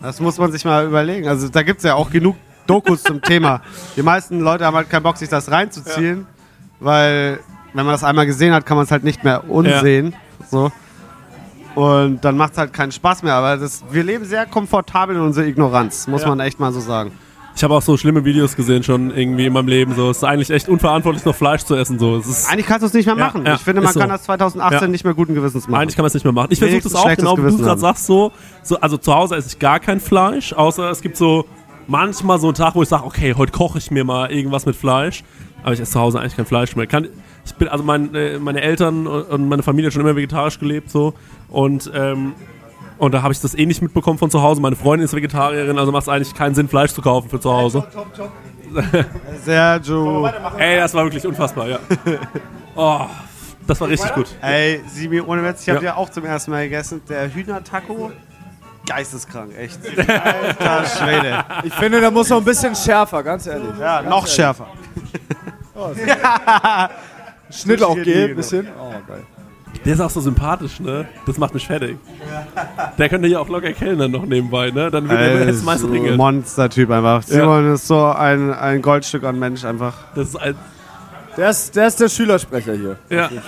Das muss man sich mal überlegen. Also da gibt es ja auch genug Dokus zum Thema. Die meisten Leute haben halt keinen Bock, sich das reinzuziehen, weil wenn man das einmal gesehen hat, kann man es halt nicht mehr unsehen. So. Und dann macht es halt keinen Spaß mehr. Aber das, wir leben sehr komfortabel in unserer Ignoranz, muss Ja. man echt mal so sagen. Ich habe auch so schlimme Videos gesehen schon irgendwie in meinem Leben. So, es ist eigentlich echt unverantwortlich, noch Fleisch zu essen. So, es ist, Eigentlich kannst du es nicht mehr machen. ja, ich finde, man so. kann das 2018 Ja. nicht mehr guten Gewissens machen. Eigentlich kann man es nicht mehr machen. Ich versuche das auch, genau wie du gerade haben. sagst, so, so. Also zu Hause esse ich gar kein Fleisch, außer es gibt so manchmal so einen Tag, wo ich sage, okay, heute koche ich mir mal irgendwas mit Fleisch. Aber ich esse zu Hause eigentlich kein Fleisch mehr. Kann, ich bin, also mein, äh, meine Eltern und meine Familie hat schon immer vegetarisch gelebt, so. Und, ähm, und da habe ich das eh nicht mitbekommen von zu Hause. Meine Freundin ist Vegetarierin, also macht es eigentlich keinen Sinn, Fleisch zu kaufen für zu Hause. Sergio. Ey, das war wirklich unfassbar, ja. Oh, das war richtig gut. Ey, Simi, ohne Witz, ich habe Ja. ja auch zum ersten Mal gegessen. Der Hühnertaco, geisteskrank, echt. Alter Schwede. Ich finde, der muss noch ein bisschen schärfer, ganz ehrlich. Ja, Ganz noch ehrlich. schärfer. Schnitt auch geht, ein bisschen. Oh, geil. Der ist auch so sympathisch, ne? Das macht mich fertig. Der könnte hier auch locker kellnern noch nebenbei, ne? Dann würde er das meiste so Trinkgeld. Monster-Typ einfach. Simon ist so ein, ein Goldstück an Mensch einfach. Das ist ein, Der ist, der ist der Schülersprecher hier. ja.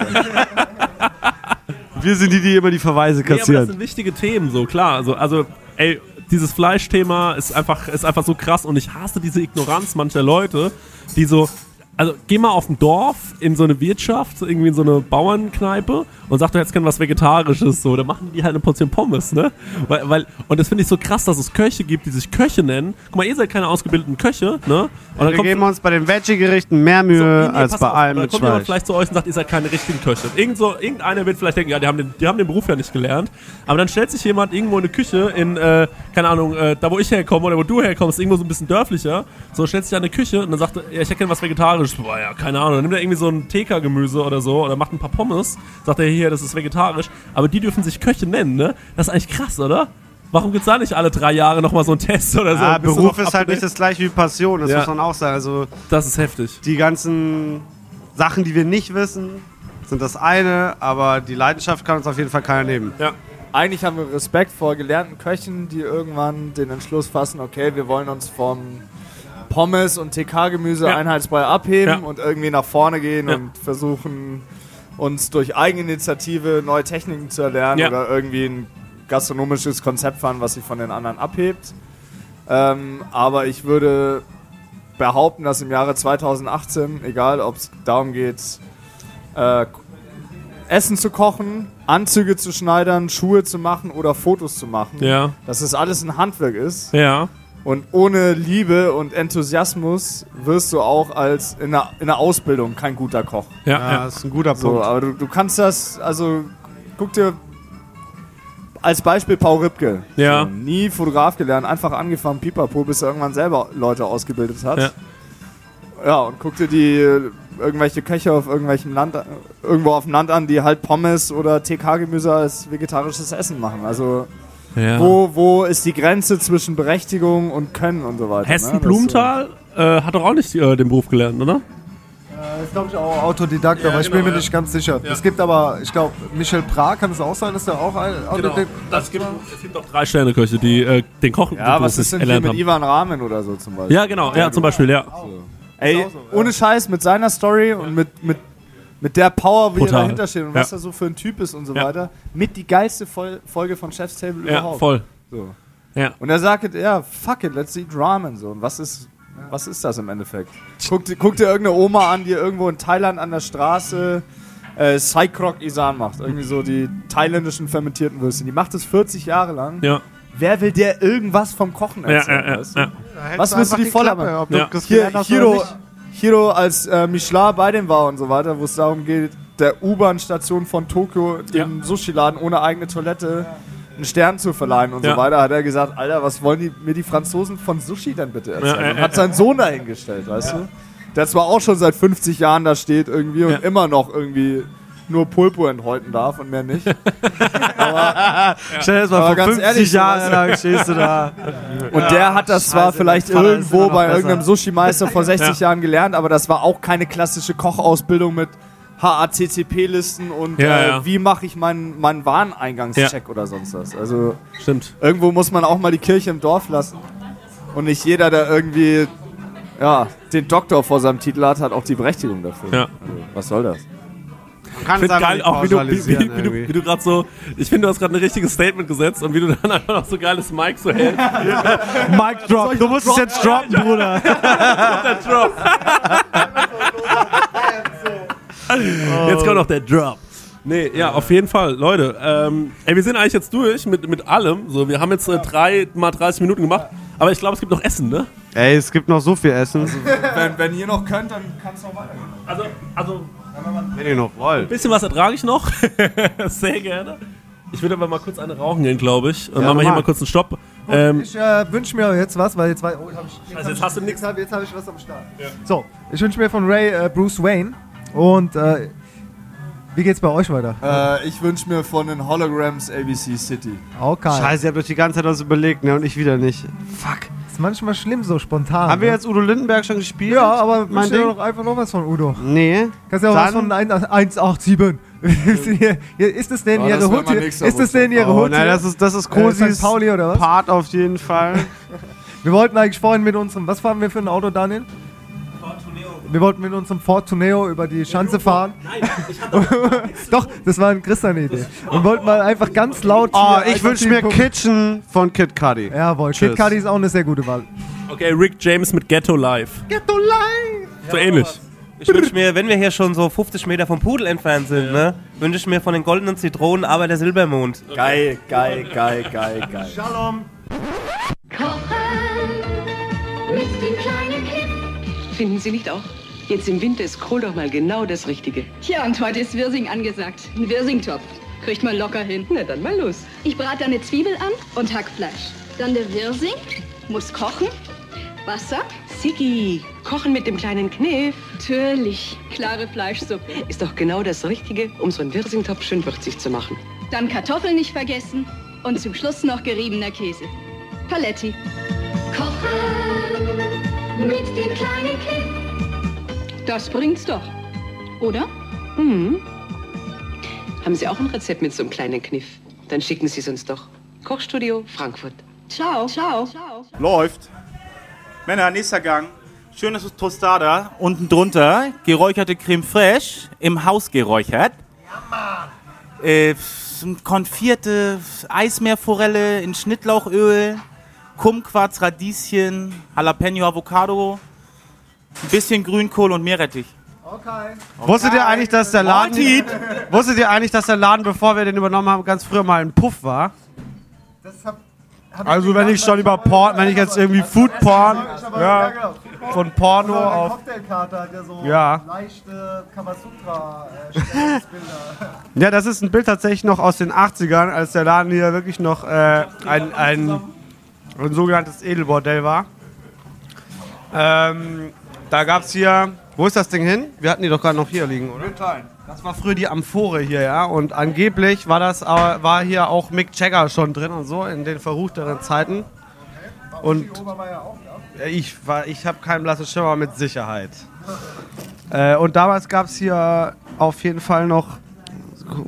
Wir sind die, die immer die Verweise Nee, aber das kassieren. sind wichtige Themen, so klar. Also, also ey, dieses Fleischthema ist einfach, ist einfach so krass und ich hasse diese Ignoranz mancher Leute, die so. Also geh mal auf ein Dorf in so eine Wirtschaft, so irgendwie in so eine Bauernkneipe und sag, du hättest gerne was Vegetarisches, so, dann machen die halt eine Portion Pommes, ne? Weil, weil, und das finde ich so krass, dass es Köche gibt, die sich Köche nennen. Guck mal, ihr seid keine ausgebildeten Köche, ne? Und dann Wir geben uns bei den Veggie-Gerichten mehr Mühe Nee, nee, als bei auf, allem dann kommt jemand vielleicht zu euch und sagt, ihr seid keine richtigen Köche. Irgend so, irgendeiner wird vielleicht denken, ja, die haben, den, die haben den Beruf ja nicht gelernt. Aber dann stellt sich jemand irgendwo in eine Küche in, äh, keine Ahnung, äh, da wo ich herkomme oder wo du herkommst, irgendwo so ein bisschen dörflicher, so stellt sich da eine Küche und dann sagt ja, ich hätte gerne was Vegetarisches. Boah, ja, keine Ahnung. Dann nimmt er irgendwie so ein TK-Gemüse oder so oder macht ein paar Pommes, sagt er, hier, das ist vegetarisch. Aber die dürfen sich Köche nennen, ne? Das ist eigentlich krass, oder? Warum gibt's da nicht alle drei Jahre nochmal so einen Test oder so? Ja, Bist du Beruf ist halt nicht das gleiche wie Passion, das Ja. muss man auch sagen. Also Das ist heftig. die ganzen Sachen, die wir nicht wissen, sind das eine, aber die Leidenschaft kann uns auf jeden Fall keiner nehmen. Ja. Eigentlich haben wir Respekt vor gelernten Köchen, die irgendwann den Entschluss fassen, okay, wir wollen uns vom Pommes und TK-Gemüse Ja. einheitsbrei abheben Ja. und irgendwie nach vorne gehen Ja. und versuchen, uns durch Eigeninitiative neue Techniken zu erlernen oder irgendwie ein gastronomisches Konzept fahren, was sich von den anderen abhebt. Ähm, aber ich würde behaupten, dass im Jahre 2018, egal ob es darum geht, äh, Essen zu kochen, Anzüge zu schneidern, Schuhe zu machen oder Fotos zu machen, dass das alles ein Handwerk ist. Ja. Und ohne Liebe und Enthusiasmus wirst du auch als in der, in der Ausbildung kein guter Koch. Ja, Ja, ja. das ist ein guter So, Punkt. aber du, du kannst das, also guck dir als Beispiel Paul Ripke. Ja. So, nie Fotograf gelernt, einfach angefangen, pipapo, bis er irgendwann selber Leute ausgebildet hat. Ja. Ja, und guck dir die irgendwelche Köche auf irgendwelchem Land, irgendwo auf dem Land an, die halt Pommes oder TK-Gemüse als vegetarisches Essen machen. Also Ja. wo, wo ist die Grenze zwischen Berechtigung und Können und so weiter? Hessen ne? Äh, hat doch auch nicht äh, den Beruf gelernt, oder? Das ist, glaube ich, auch Autodidakt, Ja, aber ich genau, bin mir ja. nicht ganz sicher. Ja. Es gibt aber, ich glaube, Michel Prag kann es auch sein, dass der auch ein Genau. Autodidakt Das gibt, es gibt auch drei Sterneköche, die äh, den Kochen ja, was ist denn hier mit haben. Ivan Rahmen oder so zum Beispiel? Ja, genau, ja, zum Beispiel, ja. Ey, ohne Scheiß, mit seiner Story und mit, mit, mit der Power, wie Brutal. er dahinter steht und Ja. was er so für ein Typ ist und so Ja. weiter, mit die geilste Fol Folge von Chef's Table Ja, überhaupt. voll. So. Ja. Und er sagt, ja, fuck it, let's eat Ramen. So. Und was ist, was ist das im Endeffekt? Guck, dir- guck dir irgendeine Oma an, die irgendwo in Thailand an der Straße äh, Sai Krok Isan macht. Irgendwie so die thailändischen fermentierten Würstchen. Die macht das 40 Jahre lang. Ja. Wer will der irgendwas vom Kochen Ja, erzählen? ja, ja, du? ja. Was willst du die voll haben? Ja. Hier, Hiro. Hiro als äh, Michelin bei dem war und so weiter, wo es darum geht, der U-Bahn-Station von Tokio, dem Sushi-Laden ohne eigene Toilette, einen Stern zu verleihen und Ja. so weiter, hat er gesagt, Alter, was wollen die, mir die Franzosen von Sushi denn bitte erzählen? Ja, ja, und ja, hat seinen Sohn dahingestellt, weißt du? Der zwar auch schon seit 50 Jahren da steht irgendwie und Ja. immer noch irgendwie nur Pulpo enthäuten darf und mehr nicht. Stell dir das mal Aber vor ganz 50 ehrlich, Jahren was- lang stehst du da. Und der hat das zwar Scheiße, vielleicht Vater ist irgendwo bei besser. irgendeinem Sushi-Meister vor 60 Ja. Jahren gelernt, aber das war auch keine klassische Kochausbildung mit HACCP-Listen und Ja, äh, ja. wie mache ich meinen, meinen Wareneingangscheck oder sonst was. Also Stimmt. irgendwo muss man auch mal die Kirche im Dorf lassen. Und nicht jeder, der irgendwie ja, den Doktor vor seinem Titel hat, hat auch die Berechtigung dafür. Ja. Also, was soll das? Kann Ich finde geil, auch wie du, wie, wie, wie du, wie du gerade so, ich finde, du hast gerade ein richtiges Statement gesetzt und wie du dann einfach noch so geiles Mic so hältst. Mic drop. Du musst es jetzt droppen, Bruder. der Drop. Jetzt kommt noch der Drop. Nee, ja, auf jeden Fall. Leute, ähm, ey, wir sind eigentlich jetzt durch mit, mit allem. So, wir haben jetzt äh, drei mal 30 Minuten gemacht. Aber ich glaube, es gibt noch Essen, ne? Ey, es gibt noch so viel Essen. wenn, wenn ihr noch könnt, dann kann es noch weitergehen. Also, also Wenn ihr noch wollt. ein bisschen was ertrage ich noch. Sehr gerne. Ich würde aber mal kurz eine rauchen gehen, glaube ich. Und Ja, machen wir hier mal kurz einen Stopp. Ähm, Ich äh, wünsche mir jetzt was, weil jetzt, war, oh, hab ich, jetzt, Also hab jetzt hast du ich, nix. Jetzt habe jetzt hab ich was am Start. So, ich wünsche mir von Ray äh, Bruce Wayne. Und äh, wie geht's bei euch weiter? Äh, ich wünsche mir von den Holograms ABC City. Okay. Scheiße, ihr habt euch die ganze Zeit was überlegt, ne? Und ich wieder nicht. Fuck. Ist manchmal schlimm, so spontan. Haben wir ne? jetzt Udo Lindenberg schon gespielt? Ja, aber mein Ding? doch einfach noch was von Udo. Nee. Kannst ja auch was von 187. Hier- hier- ist das denn Oh, ihre das wär Hut? mein hier? nächster Ist das denn ihre Oh, Hut? nein, das ist, das ist Äh, Kosis St. Pauli oder was? Part auf jeden Fall. Wir wollten eigentlich vorhin mit unserem, was fahren wir für ein Auto, Daniel? Wir wollten mit unserem Ford Tourneo über die Schanze fahren. Nein, ich hatte Doch, das war ein Christian-Idee. Und wollten mal einfach ganz laut. Oh, ich wünsche mir Kitchen von Kid Cudi. Jawohl, Tschüss. Kid Cudi ist auch eine sehr gute Wahl. Okay, Rick James mit Ghetto Live. Ghetto Live! So ähnlich. Ich wünsche mir, wenn wir hier schon so 50 Meter vom Pudel entfernt sind, ne, wünsche ich mir von den goldenen Zitronen aber der Silbermond. Geil, geil, geil, geil, geil. Shalom! Kochen mit dem kleinen Kind. Finden Sie nicht auch? Jetzt im Winter ist Kohl doch mal genau das Richtige. Tja, und heute ist Wirsing angesagt. Ein Wirsingtopf. Kriegt man locker hin. Na dann mal los. Ich brate eine Zwiebel an und Hackfleisch. Dann der Wirsing. Muss kochen. Wasser. Sigi, kochen mit dem kleinen Kniff. Natürlich. Klare Fleischsuppe. Ist doch genau das Richtige, um so einen Wirsingtopf schön würzig zu machen. Dann Kartoffeln nicht vergessen. Und zum Schluss noch geriebener Käse. Paletti. Kochen mit dem kleinen Kind. Das bringt's doch. Oder? Hm. Haben Sie auch ein Rezept mit so einem kleinen Kniff? Dann schicken Sie es uns doch. Kochstudio Frankfurt. Ciao. Ciao. Ciao. Läuft. Männer, nächster Gang. Schönes Tostada. Unten drunter geräucherte Creme fraiche im Haus geräuchert. Äh, konfierte Eismeerforelle in Schnittlauchöl, Kumquats, Radieschen, Jalapeno, Avocado, ein bisschen Grünkohl und Meerrettich. Okay. Wusstet ihr eigentlich, dass der Laden. Wusstet ihr eigentlich, dass der Laden, bevor wir den übernommen haben, ganz früher mal ein Puff war? Das hab, hab Also wenn ich schon über Porn, wenn ich jetzt irgendwie Food Porn. Ja. von Porno auf. Cocktailkater hat ja so Ja. leichte Kamasutra-Bilder. Ja, das ist ein Bild tatsächlich noch aus den 80ern, als der Laden hier wirklich noch äh, ein, ein, ein sogenanntes Edelbordell war. Ähm, da gab es hier. Wo ist das Ding hin? Wir hatten die doch gerade noch hier liegen, oder? Das war früher die Amphore hier, ja. Und angeblich war das aber- war hier auch Mick Jagger schon drin und so in den verruchteren Zeiten. Und Ja, ich war, ich habe keinen blassen Schimmer mit Sicherheit. Äh, und damals gab es hier auf jeden Fall noch,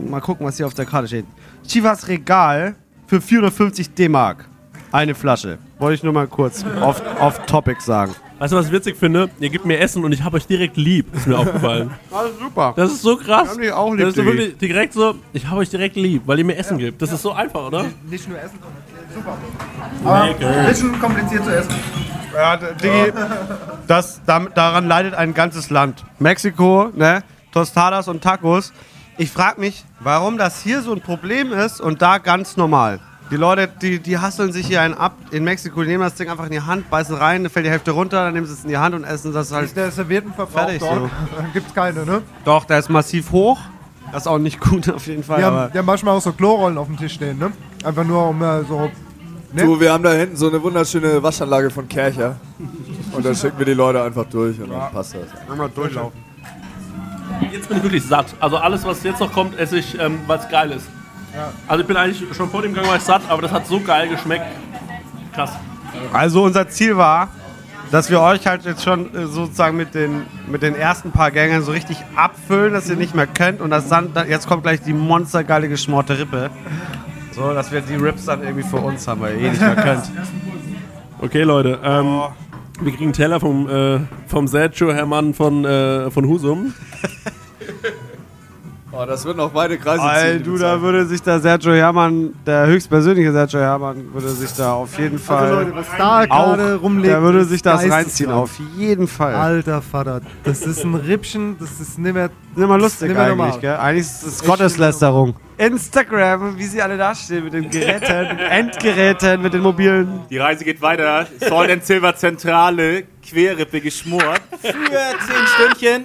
mal gucken, was hier auf der Karte steht. Chivas Regal für 450 D-Mark. Eine Flasche. Wollte ich nur mal kurz auf, auf Topic sagen. Weißt du, was ich witzig finde? Ihr gebt mir Essen und ich habe euch direkt lieb. Ist mir aufgefallen. Das ist super. Das ist so krass. Wir haben die auch lieb, das ist so wirklich direkt so, ich habe euch direkt lieb, weil ihr mir Essen gibt. Das ist so einfach, oder? Nicht nur Essen, super. Aber ein bisschen kompliziert zu essen. Ja, d- Diggi, das, daran leidet ein ganzes Land. Mexiko, ne? Tostadas und Tacos. Ich frage mich, warum das hier so ein Problem ist und da ganz normal. Die Leute, die, die hasseln sich hier einen ab in Mexiko, die nehmen das Ding einfach in die Hand, beißen rein, dann fällt die Hälfte runter, dann nehmen sie es in die Hand und essen das halt. Ist der servierten Verbrauch fertig dort? so. Gibt's keine, ne? Doch, der ist massiv hoch. Das ist auch nicht gut auf jeden Fall. Die haben, die haben manchmal auch so Klorollen auf dem Tisch stehen, ne? Einfach nur um äh, so. Ne? Du, wir haben da hinten so eine wunderschöne Waschanlage von Kercher. Und da schicken wir die Leute einfach durch und dann passt das. Einmal durchlaufen. Jetzt bin ich wirklich satt. Also alles, was jetzt noch kommt, esse ich, ähm, weil es geil ist. Also ich bin eigentlich schon vor dem Gang war ich satt, aber das hat so geil geschmeckt. Krass. Also unser Ziel war, dass wir euch halt jetzt schon äh, sozusagen mit den, mit den ersten paar Gängen so richtig abfüllen, dass ihr nicht mehr könnt. Und das dann, jetzt kommt gleich die monstergeile geschmorte Rippe. So, dass wir die Rips dann irgendwie für uns haben, weil ihr eh nicht mehr könnt. Okay, Leute. Ähm, Wir kriegen einen Teller vom, äh, vom Sergio Hermann von, äh, von Husum. Oh, das wird noch weite Kreise Ey, ziehen. du, da würde sich der Sergio Hermann, der höchstpersönliche Sergio Hermann, würde sich da auf jeden Fall. Also Leute, was da gerade auch, rumliegt, Der würde sich das reinziehen, auf jeden Fall. Alter Vater, das ist ein Rippchen, das ist nicht mehr, lustig nicht mehr eigentlich, normal. gell? Eigentlich ist es Gotteslästerung. Instagram, wie sie alle dastehen mit den Geräten, mit Endgeräten, mit den mobilen. Die Reise geht weiter. Salt and Silver Zentrale, Querrippe geschmort. Für 10 Stündchen.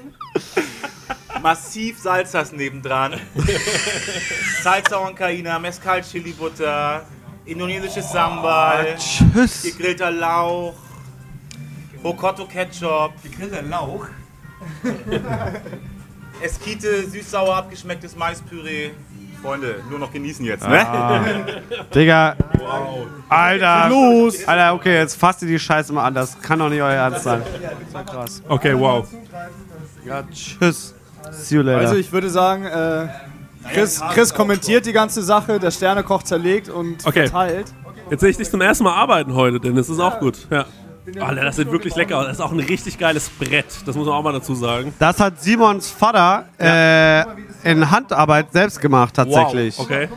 Massiv Salzas nebendran. Salsa Oncaina, Mezcal Chili Butter, indonesisches Sambal, tschüss. gegrillter Lauch, Rocoto Ketchup. Gegrillter Lauch? Eskite, süß-sauer abgeschmecktes Maispüree. Freunde, nur noch genießen jetzt, ne? Ah. Digga. Alter. Los. Alter, okay, jetzt fasst ihr die Scheiße mal an. Das kann doch nicht euer Ernst sein. Das war krass. Okay, wow. Ja, tschüss. See you later. Also ich würde sagen, äh, Chris, Chris kommentiert die ganze Sache, der Sternekoch zerlegt und Okay. verteilt. Jetzt sehe ich dich zum ersten Mal arbeiten heute, Dennis. Das ist auch gut. Ja. Alter, das sieht wirklich lecker aus. Das ist auch ein richtig geiles Brett. Das muss man auch mal dazu sagen. Das hat Simons Vater äh, in Handarbeit selbst gemacht, tatsächlich. Wow. Okay.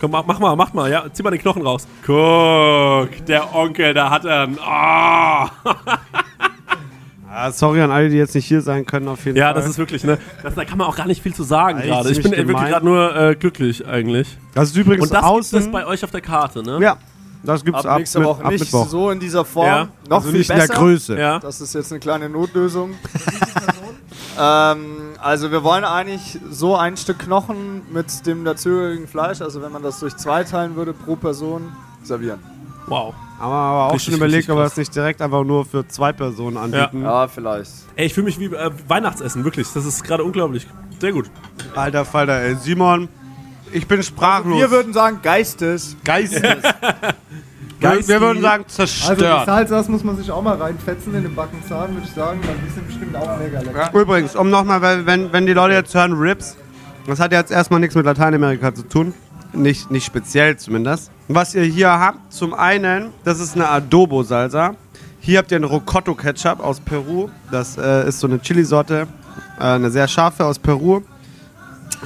Komm, mach, mach mal, mach mal. Ja, zieh mal den Knochen raus. Guck, der Onkel, da hat er einen. Ah. Ah, sorry an alle, die jetzt nicht hier sein können, auf jeden Ja, Fall. das ist wirklich, ne? Das, da kann man auch gar nicht viel zu sagen gerade. Ich bin äh, wirklich gemein. gerade nur äh, glücklich eigentlich. Das ist übrigens Und das außen- gibt es bei euch auf der Karte, ne? Ja, das gibt's Ab ab, nächste mit, Woche ab nicht Mittwoch. so in dieser Form. Ja. Noch Also viel nicht in der besser. Größe. Ja. Das ist jetzt eine kleine Notlösung. ähm, also wir wollen eigentlich so ein Stück Knochen mit dem dazugehörigen Fleisch, also wenn man das durch zwei teilen würde pro Person, servieren. Wow. Haben wir aber auch Richtig, schon überlegt, ob wir das nicht direkt einfach nur für zwei Personen anbieten. Ja, vielleicht. Ey, ich fühle mich wie äh, Weihnachtsessen, wirklich. Das ist gerade unglaublich. Sehr gut. Alter Falter, ey. Simon, ich bin sprachlos. Wir würden sagen Geistes. Geistes. wir, wir würden sagen zerstört. Also die Salsas muss man sich auch mal reinfetzen in den Backenzahn, würde ich sagen, weil die sind bestimmt auch mega lecker. Übrigens, um nochmal, weil wenn, wenn die Leute jetzt hören Rips, das hat jetzt erstmal nichts mit Lateinamerika zu tun. Nicht, nicht speziell zumindest. Was ihr hier habt, zum einen, das ist eine Adobo-Salsa. Hier habt ihr einen Rocotto-Ketchup aus Peru. Das äh, ist so eine Chili-Sorte, äh, eine sehr scharfe aus Peru.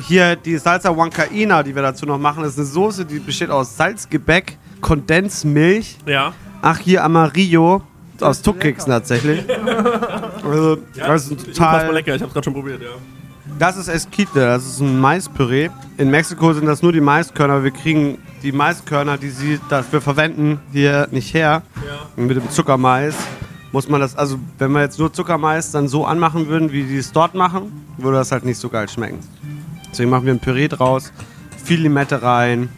Hier die Salsa Huancaina, die wir dazu noch machen, ist eine Soße, die besteht aus Salzgebäck, Kondensmilch. Ja. Ach, hier Amarillo, aus Tuckkeksen tatsächlich. Also, das ist total lecker. Ich hab's gerade schon probiert, ja. Das ist Esquite, das ist ein Maispüree. In Mexiko sind das nur die Maiskörner. aber Wir kriegen die Maiskörner, die sie dafür verwenden, hier nicht her. Mit dem Zuckermais. muss man das, also wenn wir jetzt nur Zuckermais dann so anmachen würden, wie die es dort machen, würde das halt nicht so geil schmecken. Deswegen machen wir ein Püree draus, viel Limette rein,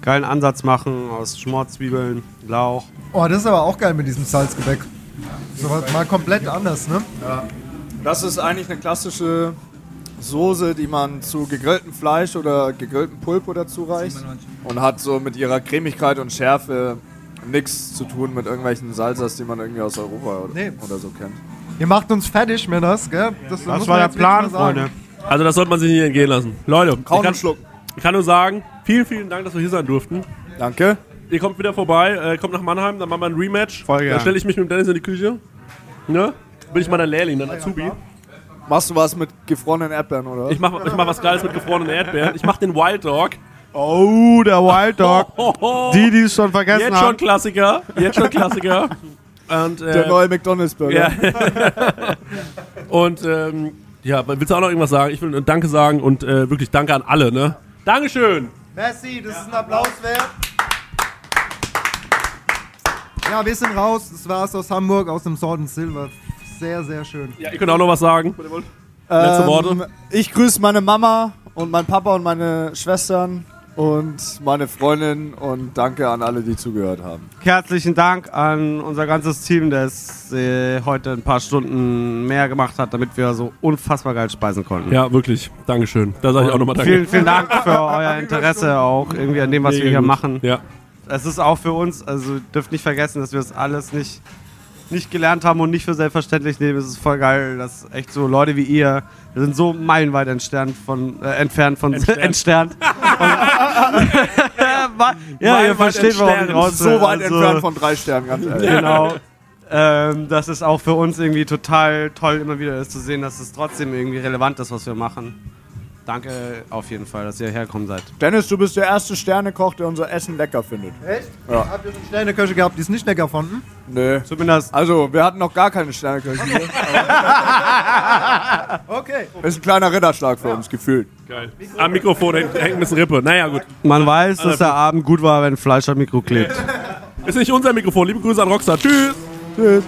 geilen Ansatz machen aus Schmorzwiebeln, Lauch. Oh, das ist aber auch geil mit diesem Salzgebäck. So was mal komplett anders, ne? Ja. Das ist eigentlich eine klassische Soße, die man zu gegrilltem Fleisch oder gegrilltem Pulpo dazu reicht. Und hat so mit ihrer Cremigkeit und Schärfe nichts zu tun mit irgendwelchen Salsas, die man irgendwie aus Europa oder, Nee. oder so kennt. Ihr macht uns fertig, Männers, gell? Das, man jetzt wirklich mal sagen. Also das sollte man sich nicht entgehen lassen. Leute, Kauen ich kann, schlucken. ich kann nur sagen, vielen, vielen Dank, dass wir hier sein durften. Danke. Ihr kommt wieder vorbei, äh, kommt nach Mannheim, dann machen wir ein Rematch. Voll Dann gern. stelle ich mich mit dem Dennis in die Küche. Ne? Bin ich mal der Lehrling, dann Azubi. Machst du was mit gefrorenen Erdbeeren, oder? Ich mach, ich mach was Geiles mit gefrorenen Erdbeeren. Ich mach den Wild Dog. Oh, der Wild Dog. Die, die es schon vergessen Jetzt haben. schon Klassiker. Jetzt schon Klassiker. Und, äh, Der neue McDonalds-Burger. Ja. und ähm, ja, willst du auch noch irgendwas sagen? Ich will Danke sagen und äh, wirklich Danke an alle, ne? Dankeschön! Messi, das ist ein Applaus wert. Ja, wir sind raus. Das war's aus Hamburg, aus dem Salt and Silver. Sehr, sehr schön. Ja, ihr könnt auch noch was sagen. Letzte Worte. Ähm, ich grüße meine Mama und meinen Papa und meine Schwestern und meine Freundin und danke an alle, die zugehört haben. Herzlichen Dank an unser ganzes Team, das äh, heute ein paar Stunden mehr gemacht hat, damit wir so unfassbar geil speisen konnten. Ja, wirklich. Dankeschön. Da sage ich auch nochmal Danke. Vielen, vielen Dank für euer Interesse auch irgendwie an dem, was Mega wir hier gut. machen. Ja. Es ist auch für uns, also dürft nicht vergessen, dass wir das alles nicht, nicht gelernt haben und nicht für selbstverständlich nehmen. Es ist voll geil, dass echt so Leute wie ihr, wir sind so meilenweit entfernt von, äh, entfernt von entsternt. ja, ihr versteht, warum ich entfernt. raus So weit Also- entfernt von drei Sternen, ganz ehrlich. Genau. Ähm, das ist auch für uns irgendwie total toll, immer wieder ist zu sehen, dass es trotzdem irgendwie relevant ist, was wir machen. Danke auf jeden Fall, dass ihr hergekommen seid. Dennis, du bist der erste Sternekoch, der unser Essen lecker findet. Echt? Ja. Habt ihr schon Sterneköche gehabt, die es nicht lecker fanden? Nö. Zumindest. Also, wir hatten noch gar keine Sterneköche hier. Okay. Ist ein kleiner Ritterschlag für uns, gefühlt. Geil. Am Mikrofon hängt, hängt ein bisschen Rippe. Naja, gut. Man weiß, dass der Abend gut war, wenn Fleisch am Mikro klebt. Ist nicht unser Mikrofon. Liebe Grüße an Rockstar. Tschüss. Tschüss.